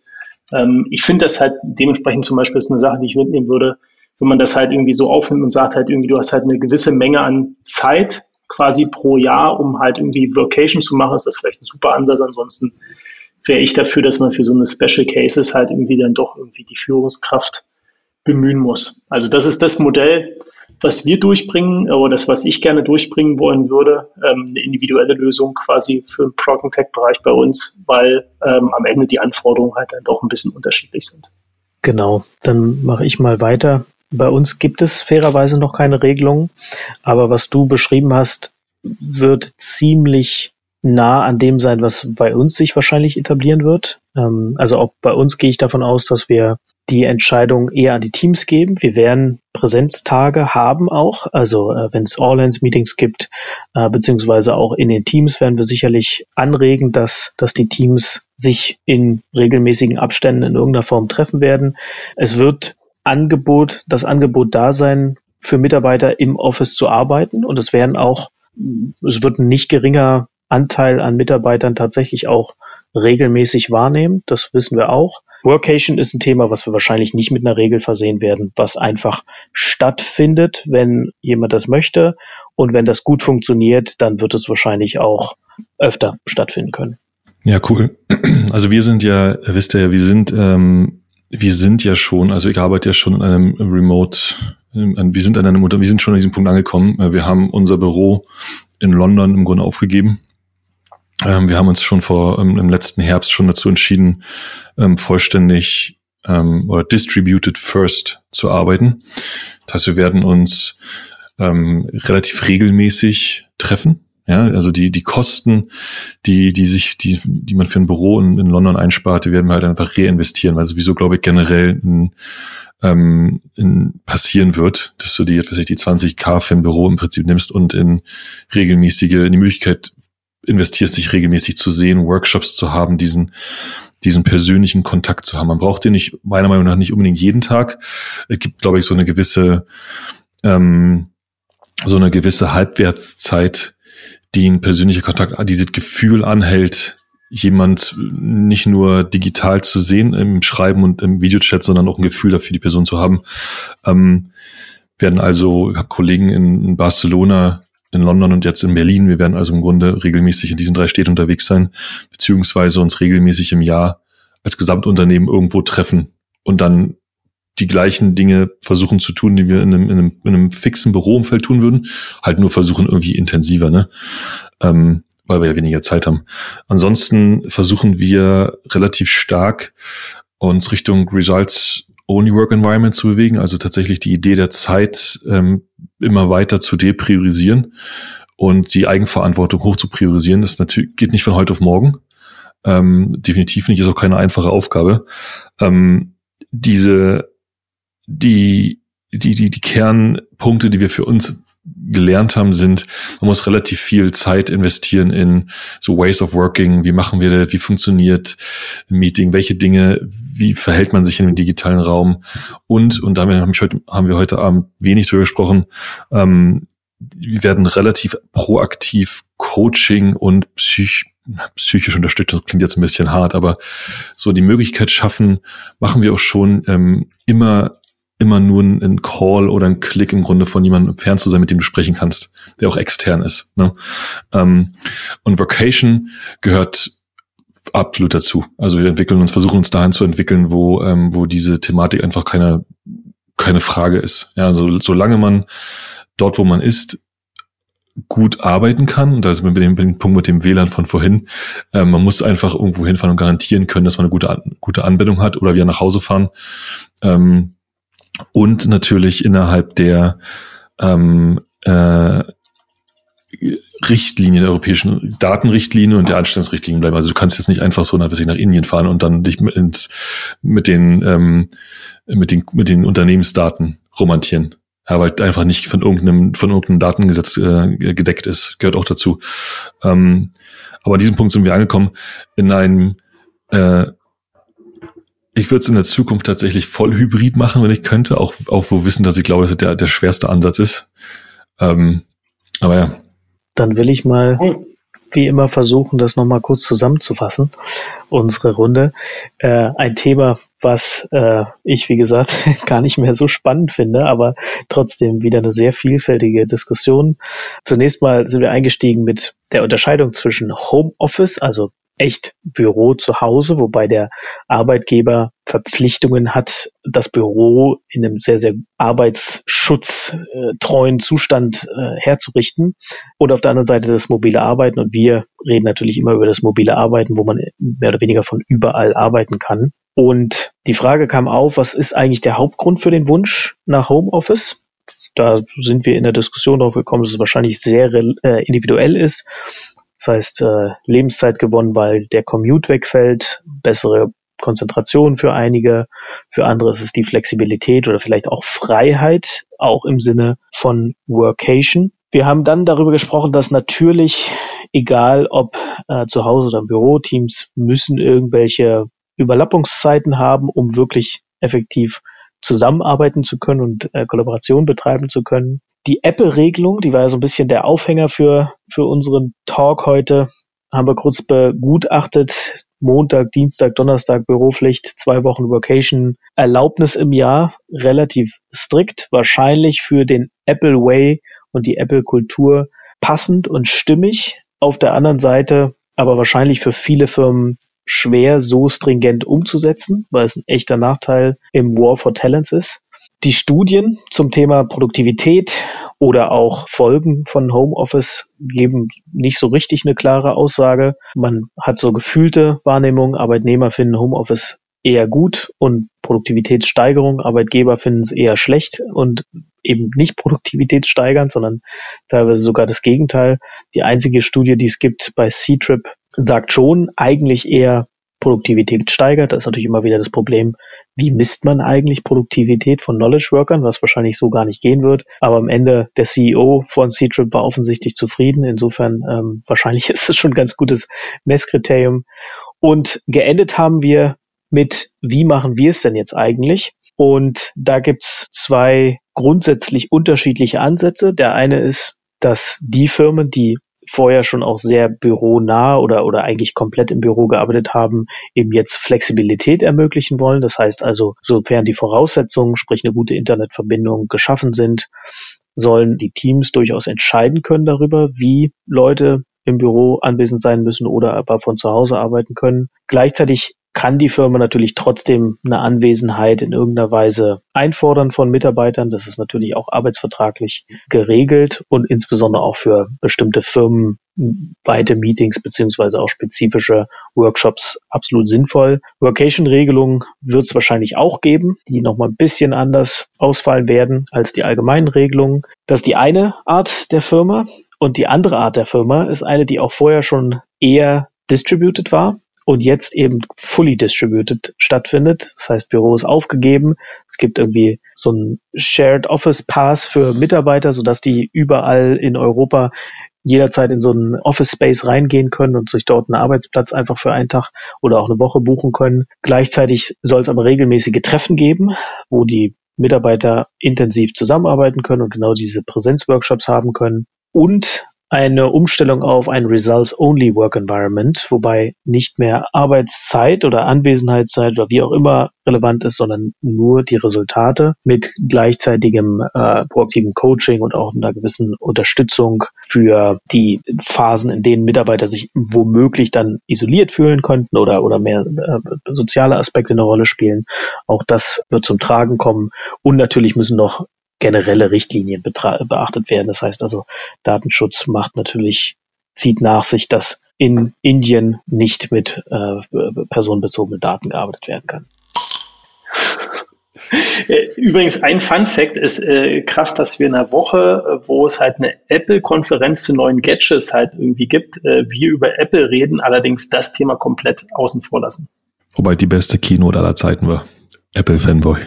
Ähm, ich finde das halt dementsprechend zum Beispiel ist eine Sache, die ich mitnehmen würde, wenn man das halt irgendwie so aufnimmt und sagt halt irgendwie, du hast halt eine gewisse Menge an Zeit quasi pro Jahr, um halt irgendwie Vocation zu machen, ist das vielleicht ein super Ansatz. Ansonsten wäre ich dafür, dass man für so eine Special Cases halt irgendwie dann doch irgendwie die Führungskraft bemühen muss. Also das ist das Modell, was wir durchbringen oder das, was ich gerne durchbringen wollen würde, ähm, eine individuelle Lösung quasi für den Prog Tech-Bereich bei uns, weil ähm, am Ende die Anforderungen halt dann doch ein bisschen unterschiedlich sind. Genau, dann mache ich mal weiter. Bei uns gibt es fairerweise noch keine Regelung, aber was du beschrieben hast, wird ziemlich nah an dem sein, was bei uns sich wahrscheinlich etablieren wird. Ähm, also auch bei uns gehe ich davon aus, dass wir die Entscheidung eher an die Teams geben. Wir werden Präsenztage haben auch, also äh, wenn es All-Hands-Meetings gibt, äh, beziehungsweise auch in den Teams werden wir sicherlich anregen, dass, dass die Teams sich in regelmäßigen Abständen in irgendeiner Form treffen werden. Es wird Angebot, das Angebot da sein, für Mitarbeiter im Office zu arbeiten und es werden auch, es wird ein nicht geringer Anteil an Mitarbeitern tatsächlich auch regelmäßig wahrnehmen. Das wissen wir auch. Workation ist ein Thema, was wir wahrscheinlich nicht mit einer Regel versehen werden, was einfach stattfindet, wenn jemand das möchte. Und wenn das gut funktioniert, dann wird es wahrscheinlich auch öfter stattfinden können. Ja, cool. Also wir sind ja, wisst ihr ja, wir sind, ähm, wir sind ja schon, also ich arbeite ja schon in einem Remote, ähm, wir sind an einem, wir sind schon an diesem Punkt angekommen. Wir haben unser Büro in London im Grunde aufgegeben wir haben uns schon vor ähm, im letzten Herbst schon dazu entschieden, ähm, vollständig ähm, oder distributed first zu arbeiten. Das heißt, wir werden uns ähm, relativ regelmäßig treffen. Ja, also die, die Kosten, die, die sich, die, die man für ein Büro in, in London einspart, die werden wir halt einfach reinvestieren, weil sowieso, glaube ich, generell in, ähm, in passieren wird, dass du die, etwas die 20k für ein Büro im Prinzip nimmst und in regelmäßige, in die Möglichkeit investierst, dich regelmäßig zu sehen, Workshops zu haben, diesen, diesen persönlichen Kontakt zu haben. Man braucht den nicht, meiner Meinung nach, nicht unbedingt jeden Tag. Es gibt, glaube ich, so eine gewisse, ähm, so eine gewisse Halbwertszeit, die ein persönlicher Kontakt, dieses Gefühl anhält, jemand nicht nur digital zu sehen im Schreiben und im Videochat, sondern auch ein Gefühl dafür, die Person zu haben. Ähm, werden also, ich habe Kollegen in, in Barcelona, in London und jetzt in Berlin. Wir werden also im Grunde regelmäßig in diesen drei Städten unterwegs sein, beziehungsweise uns regelmäßig im Jahr als Gesamtunternehmen irgendwo treffen und dann die gleichen Dinge versuchen zu tun, die wir in einem, in einem, in einem fixen Büroumfeld tun würden, halt nur versuchen irgendwie intensiver, ne? Ähm, weil wir ja weniger Zeit haben. Ansonsten versuchen wir relativ stark uns Richtung Results Only Work Environment zu bewegen, also tatsächlich die Idee der Zeit ähm, immer weiter zu depriorisieren und die Eigenverantwortung hoch zu priorisieren, das natürlich geht nicht von heute auf morgen. Ähm, definitiv nicht, ist auch keine einfache Aufgabe. Ähm, diese, die, die, die, die Kernpunkte, die wir für uns gelernt haben, sind, man muss relativ viel Zeit investieren in so Ways of Working. Wie machen wir das? Wie funktioniert ein Meeting? Welche Dinge? Wie verhält man sich in dem digitalen Raum? Und, und damit haben, heute, haben wir heute Abend wenig drüber gesprochen, ähm, wir werden relativ proaktiv Coaching und Psych psychisch unterstützt, das klingt jetzt ein bisschen hart, aber so die Möglichkeit schaffen, machen wir auch schon ähm, immer immer nur ein Call oder ein Klick im Grunde von jemandem fern zu sein, mit dem du sprechen kannst, der auch extern ist. Ne? Ähm, und Vocation gehört absolut dazu. Also wir entwickeln uns, versuchen uns dahin zu entwickeln, wo, ähm, wo diese Thematik einfach keine, keine Frage ist. Ja, also solange man dort, wo man ist, gut arbeiten kann, und da ist mit dem, mit dem Punkt mit dem WLAN von vorhin, äh, man muss einfach irgendwo hinfahren und garantieren können, dass man eine gute, gute Anbindung hat oder wir nach Hause fahren. Ähm, und natürlich innerhalb der ähm, äh, Richtlinie, der europäischen Datenrichtlinie und der Anstellungsrichtlinie bleiben. Also du kannst jetzt nicht einfach so nach, nach Indien fahren und dann dich mit, ins, mit den ähm, mit den mit den Unternehmensdaten romantieren. Ja, weil einfach nicht von irgendeinem von irgendeinem Datengesetz äh, gedeckt ist, gehört auch dazu. Ähm, aber an diesem Punkt sind wir angekommen in einem äh, ich würde es in der Zukunft tatsächlich voll hybrid machen, wenn ich könnte, auch, auch wo wissen, dass ich glaube, dass es der, der schwerste Ansatz ist. Ähm, aber ja. Dann will ich mal wie immer versuchen, das nochmal kurz zusammenzufassen, unsere Runde. Äh, ein Thema, was äh, ich, wie gesagt, gar nicht mehr so spannend finde, aber trotzdem wieder eine sehr vielfältige Diskussion. Zunächst mal sind wir eingestiegen mit der Unterscheidung zwischen Homeoffice, also echt Büro zu Hause, wobei der Arbeitgeber Verpflichtungen hat, das Büro in einem sehr, sehr arbeitsschutztreuen Zustand äh, herzurichten. Und auf der anderen Seite das mobile Arbeiten. Und wir reden natürlich immer über das mobile Arbeiten, wo man mehr oder weniger von überall arbeiten kann. Und die Frage kam auf, was ist eigentlich der Hauptgrund für den Wunsch nach Homeoffice? Da sind wir in der Diskussion darauf gekommen, dass es wahrscheinlich sehr äh, individuell ist. Das heißt, äh, Lebenszeit gewonnen, weil der Commute wegfällt, bessere Konzentration für einige, für andere ist es die Flexibilität oder vielleicht auch Freiheit, auch im Sinne von Workation. Wir haben dann darüber gesprochen, dass natürlich, egal ob äh, zu Hause oder im Büro, Teams müssen irgendwelche Überlappungszeiten haben, um wirklich effektiv zusammenarbeiten zu können und äh, Kollaboration betreiben zu können. Die Apple-Regelung, die war ja so ein bisschen der Aufhänger für, für unseren Talk heute, haben wir kurz begutachtet. Montag, Dienstag, Donnerstag Büropflicht, zwei Wochen Vacation, Erlaubnis im Jahr, relativ strikt, wahrscheinlich für den Apple Way und die Apple-Kultur passend und stimmig. Auf der anderen Seite aber wahrscheinlich für viele Firmen schwer so stringent umzusetzen, weil es ein echter Nachteil im War for Talents ist. Die Studien zum Thema Produktivität oder auch Folgen von Homeoffice geben nicht so richtig eine klare Aussage. Man hat so gefühlte Wahrnehmung, Arbeitnehmer finden Homeoffice eher gut und Produktivitätssteigerung, Arbeitgeber finden es eher schlecht und eben nicht produktivitätssteigernd, sondern teilweise sogar das Gegenteil. Die einzige Studie, die es gibt bei C-Trip, sagt schon eigentlich eher Produktivität steigert. Das ist natürlich immer wieder das Problem, wie misst man eigentlich Produktivität von Knowledge Workern, was wahrscheinlich so gar nicht gehen wird. Aber am Ende der CEO von C-Trip war offensichtlich zufrieden. Insofern ähm, wahrscheinlich ist es schon ein ganz gutes Messkriterium. Und geendet haben wir mit, wie machen wir es denn jetzt eigentlich? Und da gibt's zwei grundsätzlich unterschiedliche Ansätze. Der eine ist, dass die Firmen, die vorher schon auch sehr büronah oder, oder eigentlich komplett im Büro gearbeitet haben, eben jetzt Flexibilität ermöglichen wollen. Das heißt also, sofern die Voraussetzungen, sprich eine gute Internetverbindung geschaffen sind, sollen die Teams durchaus entscheiden können darüber, wie Leute im Büro anwesend sein müssen oder aber von zu Hause arbeiten können. Gleichzeitig kann die Firma natürlich trotzdem eine Anwesenheit in irgendeiner Weise einfordern von Mitarbeitern. Das ist natürlich auch arbeitsvertraglich geregelt und insbesondere auch für bestimmte Firmen weite Meetings beziehungsweise auch spezifische Workshops absolut sinnvoll. Workation-Regelungen wird es wahrscheinlich auch geben, die nochmal ein bisschen anders ausfallen werden als die allgemeinen Regelungen. Das ist die eine Art der Firma. Und die andere Art der Firma ist eine, die auch vorher schon eher distributed war und jetzt eben fully distributed stattfindet. Das heißt, Büro ist aufgegeben. Es gibt irgendwie so ein Shared Office Pass für Mitarbeiter, sodass die überall in Europa jederzeit in so einen Office Space reingehen können und sich dort einen Arbeitsplatz einfach für einen Tag oder auch eine Woche buchen können. Gleichzeitig soll es aber regelmäßige Treffen geben, wo die Mitarbeiter intensiv zusammenarbeiten können und genau diese Präsenzworkshops haben können. Und eine Umstellung auf ein Results-Only Work Environment, wobei nicht mehr Arbeitszeit oder Anwesenheitszeit oder wie auch immer relevant ist, sondern nur die Resultate mit gleichzeitigem äh, proaktiven Coaching und auch einer gewissen Unterstützung für die Phasen, in denen Mitarbeiter sich womöglich dann isoliert fühlen könnten oder, oder mehr äh, soziale Aspekte eine Rolle spielen. Auch das wird zum Tragen kommen. Und natürlich müssen noch generelle Richtlinien beachtet werden. Das heißt also, Datenschutz macht natürlich, zieht nach sich, dass in Indien nicht mit äh, personenbezogenen Daten gearbeitet werden kann. Äh, übrigens, ein Fun Fact ist äh, krass, dass wir in einer Woche, wo es halt eine Apple-Konferenz zu neuen Gadgets halt irgendwie gibt, äh, wir über Apple reden, allerdings das Thema komplett außen vor lassen. Wobei die beste Keynote aller Zeiten war. Apple Fanboy.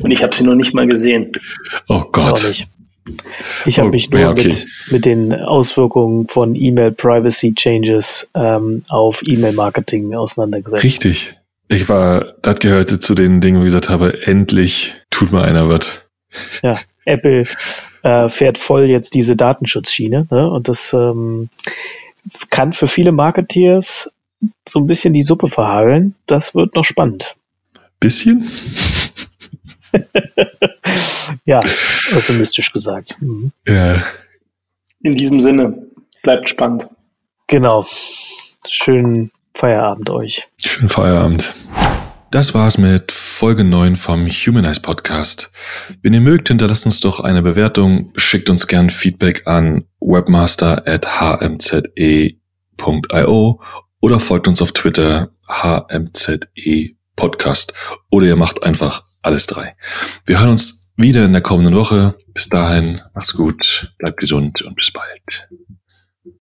Und ich habe sie noch nicht mal gesehen. Oh Gott. Ich habe oh, mich nur ja, okay. mit, mit den Auswirkungen von E-Mail Privacy Changes ähm, auf E-Mail-Marketing auseinandergesetzt. Richtig. Ich war, das gehörte zu den Dingen, wo ich gesagt habe, endlich tut mal einer was. Ja, Apple äh, fährt voll jetzt diese Datenschutzschiene ne? und das ähm, kann für viele Marketeers so ein bisschen die Suppe verhageln. Das wird noch spannend. Bisschen? ja, euphemistisch gesagt. Mhm. Ja. In diesem Sinne, bleibt spannend. Genau. Schönen Feierabend euch. Schönen Feierabend. Das war's mit Folge 9 vom Humanize Podcast. Wenn ihr mögt, hinterlasst uns doch eine Bewertung, schickt uns gern Feedback an webmaster.hmze.io oder folgt uns auf Twitter hmze Podcast oder ihr macht einfach alles drei. Wir hören uns wieder in der kommenden Woche. Bis dahin, macht's gut, bleibt gesund und bis bald.